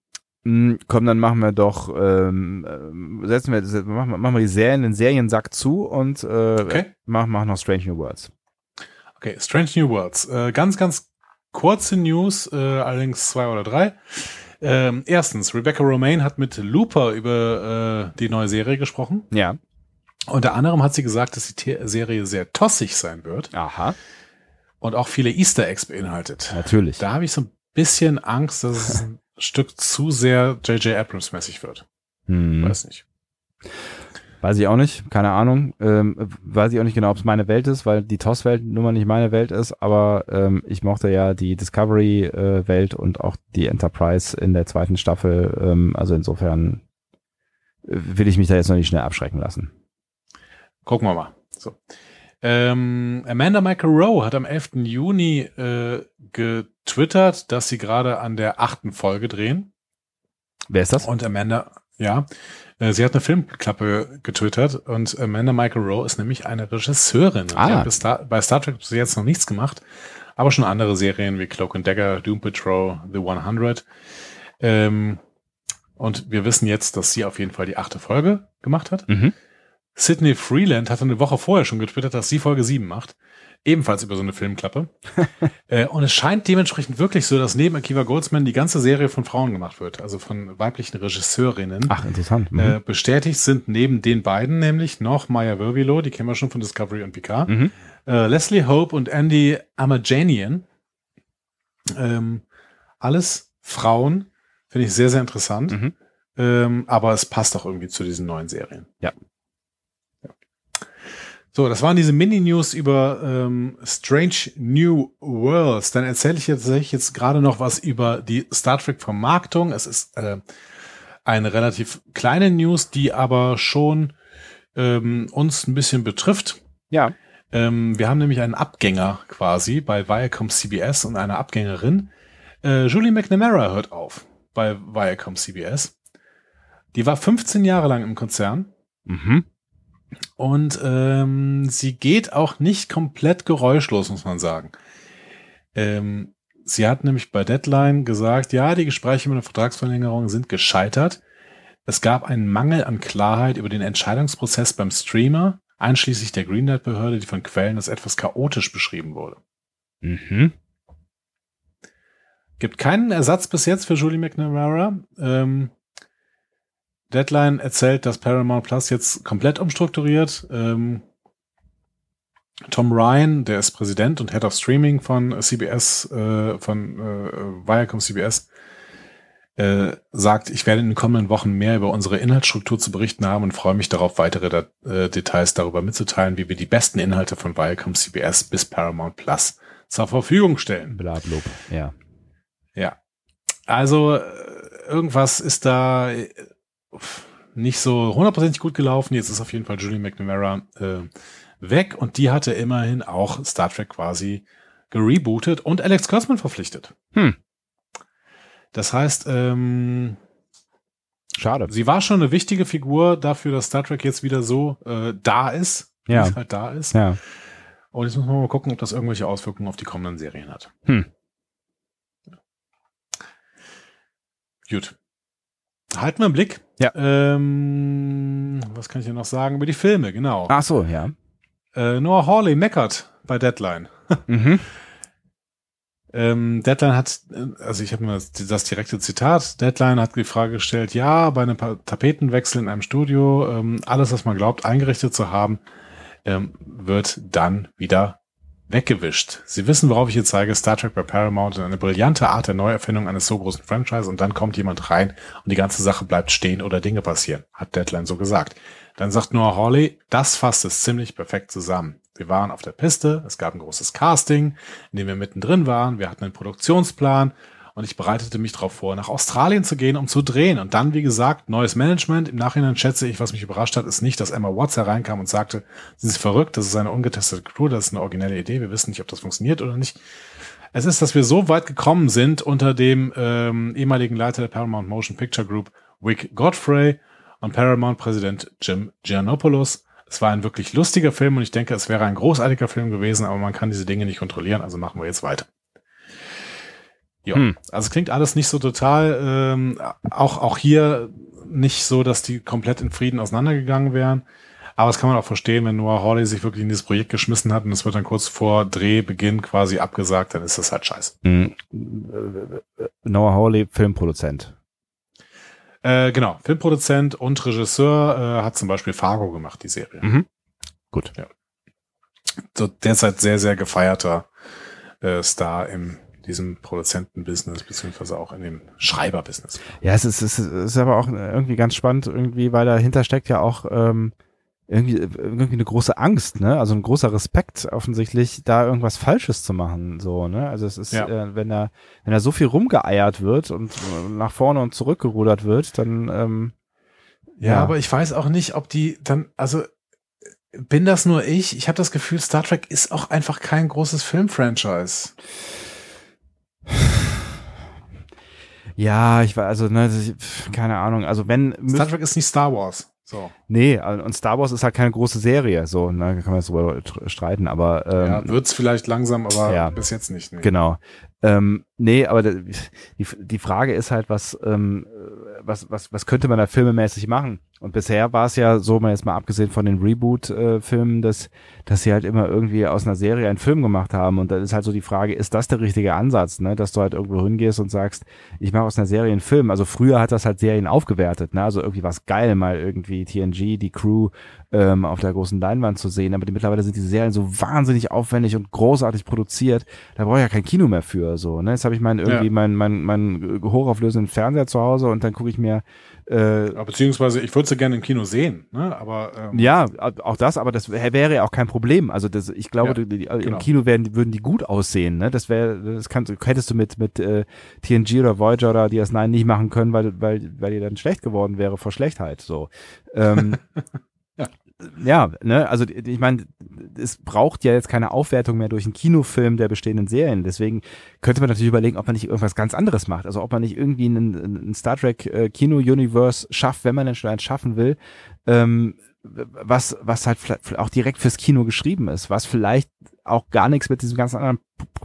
Hm, Komm, dann machen wir doch, ähm, ähm, setzen wir, machen wir, machen wir die Serien, den Seriensack zu und äh, Okay. machen mach noch Strange New Worlds. Okay, Strange New Worlds. Äh, ganz, ganz kurze News, äh, allerdings zwei oder drei. Ähm, erstens, Rebecca Romaine hat mit Looper über äh, die neue Serie gesprochen. Ja. Unter anderem hat sie gesagt, dass die The Serie sehr tossig sein wird Aha. und auch viele Easter Eggs beinhaltet. Natürlich. Da habe ich so ein bisschen Angst, dass es ein [LAUGHS] Stück zu sehr J.J. Abrams-mäßig wird. Hm. Weiß nicht. Weiß ich auch nicht, keine Ahnung. Ähm, weiß ich auch nicht genau, ob es meine Welt ist, weil die TOS-Welt nun mal nicht meine Welt ist, aber ähm, ich mochte ja die Discovery-Welt und auch die Enterprise in der zweiten Staffel. Ähm, also insofern äh, will ich mich da jetzt noch nicht schnell abschrecken lassen. Gucken wir mal. So. Ähm, Amanda Michael Rowe hat am 11. Juni äh, getwittert, dass sie gerade an der achten Folge drehen. Wer ist das? Und Amanda, ja, äh, sie hat eine Filmklappe getwittert und Amanda Michael Rowe ist nämlich eine Regisseurin. Ah. Die hat bis Star, bei Star Trek bis jetzt noch nichts gemacht, aber schon andere Serien wie Cloak and Dagger, Doom Patrol, The 100. Ähm, und wir wissen jetzt, dass sie auf jeden Fall die achte Folge gemacht hat. Mhm. Sydney Freeland hatte eine Woche vorher schon getwittert, dass sie Folge 7 macht. Ebenfalls über so eine Filmklappe. [LAUGHS] äh, und es scheint dementsprechend wirklich so, dass neben Akiva Goldsman die ganze Serie von Frauen gemacht wird, also von weiblichen Regisseurinnen. Ach, interessant. Mhm. Äh, bestätigt sind neben den beiden nämlich noch Maya Vervilo, die kennen wir schon von Discovery und Picard, Mhm. äh, Leslie Hope und Andy Amajanian. Ähm, alles Frauen, finde ich sehr, sehr interessant. Mhm. Ähm, aber es passt auch irgendwie zu diesen neuen Serien. Ja. So, das waren diese Mini-News über ähm, Strange New Worlds. Dann erzähle ich jetzt, tatsächlich jetzt gerade noch was über die Star Trek-Vermarktung. Es ist äh, eine relativ kleine News, die aber schon ähm, uns ein bisschen betrifft. Ja. Ähm, wir haben nämlich einen Abgänger quasi bei Viacom CBS und eine Abgängerin. Äh, Julie McNamara hört auf bei Viacom CBS. Die war 15 Jahre lang im Konzern Mhm. Und ähm, sie geht auch nicht komplett geräuschlos, muss man sagen. Ähm, sie hat nämlich bei Deadline gesagt, ja, die Gespräche über eine Vertragsverlängerung sind gescheitert. Es gab einen Mangel an Klarheit über den Entscheidungsprozess beim Streamer, einschließlich der Greenlight-Behörde, die von Quellen als etwas chaotisch beschrieben wurde. Mhm. Gibt keinen Ersatz bis jetzt für Julie McNamara. Ähm, Deadline erzählt, dass Paramount Plus jetzt komplett umstrukturiert. Ähm, Tom Ryan, der ist Präsident und Head of Streaming von CBS, äh, von äh, Viacom CBS, äh, sagt, ich werde in den kommenden Wochen mehr über unsere Inhaltsstruktur zu berichten haben und freue mich darauf, weitere Da- äh, Details darüber mitzuteilen, wie wir die besten Inhalte von Viacom CBS bis Paramount Plus zur Verfügung stellen. Blablub. Ja. Ja. Also äh, irgendwas ist da äh, nicht so hundertprozentig gut gelaufen. Jetzt ist auf jeden Fall Julie McNamara äh, weg und die hatte immerhin auch Star Trek quasi gerebootet und Alex Kurtzman verpflichtet. Hm. Das heißt, ähm, Schade. sie war schon eine wichtige Figur dafür, dass Star Trek jetzt wieder so äh, da ist, wie Ja. es halt da ist. Ja. Und jetzt muss man mal gucken, ob das irgendwelche Auswirkungen auf die kommenden Serien hat. Hm. Gut. Halten wir einen Blick. Ja. Ähm, was kann ich hier noch sagen über die Filme? Genau. Ach so, ja. Äh, Noah Hawley meckert bei Deadline. [LAUGHS] Mhm. Ähm, Deadline hat, äh, also ich habe mal das, das direkte Zitat. Deadline hat die Frage gestellt, ja, bei einem Tapetenwechsel in einem Studio, ähm, alles, was man glaubt, eingerichtet zu haben, ähm, wird dann wieder weggewischt. Sie wissen, worauf ich hier zeige. Star Trek bei Paramount eine brillante Art der Neuerfindung eines so großen Franchise und dann kommt jemand rein und die ganze Sache bleibt stehen oder Dinge passieren, hat Deadline so gesagt. Dann sagt Noah Hawley, das fasst es ziemlich perfekt zusammen. Wir waren auf der Piste, es gab ein großes Casting, in dem wir mittendrin waren, wir hatten einen Produktionsplan und ich bereitete mich darauf vor, nach Australien zu gehen, um zu drehen. Und dann, wie gesagt, neues Management. Im Nachhinein schätze ich, was mich überrascht hat, ist nicht, dass Emma Watts hereinkam und sagte, sie ist verrückt, das ist eine ungetestete Crew, das ist eine originelle Idee, wir wissen nicht, ob das funktioniert oder nicht. Es ist, dass wir so weit gekommen sind unter dem ähm, ehemaligen Leiter der Paramount Motion Picture Group, Wick Godfrey, und Paramount-Präsident Jim Giannopoulos. Es war ein wirklich lustiger Film und ich denke, es wäre ein großartiger Film gewesen, aber man kann diese Dinge nicht kontrollieren, also machen wir jetzt weiter. Ja, hm. also klingt alles nicht so total, ähm, auch, auch hier nicht so, dass die komplett in Frieden auseinandergegangen wären. Aber das kann man auch verstehen, wenn Noah Hawley sich wirklich in dieses Projekt geschmissen hat und es wird dann kurz vor Drehbeginn quasi abgesagt, dann ist das halt scheiße. Hm. Noah Hawley, Filmproduzent. Äh, genau, Filmproduzent und Regisseur äh, hat zum Beispiel Fargo gemacht, die Serie. Mhm. Gut. Ja. So derzeit sehr, sehr gefeierter äh, Star im diesem Produzentenbusiness, beziehungsweise auch in dem Schreiberbusiness. Ja, es ist, es ist aber auch irgendwie ganz spannend, irgendwie, weil dahinter steckt ja auch ähm, irgendwie, irgendwie eine große Angst, ne? Also ein großer Respekt offensichtlich, da irgendwas Falsches zu machen, so, ne? Also es ist, ja. äh, wenn da, wenn da so viel rumgeeiert wird und nach vorne und zurückgerudert wird, dann ähm, ja, ja, aber ich weiß auch nicht, ob die dann, also bin das nur ich? Ich habe das Gefühl, Star Trek ist auch einfach kein großes Filmfranchise. Ja, ich war also ne, keine Ahnung. Also wenn Star Trek ist nicht Star Wars. So. Nee, und Star Wars ist halt keine große Serie, so, ne, kann man jetzt drüber streiten, aber ähm, ja, wird's vielleicht langsam, aber ja, bis jetzt nicht. Nee. Genau. Ähm, nee, aber die, die Frage ist halt, was, ähm, was, was, was könnte man da filmemäßig machen? Und bisher war es ja so, mal jetzt mal abgesehen von den Reboot-Filmen, äh, dass, dass sie halt immer irgendwie aus einer Serie einen Film gemacht haben. Und dann ist halt so die Frage, ist das der richtige Ansatz, ne? Dass du halt irgendwo hingehst und sagst, ich mache aus einer Serie einen Film. Also früher hat das halt Serien aufgewertet, ne? Also irgendwie was geil, mal irgendwie TNG, die Crew ähm, auf der großen Leinwand zu sehen. Aber die, mittlerweile sind diese Serien so wahnsinnig aufwendig und großartig produziert. Da brauche ich ja kein Kino mehr für. So, ne? Jetzt habe ich meinen irgendwie ja. meinen mein, mein hochauflösenden Fernseher zu Hause und dann gucke ich mir äh, ja, beziehungsweise ich würde sie gerne im Kino sehen, ne? Aber ähm, ja, auch das, aber das wäre ja auch kein Problem. Also das, ich glaube, ja, die, genau. im Kino werden, würden die gut aussehen. Ne? Das wäre, das kannst, hättest du mit mit äh, TNG oder Voyager oder DS9 nicht machen können, weil weil weil die dann schlecht geworden wäre vor Schlechtheit. So. Ähm, [LAUGHS] ja, ne, also ich meine, es braucht ja jetzt keine Aufwertung mehr durch einen Kinofilm der bestehenden Serien. Deswegen könnte man natürlich überlegen, ob man nicht irgendwas ganz anderes macht. Also ob man nicht irgendwie einen, einen Star Trek äh, Kino-Universe schafft, wenn man denn schon eins schaffen will, ähm, was, was halt auch direkt fürs Kino geschrieben ist, was vielleicht auch gar nichts mit diesem ganzen anderen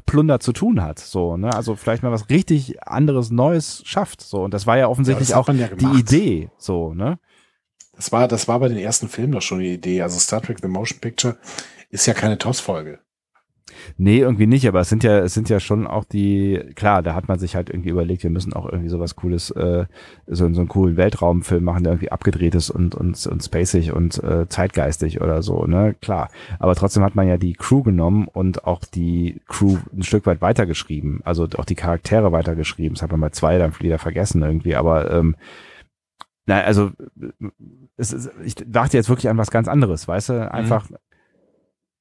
Plunder zu tun hat. So, ne? Also vielleicht mal was richtig anderes, Neues schafft. So. Und das war ja offensichtlich ja, auch ja die Idee. So, ne? Das war, das war bei den ersten Filmen doch schon die Idee. Also Star Trek The Motion Picture ist ja keine TOS-Folge. Nee, irgendwie nicht, aber es sind ja, es sind ja schon auch die, klar, da hat man sich halt irgendwie überlegt, wir müssen auch irgendwie sowas cooles, äh, so, so einen coolen Weltraumfilm machen, der irgendwie abgedreht ist und, und, und spacig und äh, zeitgeistig oder so, ne, klar. Aber trotzdem hat man ja die Crew genommen und auch die Crew ein Stück weit weitergeschrieben, also auch die Charaktere weitergeschrieben. Das hat man bei zwei dann wieder vergessen irgendwie, aber ähm, na, also es ist, ich dachte jetzt wirklich an was ganz anderes, weißt du? Einfach mhm.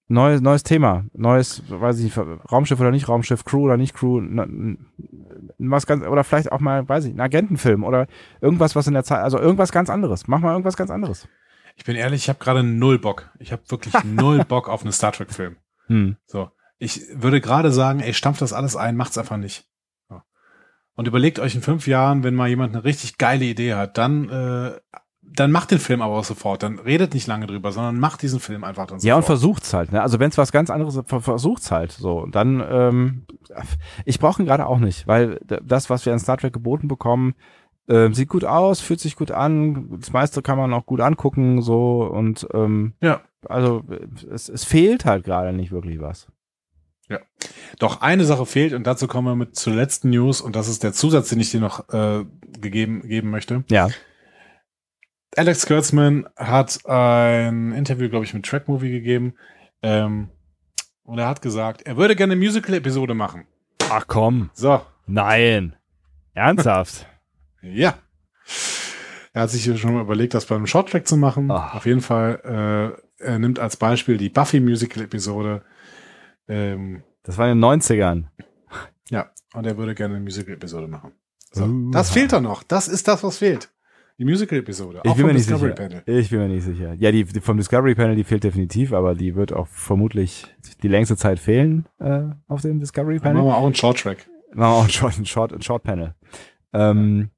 neues, neues Thema, neues, weiß ich nicht, Raumschiff oder nicht Raumschiff, Crew oder nicht Crew, was ganz, oder vielleicht auch mal, weiß ich, ein Agentenfilm oder irgendwas, was in der Zeit, also irgendwas ganz anderes. Mach mal irgendwas ganz anderes. Ich bin ehrlich, ich habe gerade null Bock. Ich habe wirklich [LAUGHS] null Bock auf einen Star Trek Film. Hm. So, ich würde gerade sagen, ey, stampft das alles ein, macht's einfach nicht. Und überlegt euch in fünf Jahren, wenn mal jemand eine richtig geile Idee hat, dann, äh, dann macht den Film aber auch sofort. Dann redet nicht lange drüber, sondern macht diesen Film einfach dann sofort. Ja, und versucht's halt. Ne? Also wenn es was ganz anderes ist, versucht's halt. So, dann, ähm, ich brauche ihn gerade auch nicht, weil das, was wir an Star Trek geboten bekommen, äh, sieht gut aus, fühlt sich gut an, das meiste kann man auch gut angucken, so und ähm, ja. also es, es fehlt halt gerade nicht wirklich was. Ja. Doch eine Sache fehlt und dazu kommen wir mit zur letzten News und das ist der Zusatz, den ich dir noch äh, gegeben geben möchte. Ja. Alex Kurtzman hat ein Interview, glaube ich, mit Track Movie gegeben. Ähm, und er hat gesagt, er würde gerne eine Musical-Episode machen. Ach komm. So, Nein. Ernsthaft? [LAUGHS] ja. Er hat sich schon mal überlegt, das beim Shorttrack zu machen. Ah. Auf jeden Fall, äh, er nimmt als Beispiel die Buffy-Musical-Episode. Ähm, Das war in den 90ern. ja, und er würde gerne eine Musical-Episode machen. So, Uh. das fehlt doch noch. Das ist das, was fehlt. Die Musical-Episode. Ich bin mir nicht Discovery sicher. Panel. Ich bin mir nicht sicher. Ja, die, die vom Discovery Panel, die fehlt definitiv, aber die wird auch vermutlich die längste Zeit fehlen äh, auf dem Discovery Dann Panel. machen wir auch einen Shorttrack. Machen wir auch ein Short, ein Short, ein Short Panel. Ähm,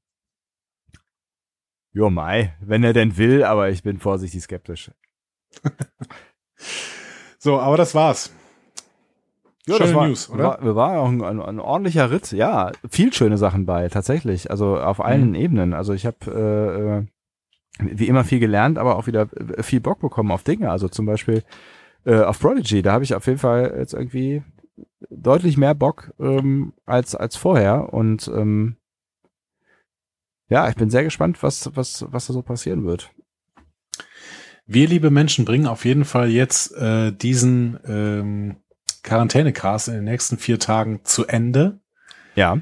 jo, Mai, wenn er denn will, aber ich bin vorsichtig skeptisch. [LAUGHS] So, aber das war's. Schöne das war, News, oder? War, war auch ein, ein, ein ordentlicher Ritt. Ja, viel schöne Sachen bei, tatsächlich. Also auf allen Mhm. Ebenen. Also ich habe äh, äh, wie immer viel gelernt, aber auch wieder äh, viel Bock bekommen auf Dinge. Also zum Beispiel äh, auf Prodigy. Da habe ich auf jeden Fall jetzt irgendwie deutlich mehr Bock ähm, als als vorher. Und ähm, ja, ich bin sehr gespannt, was was was da so passieren wird. Wir, liebe Menschen, bringen auf jeden Fall jetzt äh, diesen ähm, Quarantänecast in den nächsten vier Tagen zu Ende. Ja,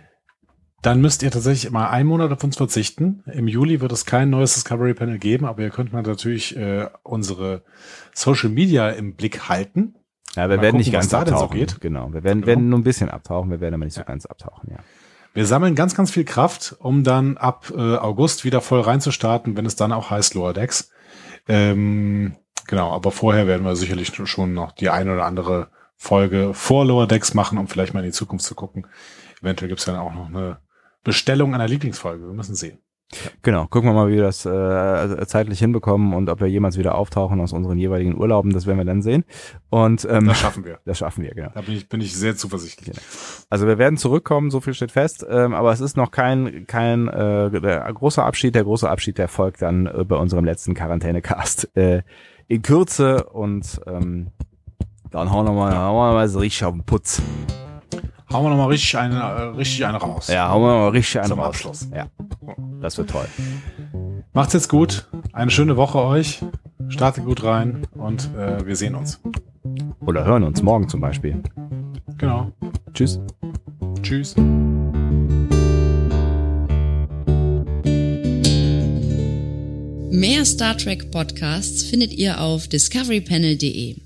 Dann müsst ihr tatsächlich mal einen Monat auf uns verzichten. Im Juli wird es kein neues Discovery Panel geben, aber ihr könnt mal natürlich äh, unsere Social Media im Blick halten. ja wir Mal werden gucken, nicht ganz da denn so abtauchen. geht. Genau, wir werden, Genau. werden nur ein bisschen abtauchen, wir werden aber nicht so ganz abtauchen, ja. Wir sammeln ganz, ganz viel Kraft, um dann ab äh, August wieder voll reinzustarten, wenn es dann auch heißt Lower Decks. Ähm, genau, aber vorher werden wir sicherlich schon noch die eine oder andere Folge vor Lower Decks machen, um vielleicht mal in die Zukunft zu gucken. Eventuell gibt es dann auch noch eine Bestellung einer Lieblingsfolge. Wir müssen sehen. Genau, gucken wir mal, wie wir das äh, zeitlich hinbekommen und ob wir jemals wieder auftauchen aus unseren jeweiligen Urlauben, das werden wir dann sehen. Und ähm, Das schaffen wir. das schaffen wir, genau. Da bin ich, bin ich sehr zuversichtlich. Also wir werden zurückkommen, so viel steht fest, ähm, aber es ist noch kein, kein äh, der großer Abschied, der große Abschied, der folgt dann äh, bei unserem letzten Quarantänecast äh, in Kürze und ähm, dann hauen wir mal, hauen wir mal so richtig auf den Putz. Hauen wir nochmal richtig eine, äh, richtig eine raus. Ja, hauen wir mal richtig einen Zum raus. Abschluss. Ja, das wird toll. Macht's jetzt gut. Eine schöne Woche euch. Startet gut rein und äh, wir sehen uns. Oder hören uns morgen zum Beispiel. Genau. Tschüss. Tschüss. Mehr Star Trek Podcasts findet ihr auf discoverypanel.de.